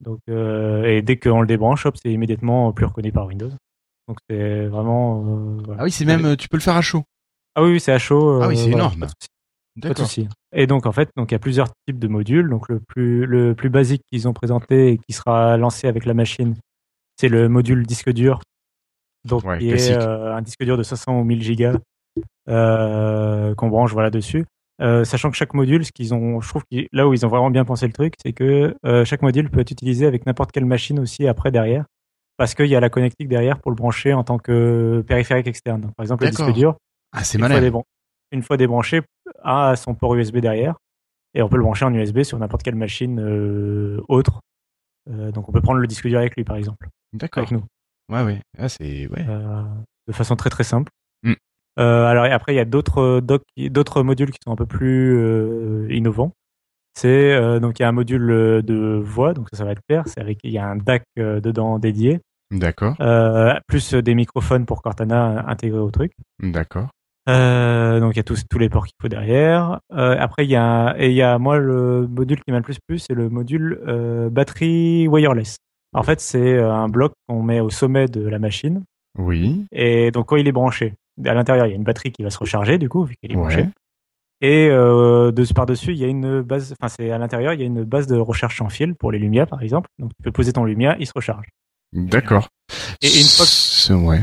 Donc, et dès qu'on le débranche, hop, c'est immédiatement plus reconnu par Windows. Donc c'est vraiment. voilà. Ah oui, c'est même, tu peux le faire à chaud. Ah oui, c'est à chaud. Ah oui, c'est voilà, énorme. Pas de souci. Et donc en fait, donc il y a plusieurs types de modules. Donc le plus le plus basique qu'ils ont présenté et qui sera lancé avec la machine, c'est le module disque dur. Donc Ouais, qui classique. est euh, un disque dur de 500 ou 1000 gigas euh, qu'on branche voilà dessus. Euh, sachant que chaque module, ce qu'ils ont, je trouve que là où ils ont vraiment bien pensé le truc, c'est que euh, chaque module peut être utilisé avec n'importe quelle machine aussi après derrière, parce qu'il y a la connectique derrière pour le brancher en tant que périphérique externe. Donc, par exemple, le disque dur, Ah, c'est malin. une fois débranché, a son port USB derrière, et on peut le brancher en USB sur n'importe quelle machine euh, autre. Euh, donc on peut prendre le disque dur avec lui, par exemple, D'accord. avec nous, Ouais, ouais. Ah, c'est, ouais. euh, de façon très très simple. Mm. Alors et après, il y a d'autres d'autres modules qui sont un peu plus innovants. C'est donc il y a un module de voix, donc ça, ça va être clair. C'est avec il y a un DAC dedans dédié, D'accord. plus des microphones pour Cortana intégrés au truc. D'accord. Euh, donc il y a tous, tous les ports qu'il faut derrière. Euh, après il y a et il y a moi le module qui m'a le plus plu, c'est le module euh, batterie wireless. En fait c'est un bloc qu'on met au sommet de la machine Oui. et donc quand il est branché, à l'intérieur il y a une batterie qui va se recharger du coup vu qu'elle est branchée. Ouais. Et euh, de par dessus il y a une base, enfin c'est à l'intérieur il y a une base de recharge sans fil pour les Lumia par exemple. Donc tu peux poser ton Lumia, il se recharge. D'accord. Et une fois que- C'est- ouais.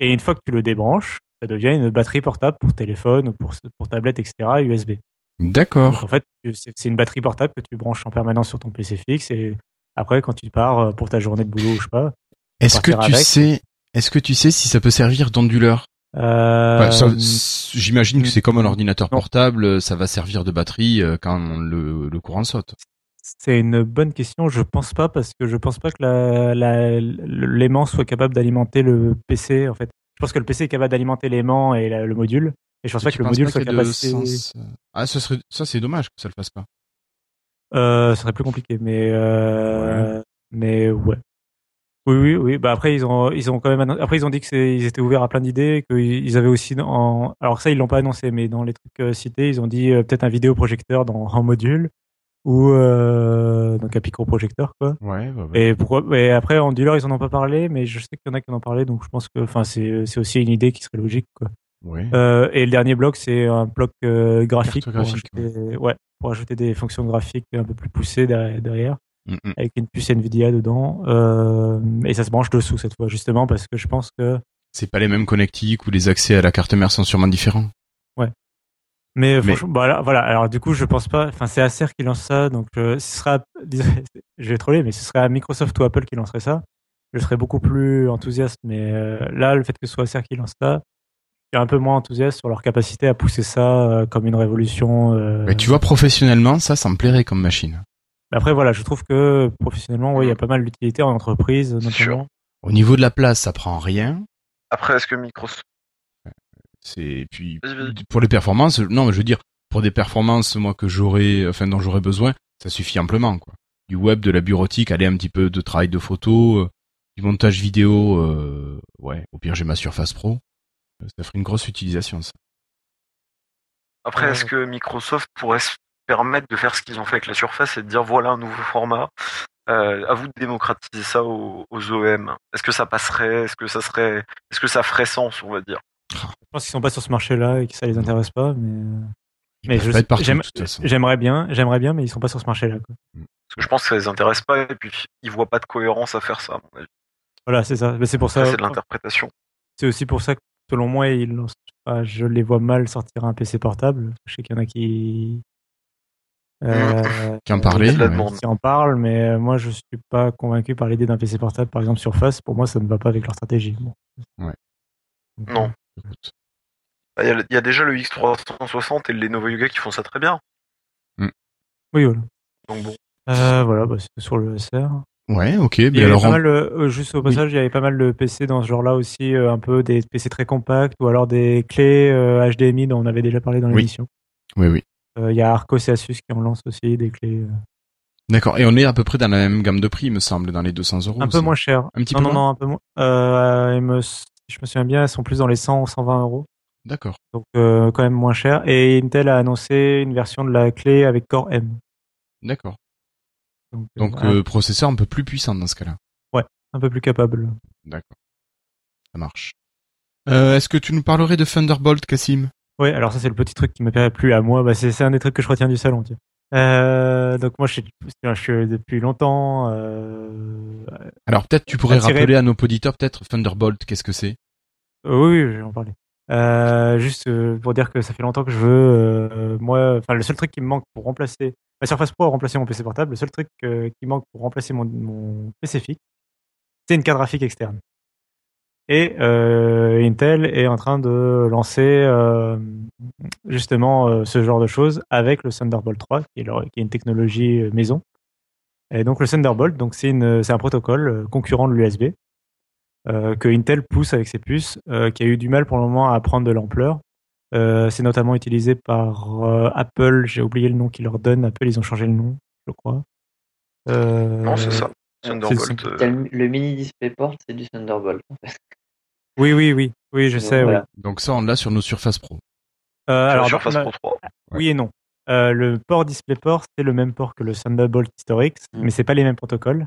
Et une fois que tu le débranches, ça devient une batterie portable pour téléphone ou pour, pour tablette, etc. USB. D'accord. en fait, c'est une batterie portable que tu branches en permanence sur ton PC fixe et après, quand tu pars euh, pour ta journée de boulot ou je sais pas. Est-ce que tu avec. sais, est-ce que tu sais si ça peut servir d'onduleur? Euh, Enfin, J'imagine que c'est comme un ordinateur non. portable, ça va servir de batterie euh, quand le, le courant saute. c'est une bonne question. Je pense pas parce que je pense pas que la- la- l'aimant soit capable d'alimenter le PC. En fait, je pense que le PC est capable d'alimenter l'aimant et la- le module. Et je pense pas que le module pas soit de capable. sens, euh, Ah, ça serait, ça c'est dommage que ça le fasse pas. Euh, ce serait plus compliqué, mais euh, mais ouais. Oui, oui, oui. Bah après ils ont ils ont quand même après ils ont dit que ils étaient ouverts à plein d'idées, qu'ils ils avaient aussi en alors ça ils l'ont pas annoncé, mais dans les trucs euh, cités ils ont dit euh, peut-être un vidéoprojecteur dans en module ou euh, donc un microprojecteur quoi. Ouais, ouais, ouais. Et pourquoi Et après en onduleur ils en ont pas parlé, mais je sais qu'il y en a qui en ont parlé, donc je pense que enfin c'est c'est aussi une idée qui serait logique quoi. Ouais. Euh, et le dernier bloc, c'est un bloc euh, graphique, pour graphique, ajouter, ouais, pour ajouter des fonctions graphiques un peu plus poussées derrière, derrière, Mm, mm. avec une puce Nvidia dedans. Euh, et ça se branche dessous cette fois, justement, parce que je pense que. C'est pas les mêmes connectiques ou les accès à la carte mère sont sûrement différents. Mais, Mais- franchement, voilà, voilà. Alors du coup, je pense pas. Enfin, c'est Acer qui lance ça, donc euh, ce sera. je vais troller, mais ce serait à Microsoft ou Apple qui lancerait ça. Je serais beaucoup plus enthousiaste, mais euh, là, le fait que ce soit Acer qui lance ça, je suis un peu moins enthousiaste sur leur capacité à pousser ça euh, comme une révolution. euh, Mais tu vois, professionnellement, ça, ça me plairait comme machine. Mais Après, voilà, je trouve que professionnellement, ouais, il y a pas mal d'utilité en entreprise, notamment. Au niveau de la place, ça prend rien. Après, est-ce que Microsoft. C'est puis pour les performances, non, mais je veux dire pour des performances moi que j'aurais, enfin dont j'aurais besoin, ça suffit amplement quoi. Du web, de la bureautique, aller un petit peu de travail de photo, euh, du montage vidéo, euh, ouais. Au pire, j'ai ma Surface Pro. Euh, Ça ferait une grosse utilisation ça. Après, est-ce que Microsoft pourrait se permettre de faire ce qu'ils ont fait avec la Surface et de dire voilà un nouveau format. Euh, à vous de démocratiser ça aux, aux OEM. Est-ce que ça passerait? Est-ce que ça serait Est-ce que ça ferait sens, on va dire? Je pense qu'ils sont pas sur ce marché-là et que ça les intéresse pas, mais Ils mais peuvent je pas être partout, j'aime- de toute façon. j'aimerais bien, j'aimerais bien, mais ils sont pas sur ce marché-là. quoi. Parce que je pense que ça les intéresse pas et puis ils voient pas de cohérence à faire ça. À mon avis. Voilà, c'est ça. Mais c'est pour ça. Ça, c'est de l'interprétation. C'est aussi pour ça que, selon moi, ils lancent- enfin, je les vois mal sortir un PC portable. Je sais qu'il y en a qui. euh, Qui en qui parlent, mais euh, moi, je suis pas convaincu par l'idée d'un PC portable, par exemple Surface. Pour moi, ça ne va pas avec leur stratégie. Bon. Ouais. Donc, Non. Euh, Écoute. Bah, Il y, a- il y a déjà le X360 et le Lenovo Yoga qui font ça très bien. Oui, voilà. Donc bon. Euh, voilà, bah, c'était sur le SR. Ouais, ok. Il y Mais avait alors, pas on- mal, euh, juste au passage, il y avait pas mal de PC dans ce genre-là aussi, euh, un peu des PC très compacts ou alors des clés euh, HDMI dont on avait déjà parlé dans l'émission. oui, oui. Euh, Il y a Arcos et Asus qui en lancent aussi des clés euh, D'accord. Et on est à peu près dans la même gamme de prix, il me semble, dans les 200 euros. un peu moins chères. Un petit non, peu non, moins non, un peu moins. Euh, il me- je me souviens bien, elles sont plus dans les 100 ou 120 euros. D'accord. Donc euh, quand même moins cher. Et Intel a annoncé une version de la clé avec Core M. D'accord. Donc, euh, un, euh, processeur un peu plus puissant dans ce cas-là. un peu plus capable. D'accord. Ça marche. Euh, Est-ce que tu nous parlerais de Thunderbolt, Cassim Ouais, alors ça c'est le petit truc qui m'a plu à moi. Bah, c'est c'est un des trucs que je retiens du salon. tiens. Euh, donc moi je suis, je suis depuis longtemps. Euh, Alors peut-être tu pourrais Attiré- rappeler à nos auditeurs peut-être Thunderbolt, qu'est-ce que c'est? Euh, oui, oui, je vais en parler. Juste pour dire que ça fait longtemps que je veux. moi, enfin le seul truc qui me manque pour remplacer ma Surface Pro a remplacé mon PC portable. Le seul truc qui manque pour remplacer mon, mon PC fixe, c'est une carte graphique externe. Et euh, Intel est en train de lancer euh, justement euh, ce genre de choses avec le Thunderbolt 3, qui est, leur- qui est une technologie maison. Et donc le Thunderbolt, donc c'est une, c'est un protocole concurrent de l'USB euh, que Intel pousse avec ses puces, euh, qui a eu du mal pour le moment à prendre de l'ampleur. Euh, c'est notamment utilisé par euh, Apple. J'ai oublié le nom qu'ils leur donnent. Apple, ils ont changé le nom, je crois. Euh, Non, c'est ça. Thunderbolt. Le, le mini DisplayPort, c'est du Thunderbolt. en fait. Oui, oui, oui, oui, je sais. oui. Donc ça on l'a sur nos Surface Pro. Euh, sur alors, Surface Pro 3. Oui et non. Euh, le port DisplayPort, c'est le même port que le Thunderbolt historique, Mm. mais c'est pas les mêmes protocoles.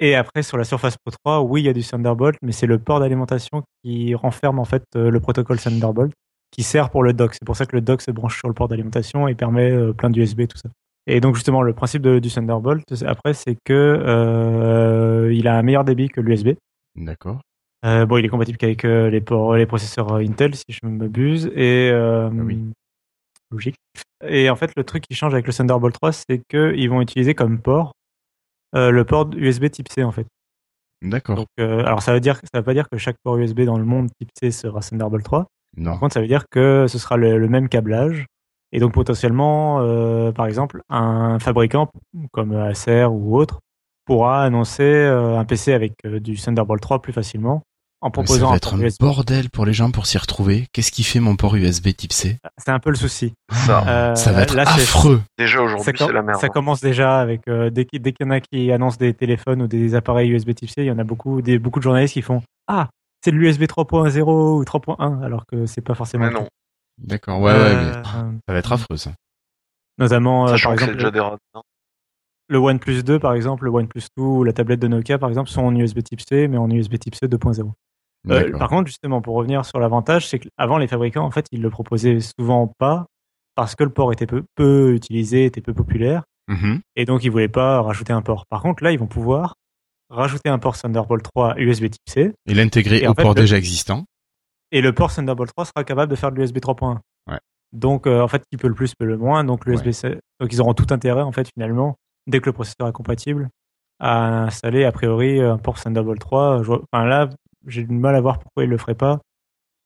Et après, sur la Surface Pro 3, oui, il y a du Thunderbolt, mais c'est le port d'alimentation qui renferme en fait euh, le protocole Thunderbolt, qui sert pour le dock. C'est pour ça que le dock se branche sur le port d'alimentation et permet euh, plein d'USB, tout ça. Et donc justement, le principe de- du Thunderbolt, c'est- après, c'est que euh, il a un meilleur débit que l'USB. D'accord. Euh, bon, il est compatible qu'avec euh, les, les processeurs euh, Intel, si je m'abuse. Et euh, Ah oui. logique. Et en fait, le truc qui change avec le Thunderbolt 3, c'est qu'ils vont utiliser comme port euh, le port USB Type C en fait. D'accord. Donc, alors ça veut dire, ça veut pas dire que chaque port USB dans le monde Type C sera Thunderbolt 3. Non. Par contre, ça veut dire que ce sera le, le même câblage. Et donc potentiellement, euh, par exemple, un fabricant comme Acer ou autre pourra annoncer euh, un PC avec euh, du Thunderbolt 3 plus facilement en Ça proposant va un être port un USB. bordel pour les gens pour s'y retrouver. Qu'est-ce qui fait mon port USB type C? C'est un peu le souci. Ça. Euh, Ça va être là, c'est- affreux. Déjà Ça, aujourd'hui, c'est la merde. ça commence déjà avec euh, dès qu'il y en a qui annoncent des téléphones ou des appareils USB Type C, il y en a beaucoup, des, beaucoup de journalistes qui font Ah, c'est de l'USB 3.0 ou 3.1, alors que c'est pas forcément. Mais non. D'accord. Ouais, ouais. Euh, mais Ça va être affreux ça. Notamment, euh, sachant par que c'est exemple, déjà des rats. hein. le OnePlus 2, par exemple, le OnePlus 2 ou la tablette de Nokia, par exemple, sont en USB Type C, mais en USB Type C 2.0. Euh, par contre, justement, pour revenir sur l'avantage, c'est qu'avant, les fabricants, en fait, ils le proposaient souvent pas parce que le port était peu, peu utilisé, était peu populaire. Mhm. Et donc, ils voulaient pas rajouter un port. Par contre, là, ils vont pouvoir rajouter un port Thunderbolt 3 USB Type C. Et l'intégrer au fait, port le- déjà existant. Et le port Thunderbolt 3 sera capable de faire de l'USB 3.1. Ouais. Donc, euh, en fait, qui peut le plus peut le moins. Donc, l'USB Ouais. Donc, ils auront tout intérêt, en fait, finalement, dès que le processeur est compatible, à installer, a priori, un port Thunderbolt 3. Je vois- Enfin, là, j'ai du mal à voir pourquoi ils le feraient pas,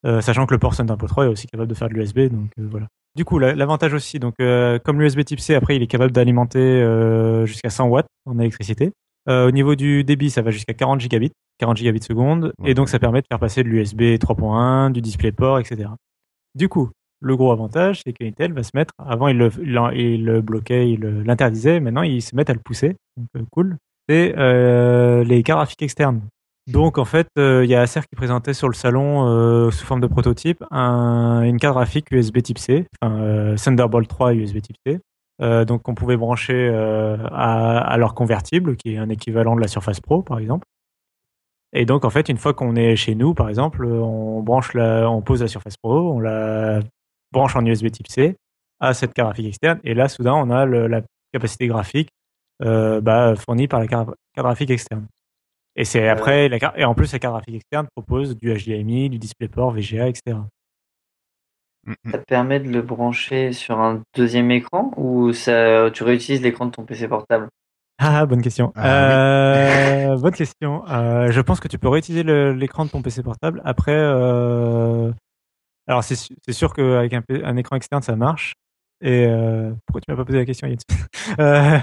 euh, sachant que le port Thunderbolt 3 est aussi capable de faire de l'USB. Donc, euh, voilà. Du coup, la- l'avantage aussi, donc, euh, comme l'USB Type C, après, il est capable d'alimenter jusqu'à 100 watts en électricité. Au niveau du débit, ça va jusqu'à 40 gigabits, 40 gigabits seconde, Ouais. et donc ça permet de faire passer de l'USB 3.1, du DisplayPort, etc. Du coup, le gros avantage, c'est que Intel va se mettre, avant il le, il il le bloquait, il l'interdisait, maintenant ils se mettent à le pousser, donc cool. C'est euh, les cartes graphiques externes. Donc en fait, euh, il y a Acer qui présentait sur le salon, euh, sous forme de prototype, un- une carte graphique USB Type C, enfin, euh, Thunderbolt 3 USB Type C, donc qu'on pouvait brancher à, leur convertible, qui est un équivalent de la Surface Pro, par exemple. Et donc, en fait, une fois qu'on est chez nous, par exemple, on branche la, on pose la Surface Pro, on la branche en USB Type C à cette carte graphique externe, et là, soudain, on a la capacité graphique bah, fournie par la carte graphique externe. Et c'est après, la, carte- et en plus, la carte graphique externe propose du HDMI, du DisplayPort, VGA, etc. Mm, mm. Ça te permet de le brancher sur un deuxième écran ou ça, tu réutilises l'écran de ton PC portable? Ah, bonne question. Ah, Euh, bonne question. Euh, je pense que tu peux réutiliser l'écran de ton PC portable. Après, euh, alors c'est sûr qu'avec un écran externe, ça marche. Et euh, pourquoi tu m'as pas posé la question Yann euh,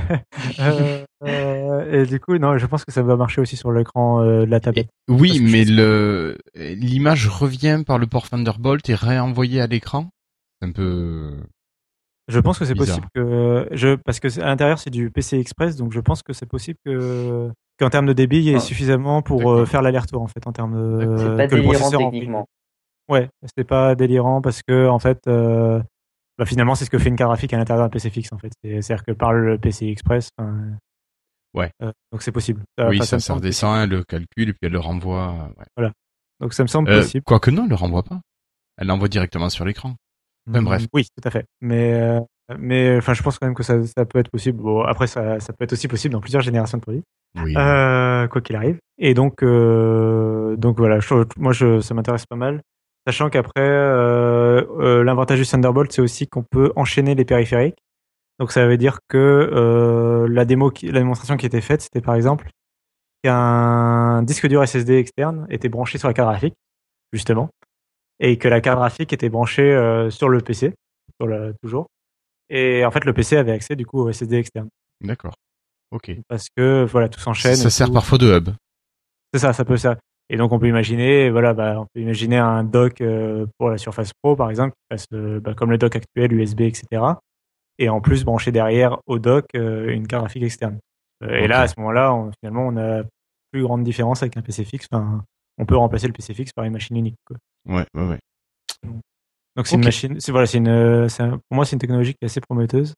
euh, euh, Et du coup, non, je pense que ça va marcher aussi sur l'écran euh, de la tablette. Oui, mais le l'image revient par le port Thunderbolt et réenvoyée à l'écran. C'est un peu. Je pense que c'est possible que je parce que c'est- à l'intérieur c'est du PC Express, donc je pense que c'est possible que qu'en termes de débit, il y ait Ah. suffisamment pour faire l'aller-retour en fait en termes de. C'est pas que le délirant en- techniquement. Ouais, c'était pas délirant parce que en fait, euh, bah, finalement, c'est ce que fait une carte graphique à l'intérieur d'un PC fixe en fait. C'est- C'est-à-dire que par le PC Express. enfin, Ouais. euh, donc c'est possible. oui, enfin, ça, ça semble redescend, elle le calcule et puis elle le renvoie. ouais. possible. Donc ça me semble Euh, possible. Quoique non, elle le renvoie pas. Elle l'envoie directement sur l'écran. enfin, bref. Oui, tout à fait. Mais euh, mais enfin, je pense quand même que ça, ça peut être possible. Bon, après, ça, ça peut être aussi possible dans plusieurs générations de produits. Oui. Euh, quoi qu'il arrive. Et donc, euh, donc voilà, je- moi, je, ça m'intéresse pas mal. Sachant qu'après, euh, euh, l'avantage du Thunderbolt, c'est aussi qu'on peut enchaîner les périphériques. Donc, ça veut dire que euh, la démo, qui, la démonstration qui était faite, c'était par exemple qu'un disque dur SSD externe était branché sur la carte graphique, justement, et que la carte graphique était branchée euh, sur le PC, sur le, toujours. Et en fait, le PC avait accès du coup au SSD externe, D'accord. Ok. parce que voilà, tout s'enchaîne. Ça sert tout. parfois de hub. C'est ça, ça peut ça. Et donc on peut imaginer, voilà, bah, on peut imaginer un dock euh, pour la Surface Pro par exemple, qui fasse euh, bah, comme le dock actuel USB, etc. Et en plus brancher derrière au dock euh, une carte graphique externe. Et là, à ce moment-là, on- finalement, on a plus grande différence avec un PC fixe. Enfin, on peut remplacer le PC fixe par une machine unique. Quoi. Ouais, ouais, ouais. Donc c'est une machine, c'est voilà, c'est une, un- pour moi c'est une technologie qui est assez prometteuse.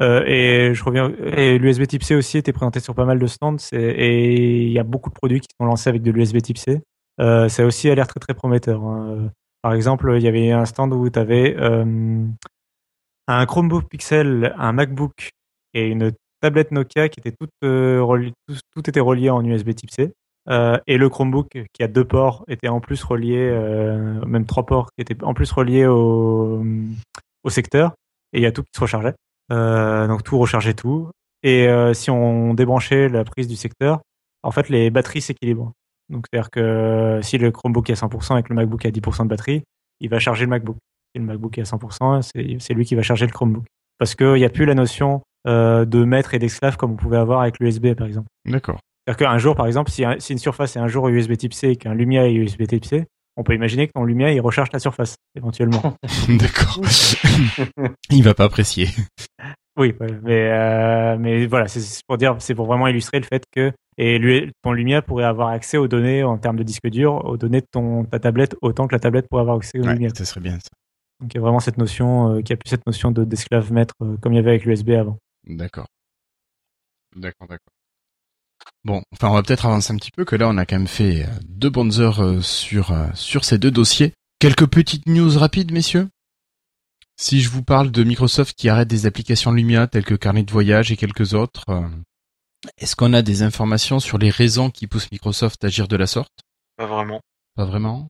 Euh, et je reviens, et l'USB Type C aussi était présenté sur pas mal de stands. Et il y a beaucoup de produits qui sont lancés avec de l'USB Type C. Euh, ça aussi a l'air très très prometteur. hein. Par exemple, il y avait un stand où tu avais un Chromebook Pixel, un MacBook et une tablette Nokia qui étaient toutes euh, reliées, tout, était relié en USB Type C. Euh, et le Chromebook qui a deux ports était en plus relié, euh, même trois ports qui étaient en plus reliés au, au secteur. Et il y a tout qui se rechargeait. Euh, donc tout rechargeait tout. Et euh, si on débranchait la prise du secteur, en fait les batteries s'équilibrent. Donc c'est-à-dire que si le Chromebook est à 100% et que le MacBook est à 10% de batterie, il va charger le MacBook. Si le MacBook est à 100%, c'est lui qui va charger le Chromebook. Parce qu'il n'y a plus la notion euh, de maître et d'esclave comme on pouvait avoir avec l'USB par exemple. D'accord. C'est-à-dire qu'un jour, par exemple, si, un- si une surface est un jour USB Type C et qu'un Lumia est USB Type C, on peut imaginer que ton Lumia il recharge la surface éventuellement. D'accord. Il va pas apprécier. Oui, mais euh, mais voilà, c'est pour dire, c'est pour vraiment illustrer le fait que et lui, ton Lumia pourrait avoir accès aux données en termes de disque dur, aux données de ton ta tablette autant que la tablette pourrait avoir accès aux Ouais, Lumia. ça serait bien ça. Donc il y a vraiment cette notion, euh, qu'il y a plus cette notion de d'esclave maître euh, comme il y avait avec l'USB avant. D'accord. D'accord, d'accord. Bon, enfin, on va peut-être avancer un petit peu, que là, on a quand même fait euh, deux bonnes heures sur, sur ces deux dossiers. Quelques petites news rapides, messieurs? Si je vous parle de Microsoft qui arrête des applications Lumia telles que Carnet de voyage et quelques autres, euh, est-ce qu'on a des informations sur les raisons qui poussent Microsoft à agir de la sorte? Pas vraiment. Pas vraiment?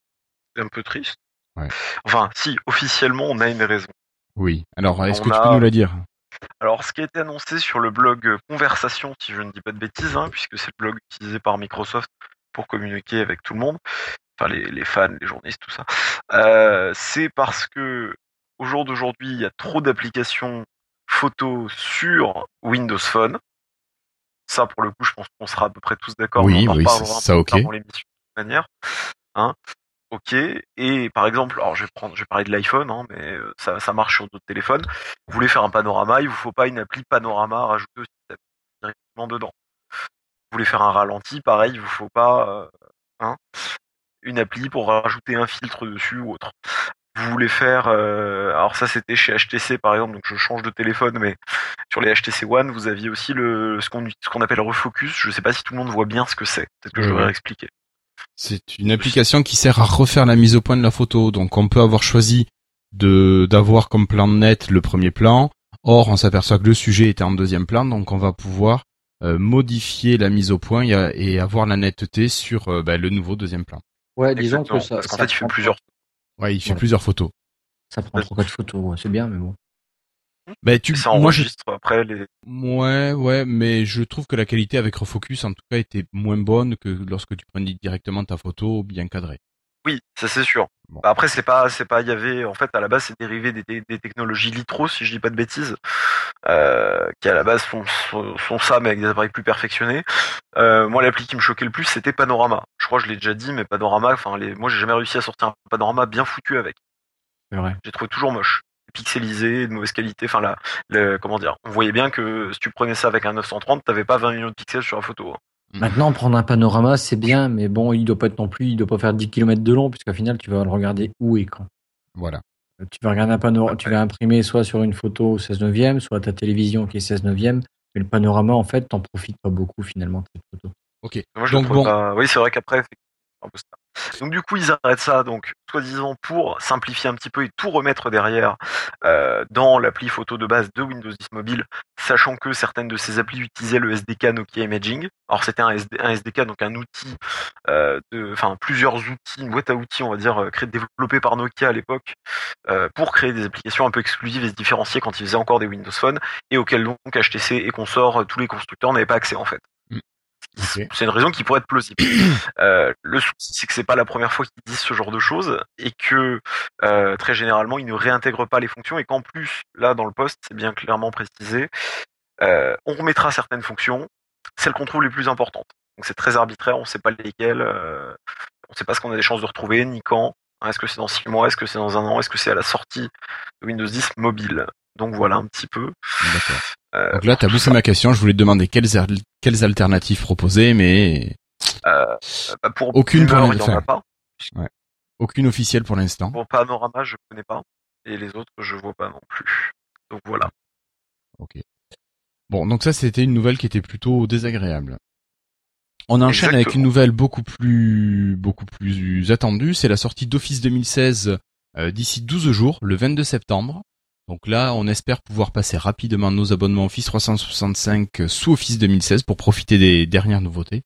C'est un peu triste. Ouais. Enfin, si, officiellement, on a une raison. Oui. Alors, est-ce que tu peux nous la dire? Alors, ce qui a été annoncé sur le blog Conversation, si je ne dis pas de bêtises, hein, puisque c'est le blog utilisé par Microsoft pour communiquer avec tout le monde, enfin les, les fans, les journalistes, tout ça, euh, c'est parce que au jour d'aujourd'hui, il y a trop d'applications photos sur Windows Phone. Ça, pour le coup, je pense qu'on sera à peu près tous d'accord. Oui, on en oui, ça- ok. dans l'émission, de toute manière. Hein Ok. Et par exemple, alors je vais prendre, je vais parler de l'iPhone, hein, mais euh, ça, ça marche sur d'autres téléphones. Vous voulez faire un panorama, il vous faut pas une appli panorama au système directement dedans. Vous voulez faire un ralenti, pareil, il vous faut pas euh, hein, une appli pour rajouter un filtre dessus ou autre. Vous voulez faire, euh, alors ça c'était chez HTC par exemple, donc je change de téléphone, mais sur les HTC One, vous aviez aussi le ce qu'on ce qu'on appelle refocus. Je sais pas si tout le monde voit bien ce que c'est. Peut-être que je devrais expliquer. C'est une application qui sert à refaire la mise au point de la photo. Donc on peut avoir choisi de d'avoir comme plan net le premier plan. Or, on s'aperçoit que le sujet était en deuxième plan, donc on va pouvoir euh, modifier la mise au point et, avoir la netteté sur euh, bah, le nouveau deuxième plan. Ouais, disons Exactement, que ça. parce qu'en ça fait, il fait plusieurs. Ouais, il fait Ouais. plusieurs photos. Ça prend trois quatre photos, ouais, c'est bien, mais bon. Bah, tu, Ça moi, je, enregistre après les. ouais, ouais, mais je trouve que la qualité avec refocus, en tout cas, était moins bonne que lorsque tu prenais directement ta photo bien cadrée. Oui, ça c'est sûr. Bon. Bah, Après, c'est pas, c'est pas, il y avait, en fait, à la base, c'est dérivé des, des, des technologies Litro, si je dis pas de bêtises, euh, qui à la base font, font, font ça, mais avec des appareils plus perfectionnés. Euh, moi, l'appli qui me choquait le plus, c'était Panorama. Je crois que je l'ai déjà dit, mais Panorama, enfin, les, moi, j'ai jamais réussi à sortir un Panorama bien foutu avec. C'est vrai. J'ai trouvé toujours moche, pixelisé, de mauvaise qualité. Enfin, là, le, comment dire, on voyait bien que si tu prenais ça avec un 930, t'avais pas 20 millions de pixels sur la photo. hein. Maintenant, prendre un panorama, c'est bien, mais bon, il doit pas être non plus, il doit pas faire 10 km de long, puisqu'au final, tu vas le regarder où et quand. Voilà. Euh, Tu vas regarder un panorama, tu vas imprimer soit sur une photo 16 neuvième, soit ta télévision qui est 16 neuvième, mais le panorama, en fait, t'en profites pas beaucoup finalement de cette photo. Ok. Moi, je Donc bon. pas- Oui, c'est vrai qu'après, effectivement, c'est un peu ça. Donc du coup, ils arrêtent ça, donc soi-disant pour simplifier un petit peu et tout remettre derrière euh, dans l'appli photo de base de Windows 10 Mobile, sachant que certaines de ces applis utilisaient le SDK Nokia Imaging. Alors c'était un, SD un SDK, donc un outil, euh, de, enfin plusieurs outils, une boîte à outils, on va dire, euh, créé, développé par Nokia à l'époque, euh, pour créer des applications un peu exclusives et se différencier quand ils faisaient encore des Windows Phone, et auxquelles donc HTC et consorts, tous les constructeurs n'avaient pas accès en fait. C'est une raison qui pourrait être plausible. Euh, le souci, c'est que c'est pas la première fois qu'ils disent ce genre de choses et que euh, très généralement, ils ne réintègrent pas les fonctions et qu'en plus, là, dans le poste, c'est bien clairement précisé, euh, on remettra certaines fonctions, celles qu'on trouve les plus importantes. Donc c'est très arbitraire, on sait pas lesquelles, on sait pas ce qu'on a des chances de retrouver, ni quand. Hein, Est-ce que c'est dans six mois, est-ce que c'est dans un an, est-ce que c'est à la sortie de Windows 10 mobile? Donc voilà un petit peu. D'accord. Euh, Donc là, t'as boussé ma question. Je voulais te demander quelles, al- quelles alternatives proposer, mais euh, bah, pour Aucune pour Boomer, enfin, pas. aucune officielle pour l'instant. Pour Panorama, je connais pas. Et les autres, je vois pas non plus. Donc voilà. Ok. Bon, donc ça, c'était une nouvelle qui était plutôt désagréable. On enchaîne avec une nouvelle beaucoup plus, beaucoup plus attendue. C'est la sortie d'Office 2016 euh, d'ici 12 jours, le 22 septembre. Donc là, on espère pouvoir passer rapidement nos abonnements Office 365 sous Office 2016 pour profiter des dernières nouveautés.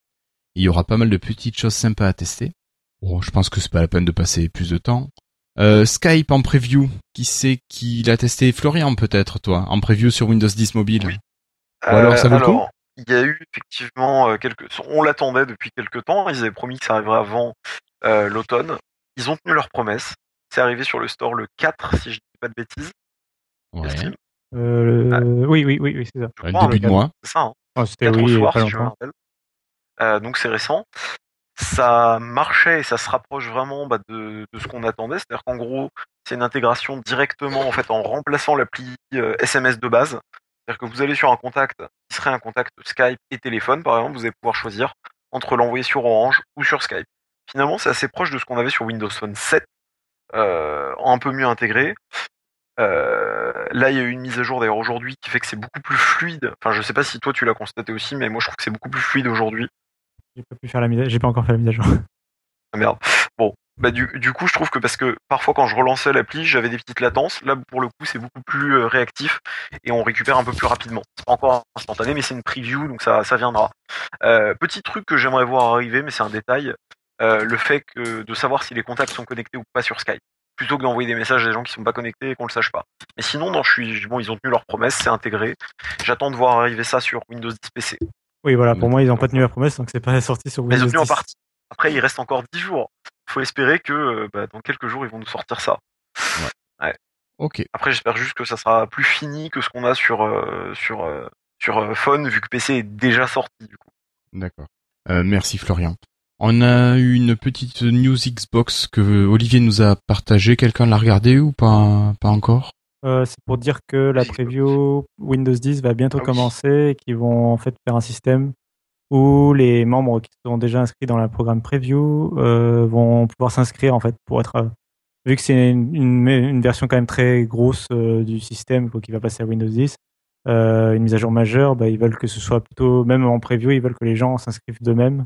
Il y aura pas mal de petites choses sympas à tester. Bon, je pense que c'est pas la peine de passer plus de temps. Euh, Skype en preview, qui sait qui l'a testé? Florian peut-être toi, en preview sur Windows 10 mobile. Oui. Ou alors, ça vaut le coup? Euh, alors, il y a eu effectivement euh, quelques. On l'attendait depuis quelques temps. Ils avaient promis que ça arriverait avant euh, l'automne. Ils ont tenu leur promesse. C'est arrivé sur le store le 4, si je dis pas de bêtises. Ouais. Euh, Ah. Oui, oui, oui, oui c'est ça. Je Ouais, le crois, début de mois. C'est ça. Hein. Oh, C'était 4 oui, soir, pas si je me rappelle. Euh, donc c'est récent. Ça marchait et ça se rapproche vraiment bah, de, de ce qu'on attendait. C'est-à-dire qu'en gros, c'est une intégration directement en fait en remplaçant l'appli euh, SMS de base. C'est-à-dire que vous allez sur un contact qui serait un contact Skype et téléphone, par exemple, vous allez pouvoir choisir entre l'envoyer sur Orange ou sur Skype. Finalement, c'est assez proche de ce qu'on avait sur Windows Phone 7, euh, un peu mieux intégré. Euh, là, il y a eu une mise à jour d'ailleurs aujourd'hui qui fait que c'est beaucoup plus fluide. Enfin, je sais pas si toi tu l'as constaté aussi, mais moi je trouve que c'est beaucoup plus fluide aujourd'hui. J'ai pas pu faire la mise à... J'ai pas encore fait la mise à jour. Ah, merde. Bon, bah du, du coup, je trouve que parce que parfois quand je relançais l'appli, j'avais des petites latences. Là, pour le coup, c'est beaucoup plus euh, réactif et on récupère un peu plus rapidement. C'est pas encore instantané, mais c'est une preview, donc ça, ça viendra. Euh, petit truc que j'aimerais voir arriver, mais c'est un détail, euh, le fait que de savoir si les contacts sont connectés ou pas sur Skype, plutôt que d'envoyer des messages à des gens qui sont pas connectés et qu'on le sache pas. Mais sinon, non, je suis bon, ils ont tenu leur promesse, c'est intégré. J'attends de voir arriver ça sur Windows 10 PC. Oui, voilà, pour moi, ils ont pas tenu la promesse, donc c'est pas sorti sur Mais ils Windows ont tenu en 10. partie. Après, il reste encore 10 jours. Il faut espérer que euh, bah, dans quelques jours, ils vont nous sortir ça. Ok. Après, j'espère juste que ça sera plus fini que ce qu'on a sur euh, sur euh, sur euh, Phone, vu que PC est déjà sorti. Du coup. D'accord. Euh, merci Florian. On a eu une petite news Xbox que Olivier nous a partagé. Quelqu'un l'a regardé ou pas Pas encore? Euh, c'est pour dire que la preview Windows 10 va bientôt Ah oui. commencer et qu'ils vont en fait faire un système où les membres qui sont déjà inscrits dans le programme preview euh, vont pouvoir s'inscrire en fait pour être euh, vu que c'est une, une, une version quand même très grosse euh, du système quoi, qui va passer à Windows 10, euh, une mise à jour majeure, bah, ils veulent que ce soit plutôt, même en preview, ils veulent que les gens s'inscrivent d'eux-mêmes.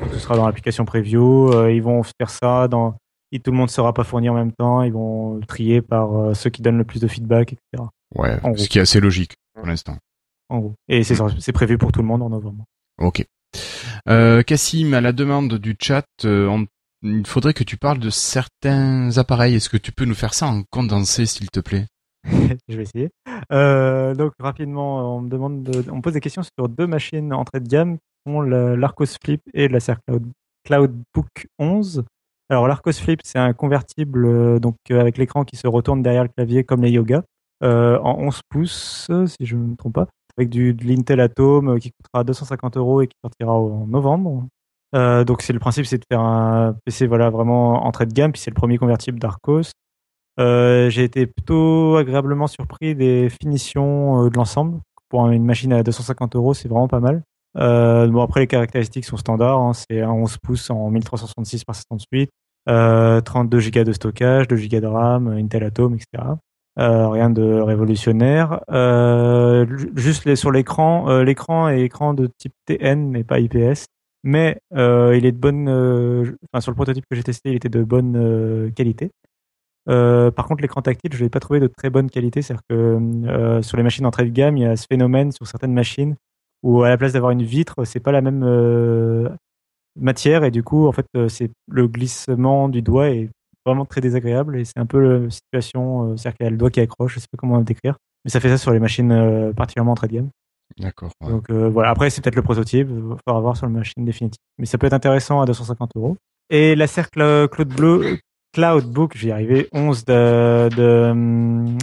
Donc, Ce sera dans l'application preview. euh, ils vont faire ça dans. Et tout le monde ne sera pas fourni en même temps. Ils vont trier par euh, ceux qui donnent le plus de feedback, etc. Ouais, En gros. ce qui est assez logique pour l'instant. En gros. Et c'est c'est prévu pour tout le monde en novembre. Ok. Cassim, à la demande du chat, on- il faudrait que tu parles de certains appareils. Est-ce que tu peux nous faire ça en condensé, s'il te plaît? Je vais essayer. Euh, donc rapidement, on me demande, de- on pose des questions sur deux machines entrée de gamme, qui sont l'Arcos Flip et l'Acer Cloud, Cloudbook 11. Alors l'Arcos Flip, c'est un convertible euh, donc euh, avec l'écran qui se retourne derrière le clavier comme les Yoga, en 11 pouces, si je ne me trompe pas, avec du de l'Intel Atom qui coûtera 250 euros et qui sortira en novembre. Donc c'est le principe, c'est de faire un PC voilà vraiment entrée de gamme, puis c'est le premier convertible d'Arcos. Euh, j'ai été plutôt agréablement surpris des finitions euh, de l'ensemble. Pour une machine à 250 euros, c'est vraiment pas mal. Euh, bon, après, les caractéristiques sont standards. hein. c'est un 11 pouces en 1366 par 78, euh, 32 Go de stockage, 2 Go de RAM, Intel Atom, etc. Euh, rien de révolutionnaire. Ju- juste les, sur l'écran, l'écran est écran de type TN, mais pas IPS. Mais il est de bonne. enfin, sur le prototype que j'ai testé, il était de bonne qualité. Euh, par contre, l'écran tactile, je l'ai pas trouvé de très bonne qualité. C'est-à-dire que euh, sur les machines entrée de gamme, il y a ce phénomène sur certaines machines où à la place d'avoir une vitre, c'est pas la même euh, matière et du coup, en fait, c'est le glissement du doigt est vraiment très désagréable et c'est un peu la situation, c'est-à-dire qu'il y a le doigt qui accroche. Je sais pas comment le décrire, mais ça fait ça sur les machines particulièrement entrée de gamme. D'accord. ouais. Donc voilà, après c'est peut-être le prototype, il faudra voir sur la machine définitive. Mais ça peut être intéressant à 250 euros. Et la Cercle Cloud Bleu, Cloudbook, j'y arrivé, 11 de,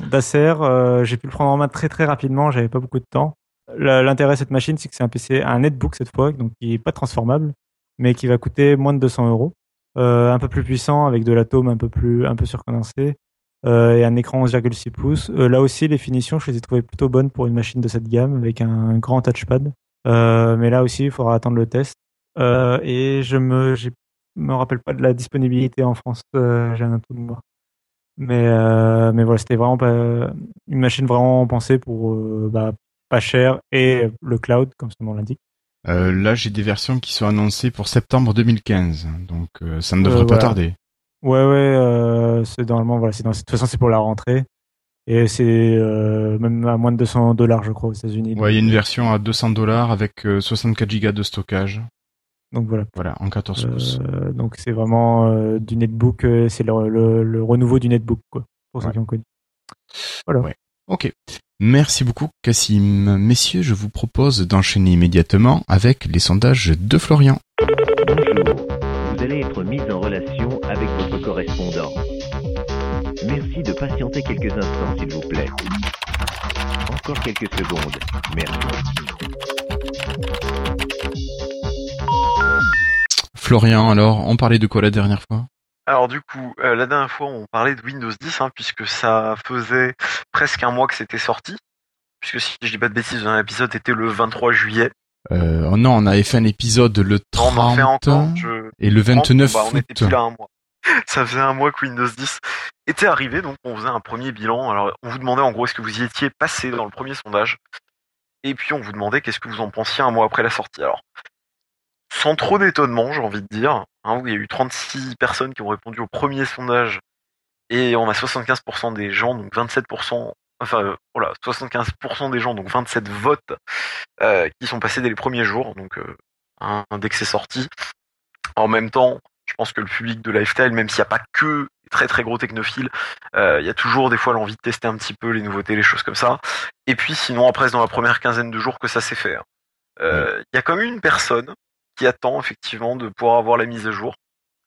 d'Acer. euh, j'ai pu le prendre en main très très rapidement, j'avais pas beaucoup de temps. L'intérêt de cette machine, c'est que c'est un PC, un netbook cette fois, donc qui est pas transformable, mais qui va coûter moins de 200 euros. Euh, un peu plus puissant, avec de l'atome un peu plus, un peu surcondensé, euh, et un écran 11,6 pouces. Là aussi, les finitions, je les ai trouvées plutôt bonnes pour une machine de cette gamme, avec un grand touchpad. Mais là aussi, il faudra attendre le test. Et je me, j'ai- me rappelle pas de la disponibilité en France. euh, j'ai un trou de mémoire. Mais, euh, mais voilà, c'était vraiment pas, une machine vraiment pensée pour euh, bah, pas cher et le cloud, comme son nom l'indique. Là, j'ai des versions qui sont annoncées pour septembre 2015, donc ça ne devrait pas voilà. tarder. Ouais, ouais, euh, c'est normalement, voilà, c'est dans, de toute façon, c'est pour la rentrée. Et c'est euh, même à moins de 200 dollars, je crois, aux États-Unis. Ouais, il y a une version à 200 dollars avec euh, 64 Go de stockage. Donc voilà. Voilà, en 14 pouces. Euh, donc c'est vraiment euh, du netbook, euh, c'est le, le, le renouveau du netbook, quoi, pour ceux Ouais. qui ont connu. Voilà. Ouais. Ok. Merci beaucoup, Cassim. Messieurs, je vous propose d'enchaîner immédiatement avec les sondages de Florian. Bonjour, vous allez être mis en relation avec votre correspondant. Merci de patienter quelques instants, s'il vous plaît. Encore quelques secondes. Merci. Florian, alors, on parlait de quoi la dernière fois? Alors du coup, euh, la dernière fois, on parlait de Windows 10, hein, puisque ça faisait presque un mois que c'était sorti. Puisque si je dis pas de bêtises, un épisode était le 23 juillet. euh, oh Non, on avait fait un épisode le Non, 30 on en fait encore. Je... et le 29 Bon, bah, on était plus là un mois. Ça faisait un mois que Windows 10 était arrivé, donc on faisait un premier bilan. Alors, on vous demandait en gros est-ce que vous y étiez passé dans le premier sondage? Et puis on vous demandait qu'est-ce que vous en pensiez un mois après la sortie. Alors, sans trop d'étonnement, j'ai envie de dire. hein, il y a eu 36 personnes qui ont répondu au premier sondage. Et on a 75% des gens, donc 27%, enfin, euh, voilà, 75% des gens, donc 27 votes, euh, qui sont passés dès les premiers jours, donc euh, hein, dès que c'est sorti. En même temps, je pense que le public de Lifestyle, même s'il n'y a pas que des très très gros technophiles, euh, il y a toujours des fois l'envie de tester un petit peu les nouveautés, les choses comme ça. Et puis sinon, après, c'est dans la première quinzaine de jours que ça s'est fait. hein. Il y a quand même une personne qui attend effectivement de pouvoir avoir la mise à jour,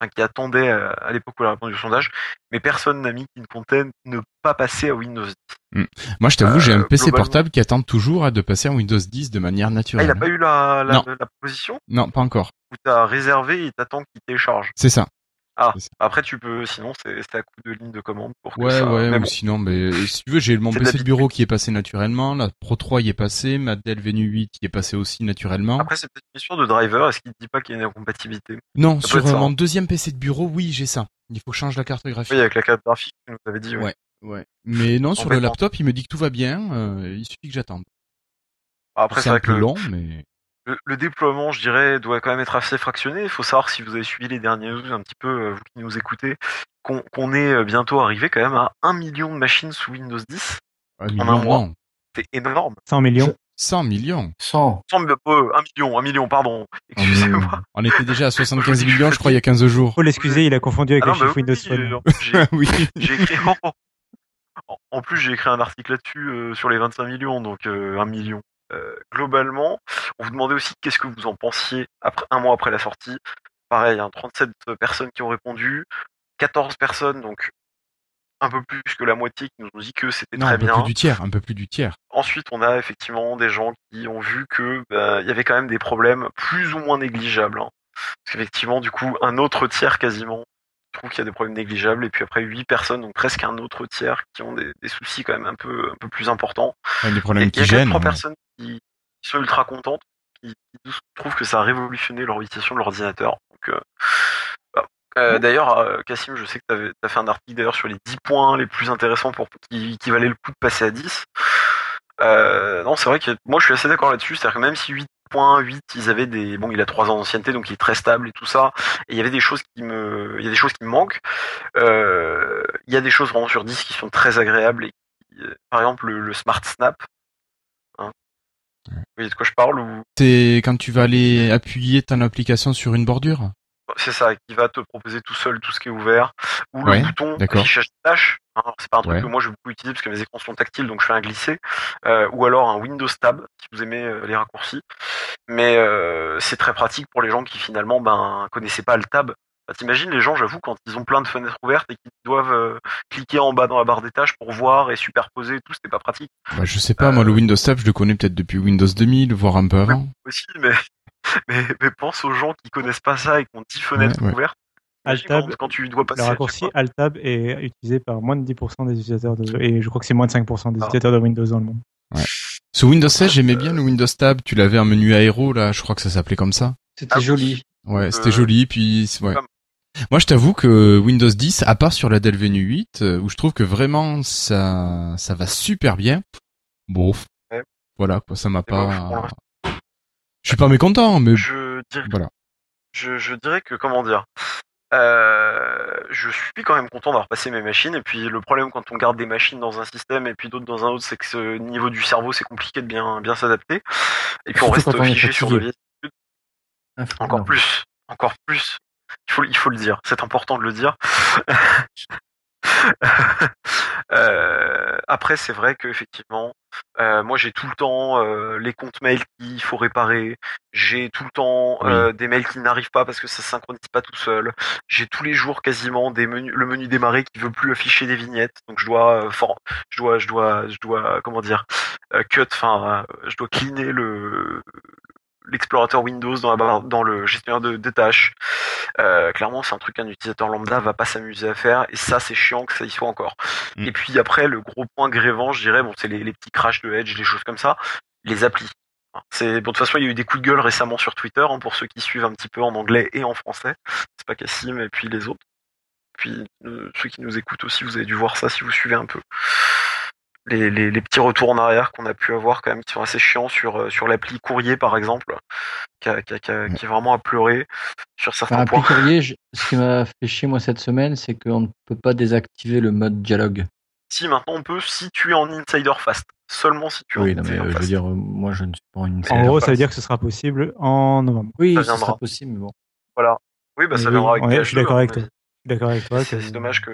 enfin, qui attendait euh, à l'époque où elle a répondu au sondage, mais personne n'a mis qui ne comptait ne pas passer à Windows 10. Moi, je t'avoue, j'ai un Euh, PC portable qui attend toujours à de passer en Windows 10 de manière Ah, naturelle. il a pas eu la, la, Non. la proposition? Non, pas encore. où t'as réservé et t'attends qu'il télécharge? C'est ça. Ah, après tu peux, sinon c'est à coup de ligne de commande pour que Ouais, ça. ouais, mais ou bon. sinon, mais si tu veux, j'ai mon PC de bureau qui est passé naturellement, la Pro 3 y est passé, ma Dell Venue 8 y est passé aussi naturellement. Après c'est peut-être une question de driver. Est-ce qu'il te dit pas qu'il y a une incompatibilité? Non, ça sur euh, mon hein. deuxième PC de bureau, oui, j'ai ça. Il faut changer la carte graphique. Oui, avec la carte graphique, tu nous avais dit. oui. Ouais. Ouais. Mais non, sur le laptop, il me dit que tout va bien, euh, il suffit que j'attende. Après C'est un que peu long, mais le, le déploiement, je dirais, doit quand même être assez fractionné. Il faut savoir si vous avez suivi les dernières news un petit peu, euh, vous qui nous écoutez, qu'on qu'on est euh, bientôt arrivé quand même à 1 million de machines sous Windows 10. un un million, mois. non. C'est énorme. 100 millions. 100 millions. 100. 100 000, euh, 1 million, 1 million, pardon. Excusez-moi. On était déjà à 75 Je me dis, millions, je crois, il y a 15 jours. Faut l'excuser, il a confondu avec Ah les non, bah chiffres oui, Windows Phone. euh, j'ai- oui. J'ai écrit en, en plus j'ai écrit un article là-dessus euh, sur les 25 millions, donc euh, un million. Euh, globalement, on vous demandait aussi qu'est-ce que vous en pensiez après un mois après la sortie. Pareil, hein, 37 personnes qui ont répondu, 14 personnes, donc un peu plus que la moitié qui nous ont dit que c'était très un peu bien. plus du tiers, un peu plus du tiers. Ensuite, on a effectivement des gens qui ont vu que bah, il y avait quand même des problèmes plus ou moins négligeables. hein. Parce qu'effectivement, du coup, un autre tiers quasiment trouve qu'il y a des problèmes négligeables, et puis après huit personnes, donc presque un autre tiers qui ont des, des soucis quand même un peu un peu plus importants. Enfin, des Et problèmes il y qui a gênent. trois ouais. personnes qui, qui sont ultra contentes, qui, qui trouvent que ça a révolutionné leur utilisation de l'ordinateur. Donc euh. Euh, D'ailleurs, euh, Cassim, je sais que tu as fait un article d'ailleurs sur les 10 points les plus intéressants pour qui, qui valaient le coup de passer à 10. Euh, non, c'est vrai que moi je suis assez d'accord là-dessus, c'est-à-dire que même si 8.8 ils avaient des bon, il a 3 ans d'ancienneté donc il est très stable et tout ça, et il y avait des choses qui me il y a des choses qui me manquent. Euh, il y a des choses vraiment sur 10 qui sont très agréables et euh, par exemple le, le Smart Snap. Hein. Vous voyez de quoi je parle ou? C'est quand tu vas aller appuyer ton application sur une bordure? C'est ça qui va te proposer tout seul tout ce qui est ouvert ou Ouais, le bouton affichage de tâches. hein. C'est pas un truc Ouais. que moi je vais beaucoup utiliser parce que mes écrans sont tactiles donc je fais un glisser euh, ou alors un Windows Tab si vous aimez euh, les raccourcis. Mais euh, c'est très pratique pour les gens qui finalement ben connaissaient pas le tab. T'imagines les gens, j'avoue, quand ils ont plein de fenêtres ouvertes et qu'ils doivent cliquer en bas dans la barre des tâches pour voir et superposer et tout, c'était pas pratique bah, Je sais pas, moi le Windows Tab, je le connais peut-être depuis Windows 2000, voire un peu avant. aussi. Mais, mais, mais pense aux gens qui connaissent pas ça et qui ont 10 fenêtres ouais. ouvertes. Alt-Tab, quand, tu dois passer Le raccourci. Alt-Tab est utilisé par moins de 10% des utilisateurs de, et je crois que c'est moins de 5% des Ah. utilisateurs de Windows dans le monde. Sur Windows 16, j'aimais bien le Windows Tab, tu l'avais un menu aéro, là, je crois que ça s'appelait comme ça. C'était Ah joli. Ouais, Euh, c'était joli, puis ouais. Moi, je t'avoue que Windows 10, à part sur la Dell Venue 8, euh, où je trouve que vraiment ça, ça va super bien. Bon, Ouais. voilà, quoi, ça m'a moi, pas. Je suis pas mécontent, mais je dirais, voilà. je, je dirais que comment dire, euh, je suis quand même content d'avoir passé mes machines. Et puis le problème quand on garde des machines dans un système et puis d'autres dans un autre, c'est que ce niveau du cerveau c'est compliqué de bien bien s'adapter. Et puis on reste figé sur vieilles Ah, Encore plus, encore plus. Il faut, il faut le dire. C'est important de le dire. Euh, après, c'est vrai que effectivement, euh, moi j'ai tout le temps euh, les comptes mails qu'il faut réparer. J'ai tout le temps des mails qui n'arrivent pas parce que ça synchronise pas tout seul. J'ai tous les jours quasiment des menus, le menu démarrer qui veut plus afficher des vignettes. Donc je dois, je dois, je dois, je dois, comment dire, cut. Enfin, je dois cleaner le l'explorateur Windows dans, la barre- dans le gestionnaire de, de tâches. Euh, clairement, c'est un truc qu'un utilisateur lambda va pas s'amuser à faire, et ça, c'est chiant que ça y soit encore. Mm. Et puis après, le gros point grévant, je dirais, bon, c'est les, les petits crashs de Edge, les choses comme ça, les applis. C'est bon, de toute façon, il y a eu des coups de gueule récemment sur Twitter hein, pour ceux qui suivent un petit peu en anglais et en français. C'est pas Cassim et puis les autres. Puis euh, ceux qui nous écoutent aussi, vous avez dû voir ça si vous suivez un peu. Les, les, les petits retours en arrière qu'on a pu avoir quand même qui sont assez chiants sur euh, sur l'appli courrier par exemple, qui, a- qui, a- qui, a- qui est vraiment à pleurer sur certains Enfin, points. courrier, je- ce qui m'a fait chier moi cette semaine, c'est qu'on ne peut pas désactiver le mode dialogue. Si maintenant on peut, si tu es en insider fast, seulement si tu es Oui, en non, mais insider euh, je veux fast. dire, euh, moi je ne suis pas une. En gros, ça veut dire que ce sera possible en novembre. Oui, ça viendra. sera possible, mais bon. Oui, bah ça Oui, viendra avec ouais, PH2, je suis d'accord à avec toi. suis d'accord avec toi. C'est dommage que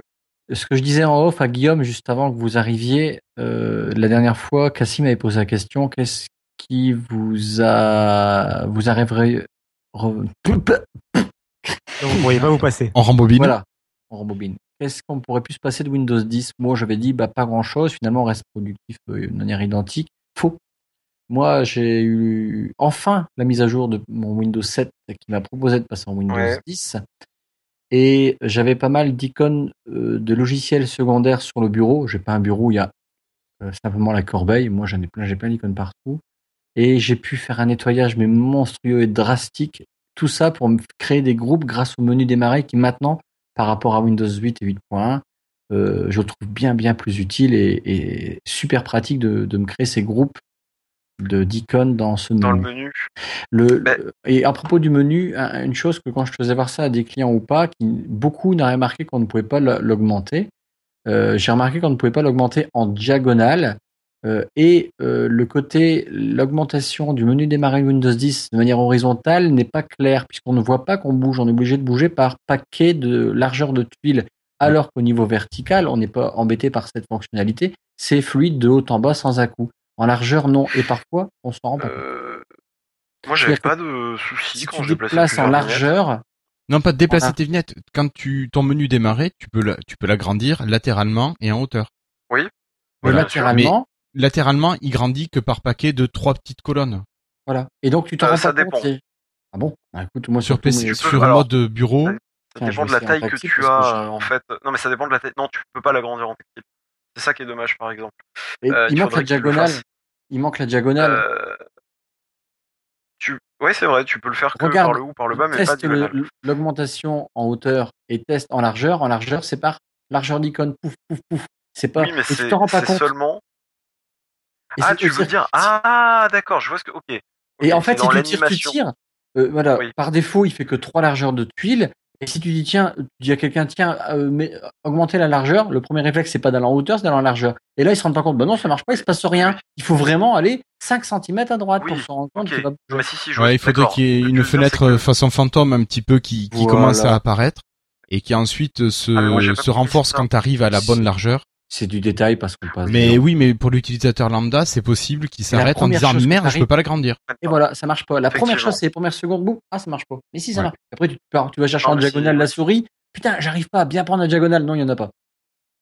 Ce que je disais en off à Guillaume juste avant que vous arriviez, euh, la dernière fois, Cassim avait posé la question qu'est-ce qui vous a vous arriverait vous pourriez pas vous passer. En rembobine. Voilà, on rembobine. Qu'est-ce qu'on pourrait plus se passer de Windows 10 Moi, j'avais dit bah, pas grand-chose. Finalement, on reste productif euh, de manière identique. Faux. Moi, j'ai eu enfin la mise à jour de mon Windows 7 qui m'a proposé de passer en Windows Ouais. 10. Et j'avais pas mal d'icônes euh, de logiciels secondaires sur le bureau. J'ai pas un bureau, où il y a euh, simplement la corbeille. Moi, j'en ai plein, j'ai plein d'icônes partout. Et j'ai pu faire un nettoyage mais monstrueux et drastique. Tout ça pour me créer des groupes grâce au menu démarrer qui maintenant, par rapport à Windows 8 et 8.1, euh, je le trouve bien plus utile et, super pratique de me créer ces groupes de d'icônes dans ce Dans le menu. menu. Le, Ben- le- et à propos du menu, un- une chose que quand je faisais voir ça à des clients ou pas, qui, beaucoup n'avaient remarqué qu'on ne pouvait pas l'augmenter. Euh, J'ai remarqué qu'on ne pouvait pas l'augmenter en diagonale. euh, et euh, le côté, l'augmentation du menu démarrer Windows 10 de manière horizontale n'est pas clair, puisqu'on ne voit pas qu'on bouge, on est obligé de bouger par paquet de largeur de tuiles. Alors qu'au niveau vertical, on n'est pas embêté par cette fonctionnalité. C'est fluide de haut en bas sans à-coup. En largeur, non. Et parfois, on s'en rend pas compte. Euh, moi, j'avais pas de soucis Si quand placé déplaces en vignettes. largeur, Non, pas de déplacer Voilà. tes vignettes. Quand tu ton menu démarrer, tu peux la- tu peux l'agrandir latéralement et en hauteur. Voilà. latéralement, Latéralement, il grandit que par paquet de trois petites colonnes. voilà. Et donc, tu t'en Euh, rends pas compte. Ah bon? Bah, écoute, moi, Sur PC, peux- sur alors- mode bureau, Ça je dépend vais de la taille que tu as, j'ai- en fait. Non, mais ça dépend de la taille. Non, tu peux pas l'agrandir en tactile. C'est ça qui est dommage, par exemple. Et Euh, il manque la diagonale. Il manque la diagonale. Tu... Ouais, c'est vrai, tu peux le faire que Regarde, par le haut ou par le bas, mais pas l'augmentation en hauteur et teste en largeur. En largeur, c'est par largeur d'icône. Pouf, pouf, pouf. C'est pas. Oui, mais et tu c'est t'en rends pas compte. seulement. Et Ah, tu veux dire. Ah, d'accord, je vois ce que. Ok. Et en fait, si tu tires, tu l'animation. tires. Euh, voilà. Oui. Par défaut, il fait que trois largeurs de tuiles. Et si tu dis tiens, tu dis à quelqu'un tiens, euh, mais, euh, augmenter la largeur, le premier réflexe c'est pas d'aller en hauteur, c'est d'aller en largeur. Et là, ils se rendent pas compte, bah non, ça marche pas, il se passe rien. Il faut vraiment aller 5 cm à droite Oui, pour se rendre compte Ok. qu'il va Non, bouger. mais si, si, je vois ouais, il faudrait qu'il y ait une fenêtre que- façon fantôme un petit peu qui, qui Voilà. commence à apparaître et qui ensuite se, Ah, moi, pas se compris renforce quand tu arrives à la bonne largeur. C'est du détail parce qu'on passe. Mais oui, mais pour l'utilisateur lambda, c'est possible qu'il s'arrête en disant merde, je peux pas l'agrandir. Et voilà, ça marche pas. La première chose, c'est les premières secondes, boum, ah, ça marche pas. Mais si, ça Ouais. marche. Après, tu, pars, tu vas chercher Non, en diagonale la souris. Putain, j'arrive pas à bien prendre la diagonale. Non, il y en a pas.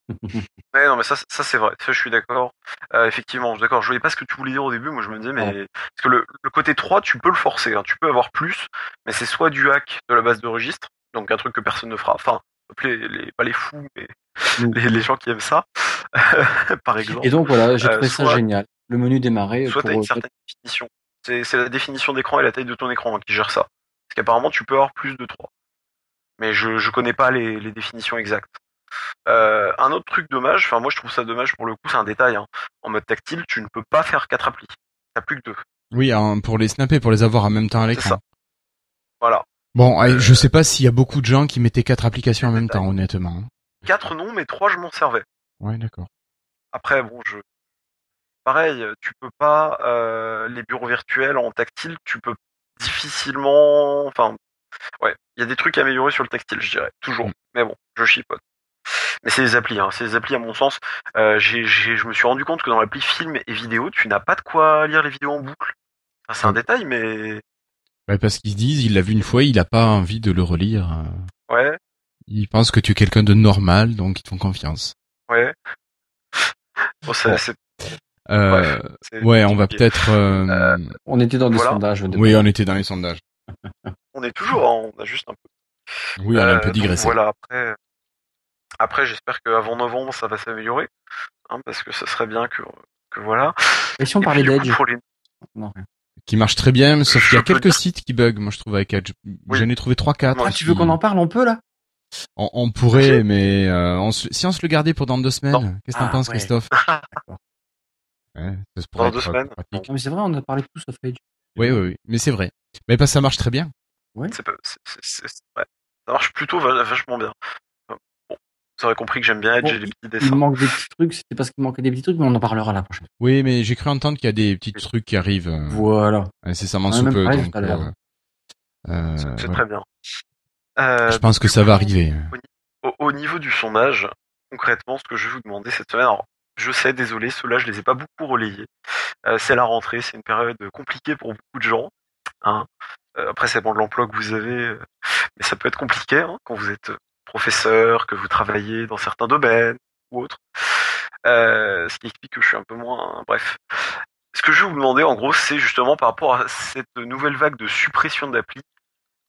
Ouais, non, mais ça, ça c'est vrai. Ça, je suis d'accord. Euh, effectivement, je suis d'accord. Je voyais pas ce que tu voulais dire au début. Moi, je me disais, mais Ouais. parce que le, le côté 3, tu peux le forcer. hein. Tu peux avoir plus, mais c'est soit du hack de la base de registre, donc un truc que personne ne fera. Enfin, les, les, pas les fous, mais. Les, les gens qui aiment ça, par exemple. Et donc, voilà, j'ai Euh, trouvé ça génial. Le menu démarrer. soit pour, tu as une euh, certaine définition. C'est la définition d'écran et la taille de ton écran hein, qui gère ça. Parce qu'apparemment, tu peux avoir plus de 3. Mais je je connais pas les, les définitions exactes. Euh, un autre truc dommage, enfin moi je trouve ça dommage pour le coup, c'est un détail. hein. En mode tactile, tu ne peux pas faire quatre applis. T'as plus que deux. Oui, hein, pour les snapper, pour les avoir en même temps à l'écran. ça. Voilà. Bon, allez, Euh, je sais pas s'il y a beaucoup de gens qui mettaient quatre applications en même détail. temps, honnêtement. Quatre non, mais trois je m'en servais. Ouais, d'accord. Après bon, je pareil, tu peux pas euh, les bureaux virtuels en tactile, tu peux difficilement, enfin ouais, il y a des trucs à améliorer sur le tactile, je dirais toujours. Mm. Mais bon, je chipote. Mais c'est les applis, hein. c'est les applis à mon sens. Euh, j'ai, j'ai, je me suis rendu compte que dans l'appli film et vidéo, tu n'as pas de quoi lire les vidéos en boucle. Enfin, c'est un Mm. détail, mais Ouais, parce qu'ils disent, il l'a vu une fois, il a pas envie de le relire. euh, ouais, Ils pensent que tu es quelqu'un de normal, donc ils te font confiance. ouais. Bon, c'est, Bon. c'est, Euh, ouais, on va peut-être. euh, Euh, On était dans des Voilà. sondages. Oui, on était dans les sondages. On est toujours, hein, on a juste un peu. Oui, on a un Euh, peu donc digressé. Voilà, après, après j'espère qu'avant novembre, ça va s'améliorer. Hein, parce que ça serait bien que, que voilà. Et si on Et parlait d'Edge les- Non, rien. Qui marche très bien, sauf qu'il y a quelques dire- sites qui bug, moi je trouve avec Edge. Oui. J'en ai trouvé 3-4. Moi Ah, tu veux qu'on en parle un peu là? On, on pourrait, mais euh, on se- si on se le gardait pour dans deux semaines, Non. qu'est-ce que t'en Ah, penses, ouais. Christophe ouais, ça se pourrait Dans deux semaines. Non, mais c'est vrai, on a parlé de tout sauf Edge. Oui, oui, oui, mais c'est vrai. Mais parce que ça marche très bien. C'est pas- c'est- c'est- c'est- c'est- ouais. Ça marche plutôt va- vachement bien. Bon, vous aurez compris que j'aime bien Edge Bon, et les petits Il dessins. manque des petits trucs, c'était parce qu'il manquait des petits trucs, mais on en parlera la prochaine. Oui, mais j'ai cru entendre qu'il y a des petits trucs qui arrivent euh, Voilà. a sous peu. donc, euh, euh, C'est très bien. Euh, Je pense que ça va arriver. Au, au niveau du sondage, concrètement, ce que je vais vous demander cette semaine, alors je sais, désolé, ceux-là, je les ai pas beaucoup relayés. Euh, c'est la rentrée, c'est une période compliquée pour beaucoup de gens. Hein. Euh, après, ça dépend de l'emploi que vous avez, mais ça peut être compliqué hein, quand vous êtes professeur, que vous travaillez dans certains domaines ou autres. Euh, ce qui explique que je suis un peu moins. Bref. Ce que je vais vous demander, en gros, c'est justement par rapport à cette nouvelle vague de suppression d'appli.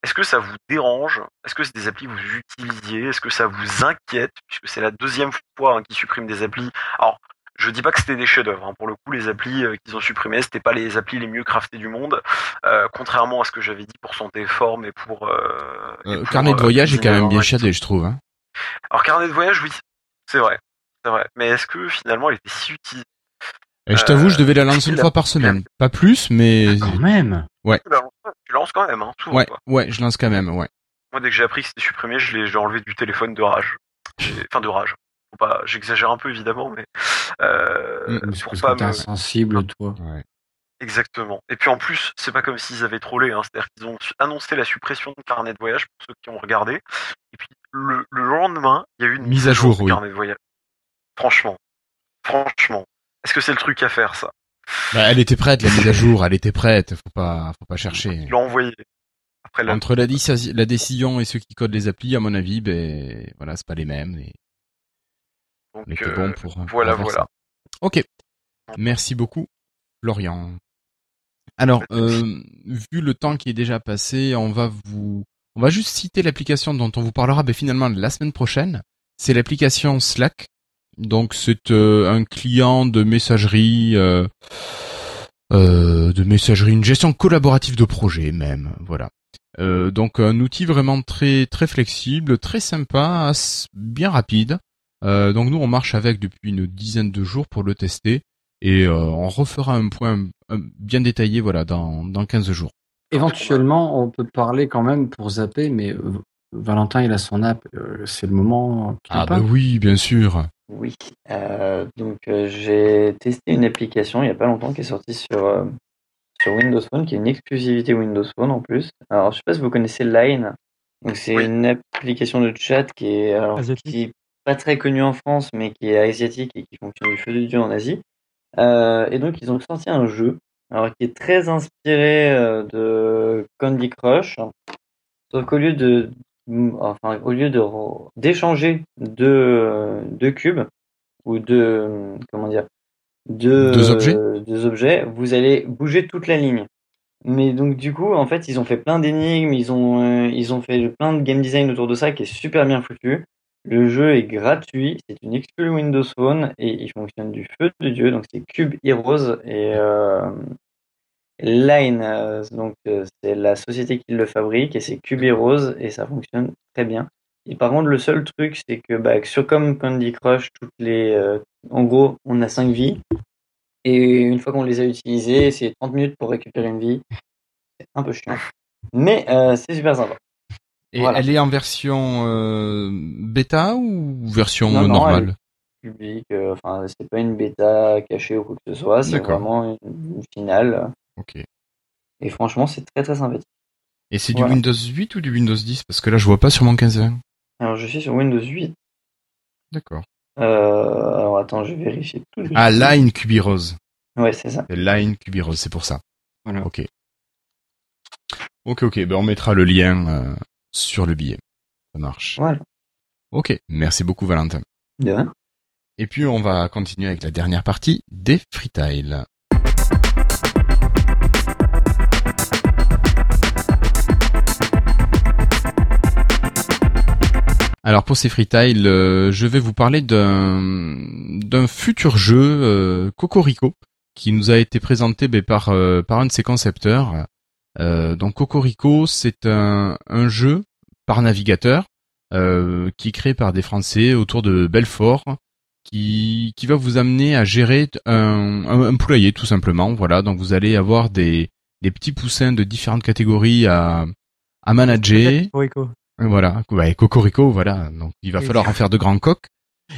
Est-ce que ça vous dérange? Est-ce que c'est des applis que vous utilisiez Est-ce que ça vous inquiète? Puisque c'est la deuxième fois hein, qu'ils suppriment des applis. Alors, je dis pas que c'était des chefs-d'œuvre. Hein. Pour le coup, les applis euh, qu'ils ont supprimées, c'était pas les applis les mieux craftées du monde, euh, contrairement à ce que j'avais dit pour santé forme et pour. Euh, et pour, carnet de voyage est quand même bien chiadé, je trouve. Hein. Alors carnet de voyage, oui, c'est vrai, c'est vrai. Mais est-ce que finalement, elle était si utile Et je t'avoue, je devais la lancer une la- fois par semaine. Pas plus, mais... Ah, quand même. Tu la lances pas, Tu lances quand même, hein, souvent. Ouais, quoi. ouais, je lance quand même, ouais. Moi, dès que j'ai appris que c'était supprimé, je l'ai j'ai enlevé du téléphone de rage. J'ai- Enfin, de rage. Faut pas, j'exagère un peu évidemment, mais euh, Mm, C'est pour parce pas que me- insensible, toi. ouais. Exactement. Et puis en plus, c'est pas comme s'ils avaient trollé, hein. c'est-à-dire qu'ils ont annoncé la suppression de carnet de voyage pour ceux qui ont regardé. Et puis le, le lendemain, il y a eu une mise à jour, du oui. carnet de voyage. Franchement, franchement, est-ce que c'est le truc à faire ça? Bah, elle était prête, la mise à jour, elle était prête, faut pas, faut pas chercher. Il l'a envoyé. Après la... Entre la, déci- la décision et ceux qui codent les applis, à mon avis, ben, voilà, c'est pas les mêmes. Et Donc, on était euh, bon pour, voilà, voilà. ça. Ok. Merci beaucoup, Florian. Alors, de euh, vu le temps qui est déjà passé, on va vous, on va juste citer l'application dont on vous parlera, ben, finalement la semaine prochaine. C'est l'application Slack. Donc, c'est euh, un client de messagerie, euh, euh, de messagerie, une gestion collaborative de projet même, voilà. Donc un outil vraiment très très flexible, très sympa, bien rapide. Donc nous on marche avec depuis une dizaine de jours pour le tester et on refera un point bien détaillé voilà dans dans 15 jours. Éventuellement, on peut parler quand même pour zapper, mais Valentin, il a son app. c'est le moment. Ah bah oui, bien sûr. Oui, euh, donc euh, j'ai testé une application il n'y a pas longtemps qui est sortie sur, euh, sur Windows Phone, qui est une exclusivité Windows Phone en plus. Alors je sais pas si vous connaissez Line, donc c'est Oui. une application de chat qui est, alors, Asiatique. qui est pas très connue en France, mais qui est asiatique et qui fonctionne du feu de Dieu en Asie. Euh, et donc ils ont sorti un jeu, alors qui est très inspiré euh, de Candy Crush, sauf qu'au lieu de enfin au lieu de d'échanger deux, deux cubes ou deux comment dire deux, Deux objets deux objets, vous allez bouger toute la ligne. Mais donc du coup, en fait, ils ont fait plein d'énigmes, ils ont euh, ils ont fait plein de game design autour de ça qui est super bien foutu. Le jeu est gratuit, c'est une exclu Windows Phone et il fonctionne du feu de dieu. Donc c'est Cube Heroes et euh, Line, euh, donc euh, c'est la société qui le fabrique et c'est Cube Heroes et ça fonctionne très bien. Et par contre, le seul truc, c'est que bah, sur comme Candy Crush, toutes les, euh, en gros, on a 5 vies et une fois qu'on les a utilisées, c'est 30 minutes pour récupérer une vie. C'est un peu chiant, mais euh, c'est super sympa. Et Voilà. elle est en version euh, bêta ou version Non, non, normale Public, enfin, c'est pas une bêta cachée ou quoi que ce soit, c'est vraiment une, une finale. Ok. Et franchement, c'est très très sympathique. Et c'est du Voilà. Windows 8 ou du Windows 10 Parce que là je vois pas sur mon 15-20. Alors, je suis sur Windows 8. D'accord. Euh, alors, attends, je vais vérifier tout de suite. Ah, Line Cubirose. Ouais, c'est ça. C'est Line Cubirose, c'est pour ça. Voilà. Ok. Ok, ok. Ben on mettra le lien euh, sur le billet. Ça marche. Voilà. Ok. Merci beaucoup, Valentin. De rien. Et puis on va continuer avec la dernière partie des freetiles. Alors pour ces freetiles, euh, je vais vous parler d'un d'un futur jeu euh, Cocorico qui nous a été présenté ben, par euh, par un de ses concepteurs. Euh, donc Cocorico, c'est un un jeu par navigateur euh, qui est créé par des Français autour de Belfort qui, qui va vous amener à gérer un, un, un poulailler tout simplement. Voilà, donc vous allez avoir des, des petits poussins de différentes catégories à, à manager. Cocorico. Voilà, ouais, Cocorico, voilà. Donc il va falloir en faire de grands coques.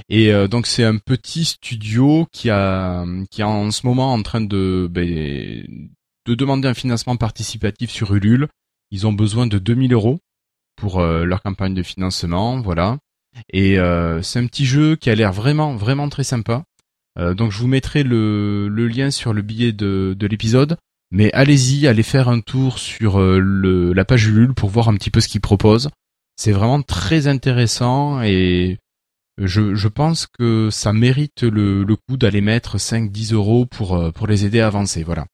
Et euh, donc c'est un petit studio qui a qui est en ce moment en train de ben, de demander un financement participatif sur Ulule. Ils ont besoin de 2000 euros pour euh, leur campagne de financement, voilà. Et euh, c'est un petit jeu qui a l'air vraiment vraiment très sympa. Euh, donc je vous mettrai le, le lien sur le billet de, de l'épisode. Mais allez-y, allez faire un tour sur le, la page Ulule pour voir un petit peu ce qu'ils proposent. C'est vraiment très intéressant et je, je pense que ça mérite le, le coup d'aller mettre 5-10 euros pour, euh, pour les aider à avancer. Voilà.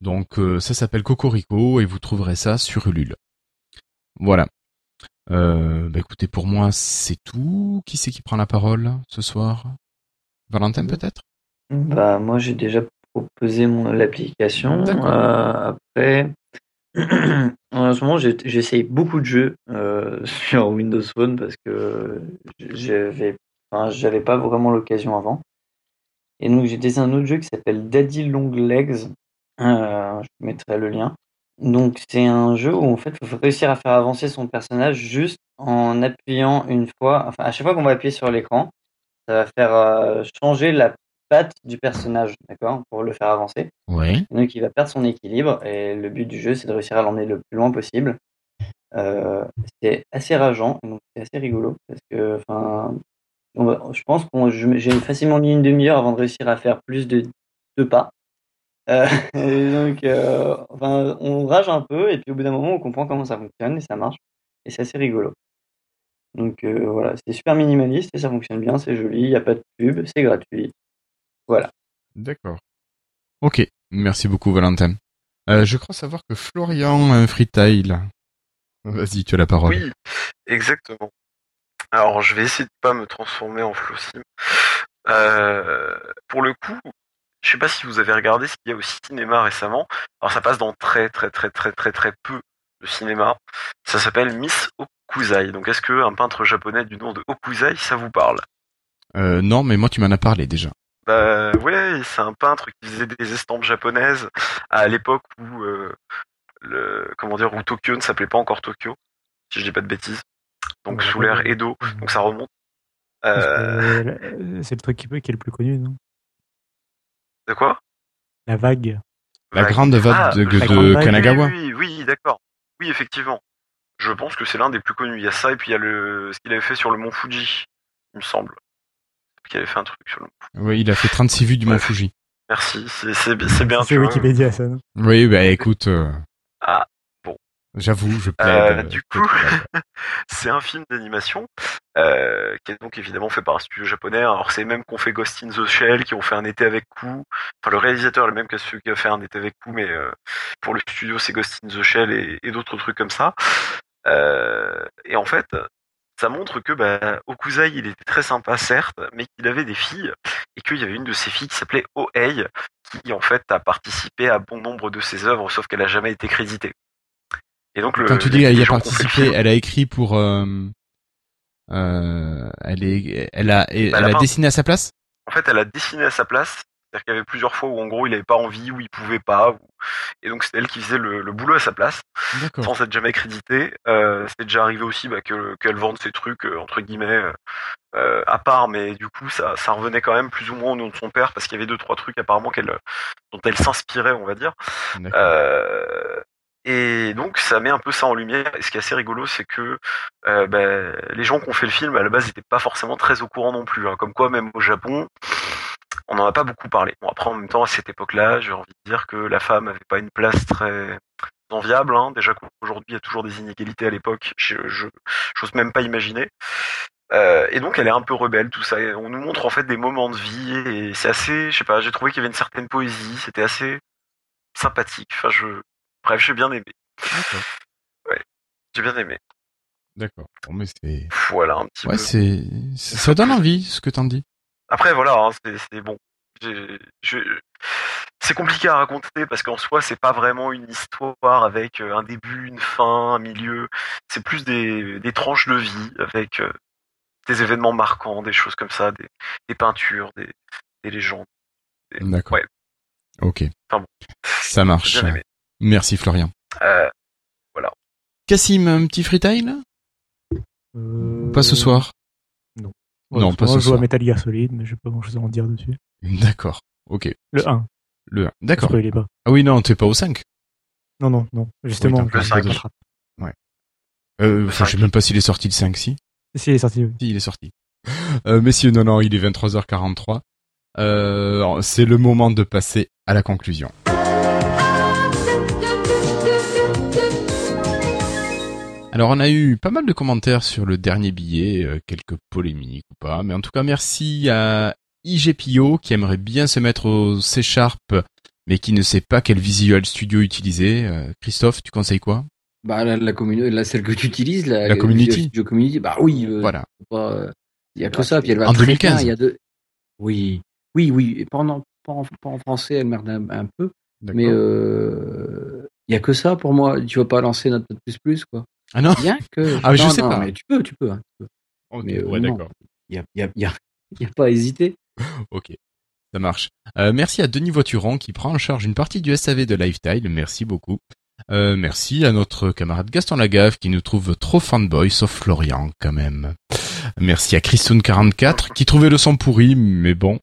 Donc euh, ça s'appelle Cocorico et vous trouverez ça sur Ulule. Voilà. Euh, bah écoutez, pour moi, c'est tout. Qui c'est qui prend la parole ce soir? Valentin, peut-être? Bah, moi, j'ai déjà proposé mon, l'application. Euh, après, en ce moment, j'essaye beaucoup de jeux euh, sur Windows Phone parce que j'avais, enfin, pas vraiment l'occasion avant. Et donc, j'ai testé un autre jeu qui s'appelle Daddy Long Legs. Euh, je mettrai le lien. Donc, c'est un jeu où en fait, il faut réussir à faire avancer son personnage juste en appuyant une fois. Enfin, à chaque fois qu'on va appuyer sur l'écran, ça va faire euh, changer la patte du personnage, d'accord, pour le faire avancer. Et donc, il va perdre son équilibre et le but du jeu, c'est de réussir à l'emmener le plus loin possible. Euh, c'est assez rageant, et donc c'est assez rigolo parce que, enfin, je pense que j'ai facilement mis une demi-heure avant de réussir à faire plus de deux pas. Euh, et donc, euh, enfin, on rage un peu et puis au bout d'un moment, on comprend comment ça fonctionne et ça marche et c'est assez rigolo. Donc euh, voilà, c'est super minimaliste et ça fonctionne bien, c'est joli, il n'y a pas de pub, c'est gratuit. Voilà. D'accord. Ok. Merci beaucoup, Valentin. Euh, je crois savoir que Florian a un freetail. Vas-y, tu as la parole. Oui, exactement. Alors, je vais essayer de pas me transformer en Flossim. Euh, pour le coup, je sais pas si vous avez regardé ce qu'il y a au cinéma récemment. Alors, ça passe dans très, très, très, très, très, très peu de cinéma. Ça s'appelle Miss Okuzai. Donc, est-ce que un peintre japonais du nom de Okuzai, ça vous parle? Euh, non, mais moi, tu m'en as parlé déjà. Bah ouais, c'est un peintre qui faisait des estampes japonaises à l'époque où euh, le comment dire où Tokyo ne s'appelait pas encore Tokyo, si je dis pas de bêtises. Donc Ouais, sous l'ère ouais. Edo, donc ça remonte. Euh, la- C'est le truc qui, peut- qui est le plus connu, non? De quoi? La vague. La Vague. grande vague Ah, de, la de grande vague. Kanagawa. Oui, oui, oui, d'accord. Oui, effectivement. Je pense que c'est l'un des plus connus. Il y a ça et puis il y a le ce qu'il avait fait sur le mont Fuji, il me semble. Qu'il avait fait un truc sur le mont. Oui, il a fait 36 vues du Mont. Fuji. Merci, c'est c'est c'est bien. C'est. Wikipédia, ça, non? Oui, bah écoute, euh, Ah, j'avoue, je Euh, plaide. du coup, plaide. c'est un film d'animation euh, qui est donc évidemment fait par un studio japonais. Alors c'est les mêmes qu'on fait Ghost in the Shell, qui ont fait un été avec Coup. Enfin le réalisateur est le même que celui qui a fait un été avec Coup, mais euh, pour le studio c'est Ghost in the Shell et, et d'autres trucs comme ça. Euh, et en fait, ça montre que bah, Okuzai il était très sympa certes, mais qu'il avait des filles et qu'il y avait une de ses filles qui s'appelait Ohei, qui en fait a participé à bon nombre de ses œuvres, sauf qu'elle a jamais été créditée. Et donc le, Quand tu dis elle y a participé, elle a écrit pour. Euh, euh, elle est, elle a, elle Bah, elle a dessiné à sa place? En fait, elle a dessiné à sa place. C'est-à-dire qu'il y avait plusieurs fois où en gros il avait pas envie, où il pouvait pas, et donc c'était elle qui faisait le, le boulot à sa place, sans être jamais crédité. Euh, c'était déjà arrivé aussi bah, que qu'elle vende ses trucs euh, entre guillemets euh, euh, à part, mais du coup ça, ça revenait quand même plus ou moins au nom de son père parce qu'il y avait deux trois trucs apparemment qu'elle dont elle s'inspirait, on va dire. Et donc ça met un peu ça en lumière. Et ce qui est assez rigolo, c'est que ben, les gens qui ont fait le film à la base n'étaient pas forcément très au courant non plus. hein. Comme quoi, même au Japon, on n'en a pas beaucoup parlé. Bon après, en même temps, à cette époque-là, j'ai envie de dire que la femme avait pas une place très enviable. Hein. Déjà qu'aujourd'hui, il y a toujours des inégalités à l'époque. Je, je j'ose même pas imaginer. Euh, et donc elle est un peu rebelle, tout ça. Et on nous montre en fait des moments de vie et c'est assez, je sais pas, j'ai trouvé qu'il y avait une certaine poésie. C'était assez sympathique. Enfin, je, bref, j'ai bien aimé. D'accord. J'ai bien aimé. D'accord. Bon, mais c'est. Voilà un petit Ouais, peu. c'est. Ça ça donne envie, ce que t'en dis. Après voilà, hein, c'est bon. C'est compliqué à raconter parce qu'en soi c'est pas vraiment une histoire avec euh, un début, une fin, un milieu. C'est plus des, des tranches de vie avec euh, des événements marquants, des choses comme ça, des, des peintures, des, des légendes. Des- D'accord. Ouais, Ok. Enfin bon. Ça marche. Merci Florian. Euh, Cassim, un petit freetail Euh, Pas ce soir. Ouais, non, pas ce Je joue à. Metal Gear Solid, mais j'ai pas grand chose à en dire dessus. D'accord. Ok. Le 1. Le 1. D'accord. Pas. Ah oui, non, t'es pas au 5. Non, non, non. Justement, Oui, je me de- rattrape. Euh, enfin, je sais même pas s'il est sorti le 5, si. Si, il est sorti. oui. Si, il est sorti. Euh, messieurs, non, non, il est 23h43. Euh, c'est le moment de passer à la conclusion. Alors, on a eu pas mal de commentaires sur le dernier billet, euh, quelques polémiques ou pas, mais en tout cas, merci à IGPO qui aimerait bien se mettre au C-Sharp, mais qui ne sait pas quel Visual Studio utiliser. Euh, Christophe, tu conseilles quoi? Bah, la, la, celle que tu utilises, la, La community. Visual Studio Community. Bah oui, euh, Voilà. euh, il y a que ça, puis elle va En très 2015. bien, Il y a deux. Oui, oui, oui. Et pendant, pas, en, pas en français, elle merde un, un peu, mais euh, il y a que ça pour moi. Tu vas pas lancer notre plus plus quoi. Ah non Bien que. Ah, mais je Non, sais non, pas. Mais tu peux, tu peux. hein, tu peux. Ok, mais, euh, ouais, d'accord. Il y a, y a, y a, y a pas à hésiter. Ok, ça marche. Euh, merci à Denis Voituron qui prend en charge une partie du SAV de Lifetile. Merci beaucoup. Euh, merci à notre camarade Gaston Lagave qui nous trouve trop fanboy, sauf Florian quand même. Merci à Christoun44 qui trouvait le son pourri, mais bon.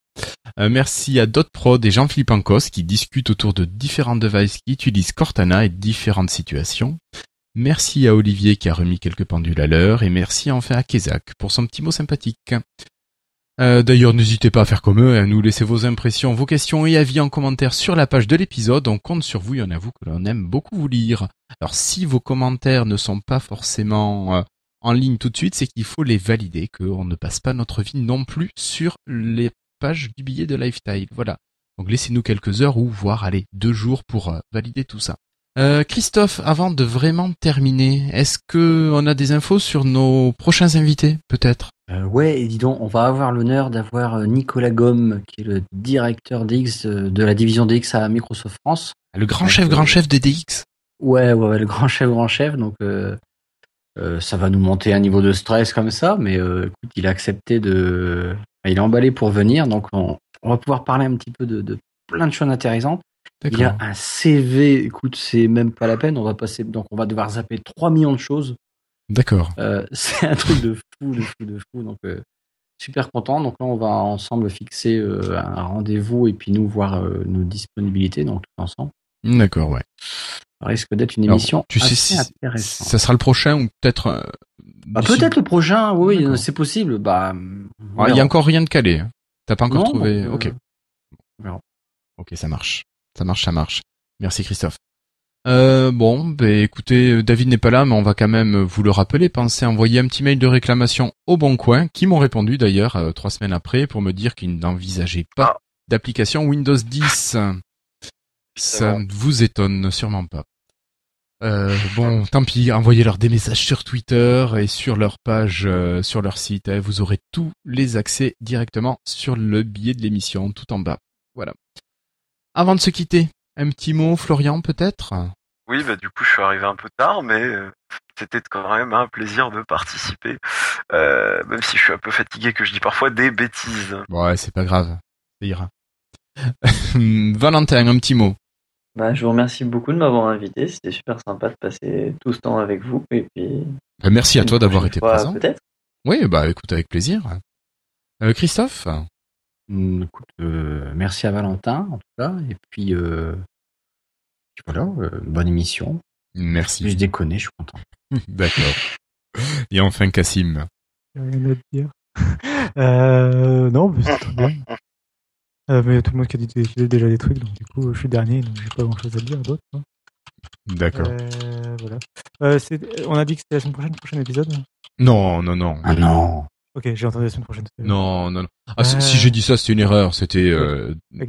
Euh, merci à DotProd et Jean-Philippe Ancos qui discutent autour de différents devices qui utilisent Cortana et différentes situations. Merci à Olivier qui a remis quelques pendules à l'heure et merci enfin à Kezak pour son petit mot sympathique. Euh, D'ailleurs, n'hésitez pas à faire comme eux, à nous laisser vos impressions, vos questions et avis en commentaire sur la page de l'épisode. On compte sur vous et on avoue que l'on aime beaucoup vous lire. Alors, si vos commentaires ne sont pas forcément euh, en ligne tout de suite, c'est qu'il faut les valider, qu'on ne passe pas notre vie non plus sur les pages du billet de Lifestyle. Voilà. Donc, laissez-nous quelques heures ou voire, allez, deux jours pour euh, valider tout ça. Euh, Christophe, avant de vraiment terminer, est-ce que on a des infos sur nos prochains invités, peut-être? Euh, ouais, et dis donc, on va avoir l'honneur d'avoir euh, Nicolas Gomme, qui est le directeur DX de la division DX à Microsoft France. Le grand chef, grand chef des DX. Ouais, ouais, ouais, le grand chef, grand chef. Donc, euh, ça va nous monter un niveau de stress comme ça, mais écoute, il a accepté de. il est emballé pour venir, donc on, on va pouvoir parler un petit peu de, de plein de choses intéressantes. Il a un CV, écoute, c'est même pas la peine. On va passer, donc on va devoir zapper 3 millions de choses. D'accord. Euh, c'est un truc de fou, de fou, de fou. Donc, euh, super content. Donc là, on va ensemble fixer euh, un rendez-vous et puis nous voir nos disponibilités, donc tout ensemble. D'accord, ouais. Ça risque d'être une Alors, émission tu sais assez si intéressante. ça sera le prochain ou peut-être. Bah, peut-être le prochain, oui, c'est possible. Bah, Ah, il y verra. a encore rien de calé. hein. T'as pas encore Non, trouvé. Ok. Ok, ça marche. Ça marche, ça marche. Merci Christophe. Euh, bon, ben écoutez, David n'est pas là, mais on va quand même vous le rappeler. Pensez à envoyer un petit mail de réclamation au Bon Coin, qui m'ont répondu d'ailleurs euh, trois semaines après pour me dire qu'ils n'envisageaient pas Ah. d'application Windows 10. Ça ne vous étonne sûrement pas. Euh, bon, tant pis, envoyez-leur des messages sur Twitter et sur leur page, sur leur site. hein. vous aurez tous les accès directement sur le billet de l'émission, tout en bas. Voilà. Avant de se quitter, un petit mot, Florian, peut-être? Oui, bah du coup, je suis arrivé un peu tard, mais euh, c'était quand même un plaisir de participer, euh, même si je suis un peu fatigué, que je dis parfois des bêtises. Ouais, c'est pas grave, ça ira. Valentin, un petit mot. Bah, je vous remercie beaucoup de m'avoir invité. C'était super sympa de passer tout ce temps avec vous. Et puis. Euh, Merci à toi d'avoir été fois, présent. Peut-être. Oui, bah écoute, avec plaisir. Euh, Christophe? Écoute, euh, merci à Valentin, en tout cas. Et puis, euh, puis voilà, euh, bonne émission. Merci. Je déconne, je suis content. D'accord. Et enfin, Cassim. Rien à dire. Euh, non, mais c'est très bien. Euh, mais tout le monde qui a dit qui a dit déjà des trucs, donc du coup, je suis dernier, donc j'ai pas grand chose à dire d'autre. hein. D'accord. Euh, voilà. Euh, on a dit que c'était la semaine prochaine, le prochain épisode Non, non, non. Ah non Ok, j'ai entendu la semaine prochaine. Non, non, non. Ah, si- Euh. si j'ai dit ça, c'était une erreur. C'était euh, la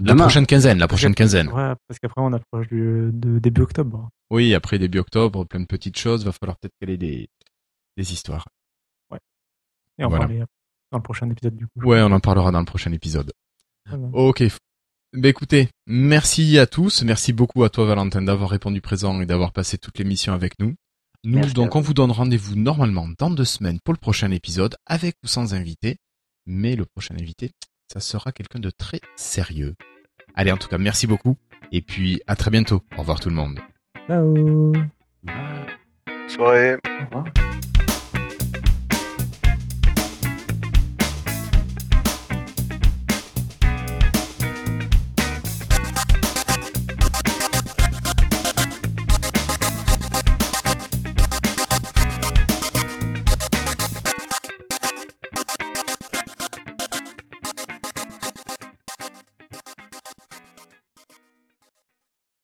Demain. prochaine quinzaine, la prochaine quinzaine. Ouais, parce qu'après, on approche du de début octobre. Oui, après début octobre, plein de petites choses. Va falloir peut-être caler des, des histoires. Et on Voilà. parlait dans le prochain épisode, du coup. Ouais, on en parlera dans le prochain épisode. Voilà. Ok. Ben écoutez, merci à tous. Merci beaucoup à toi, Valentin, d'avoir répondu présent et d'avoir passé toute l'émission avec nous. Nous, Merci donc, on vous donne rendez-vous normalement dans deux semaines pour le prochain épisode, avec ou sans invité. Mais le prochain invité, ça sera quelqu'un de très sérieux. Allez, en tout cas, merci beaucoup. Et puis, à très bientôt. Au revoir tout le monde. Ciao Soirée. Au revoir.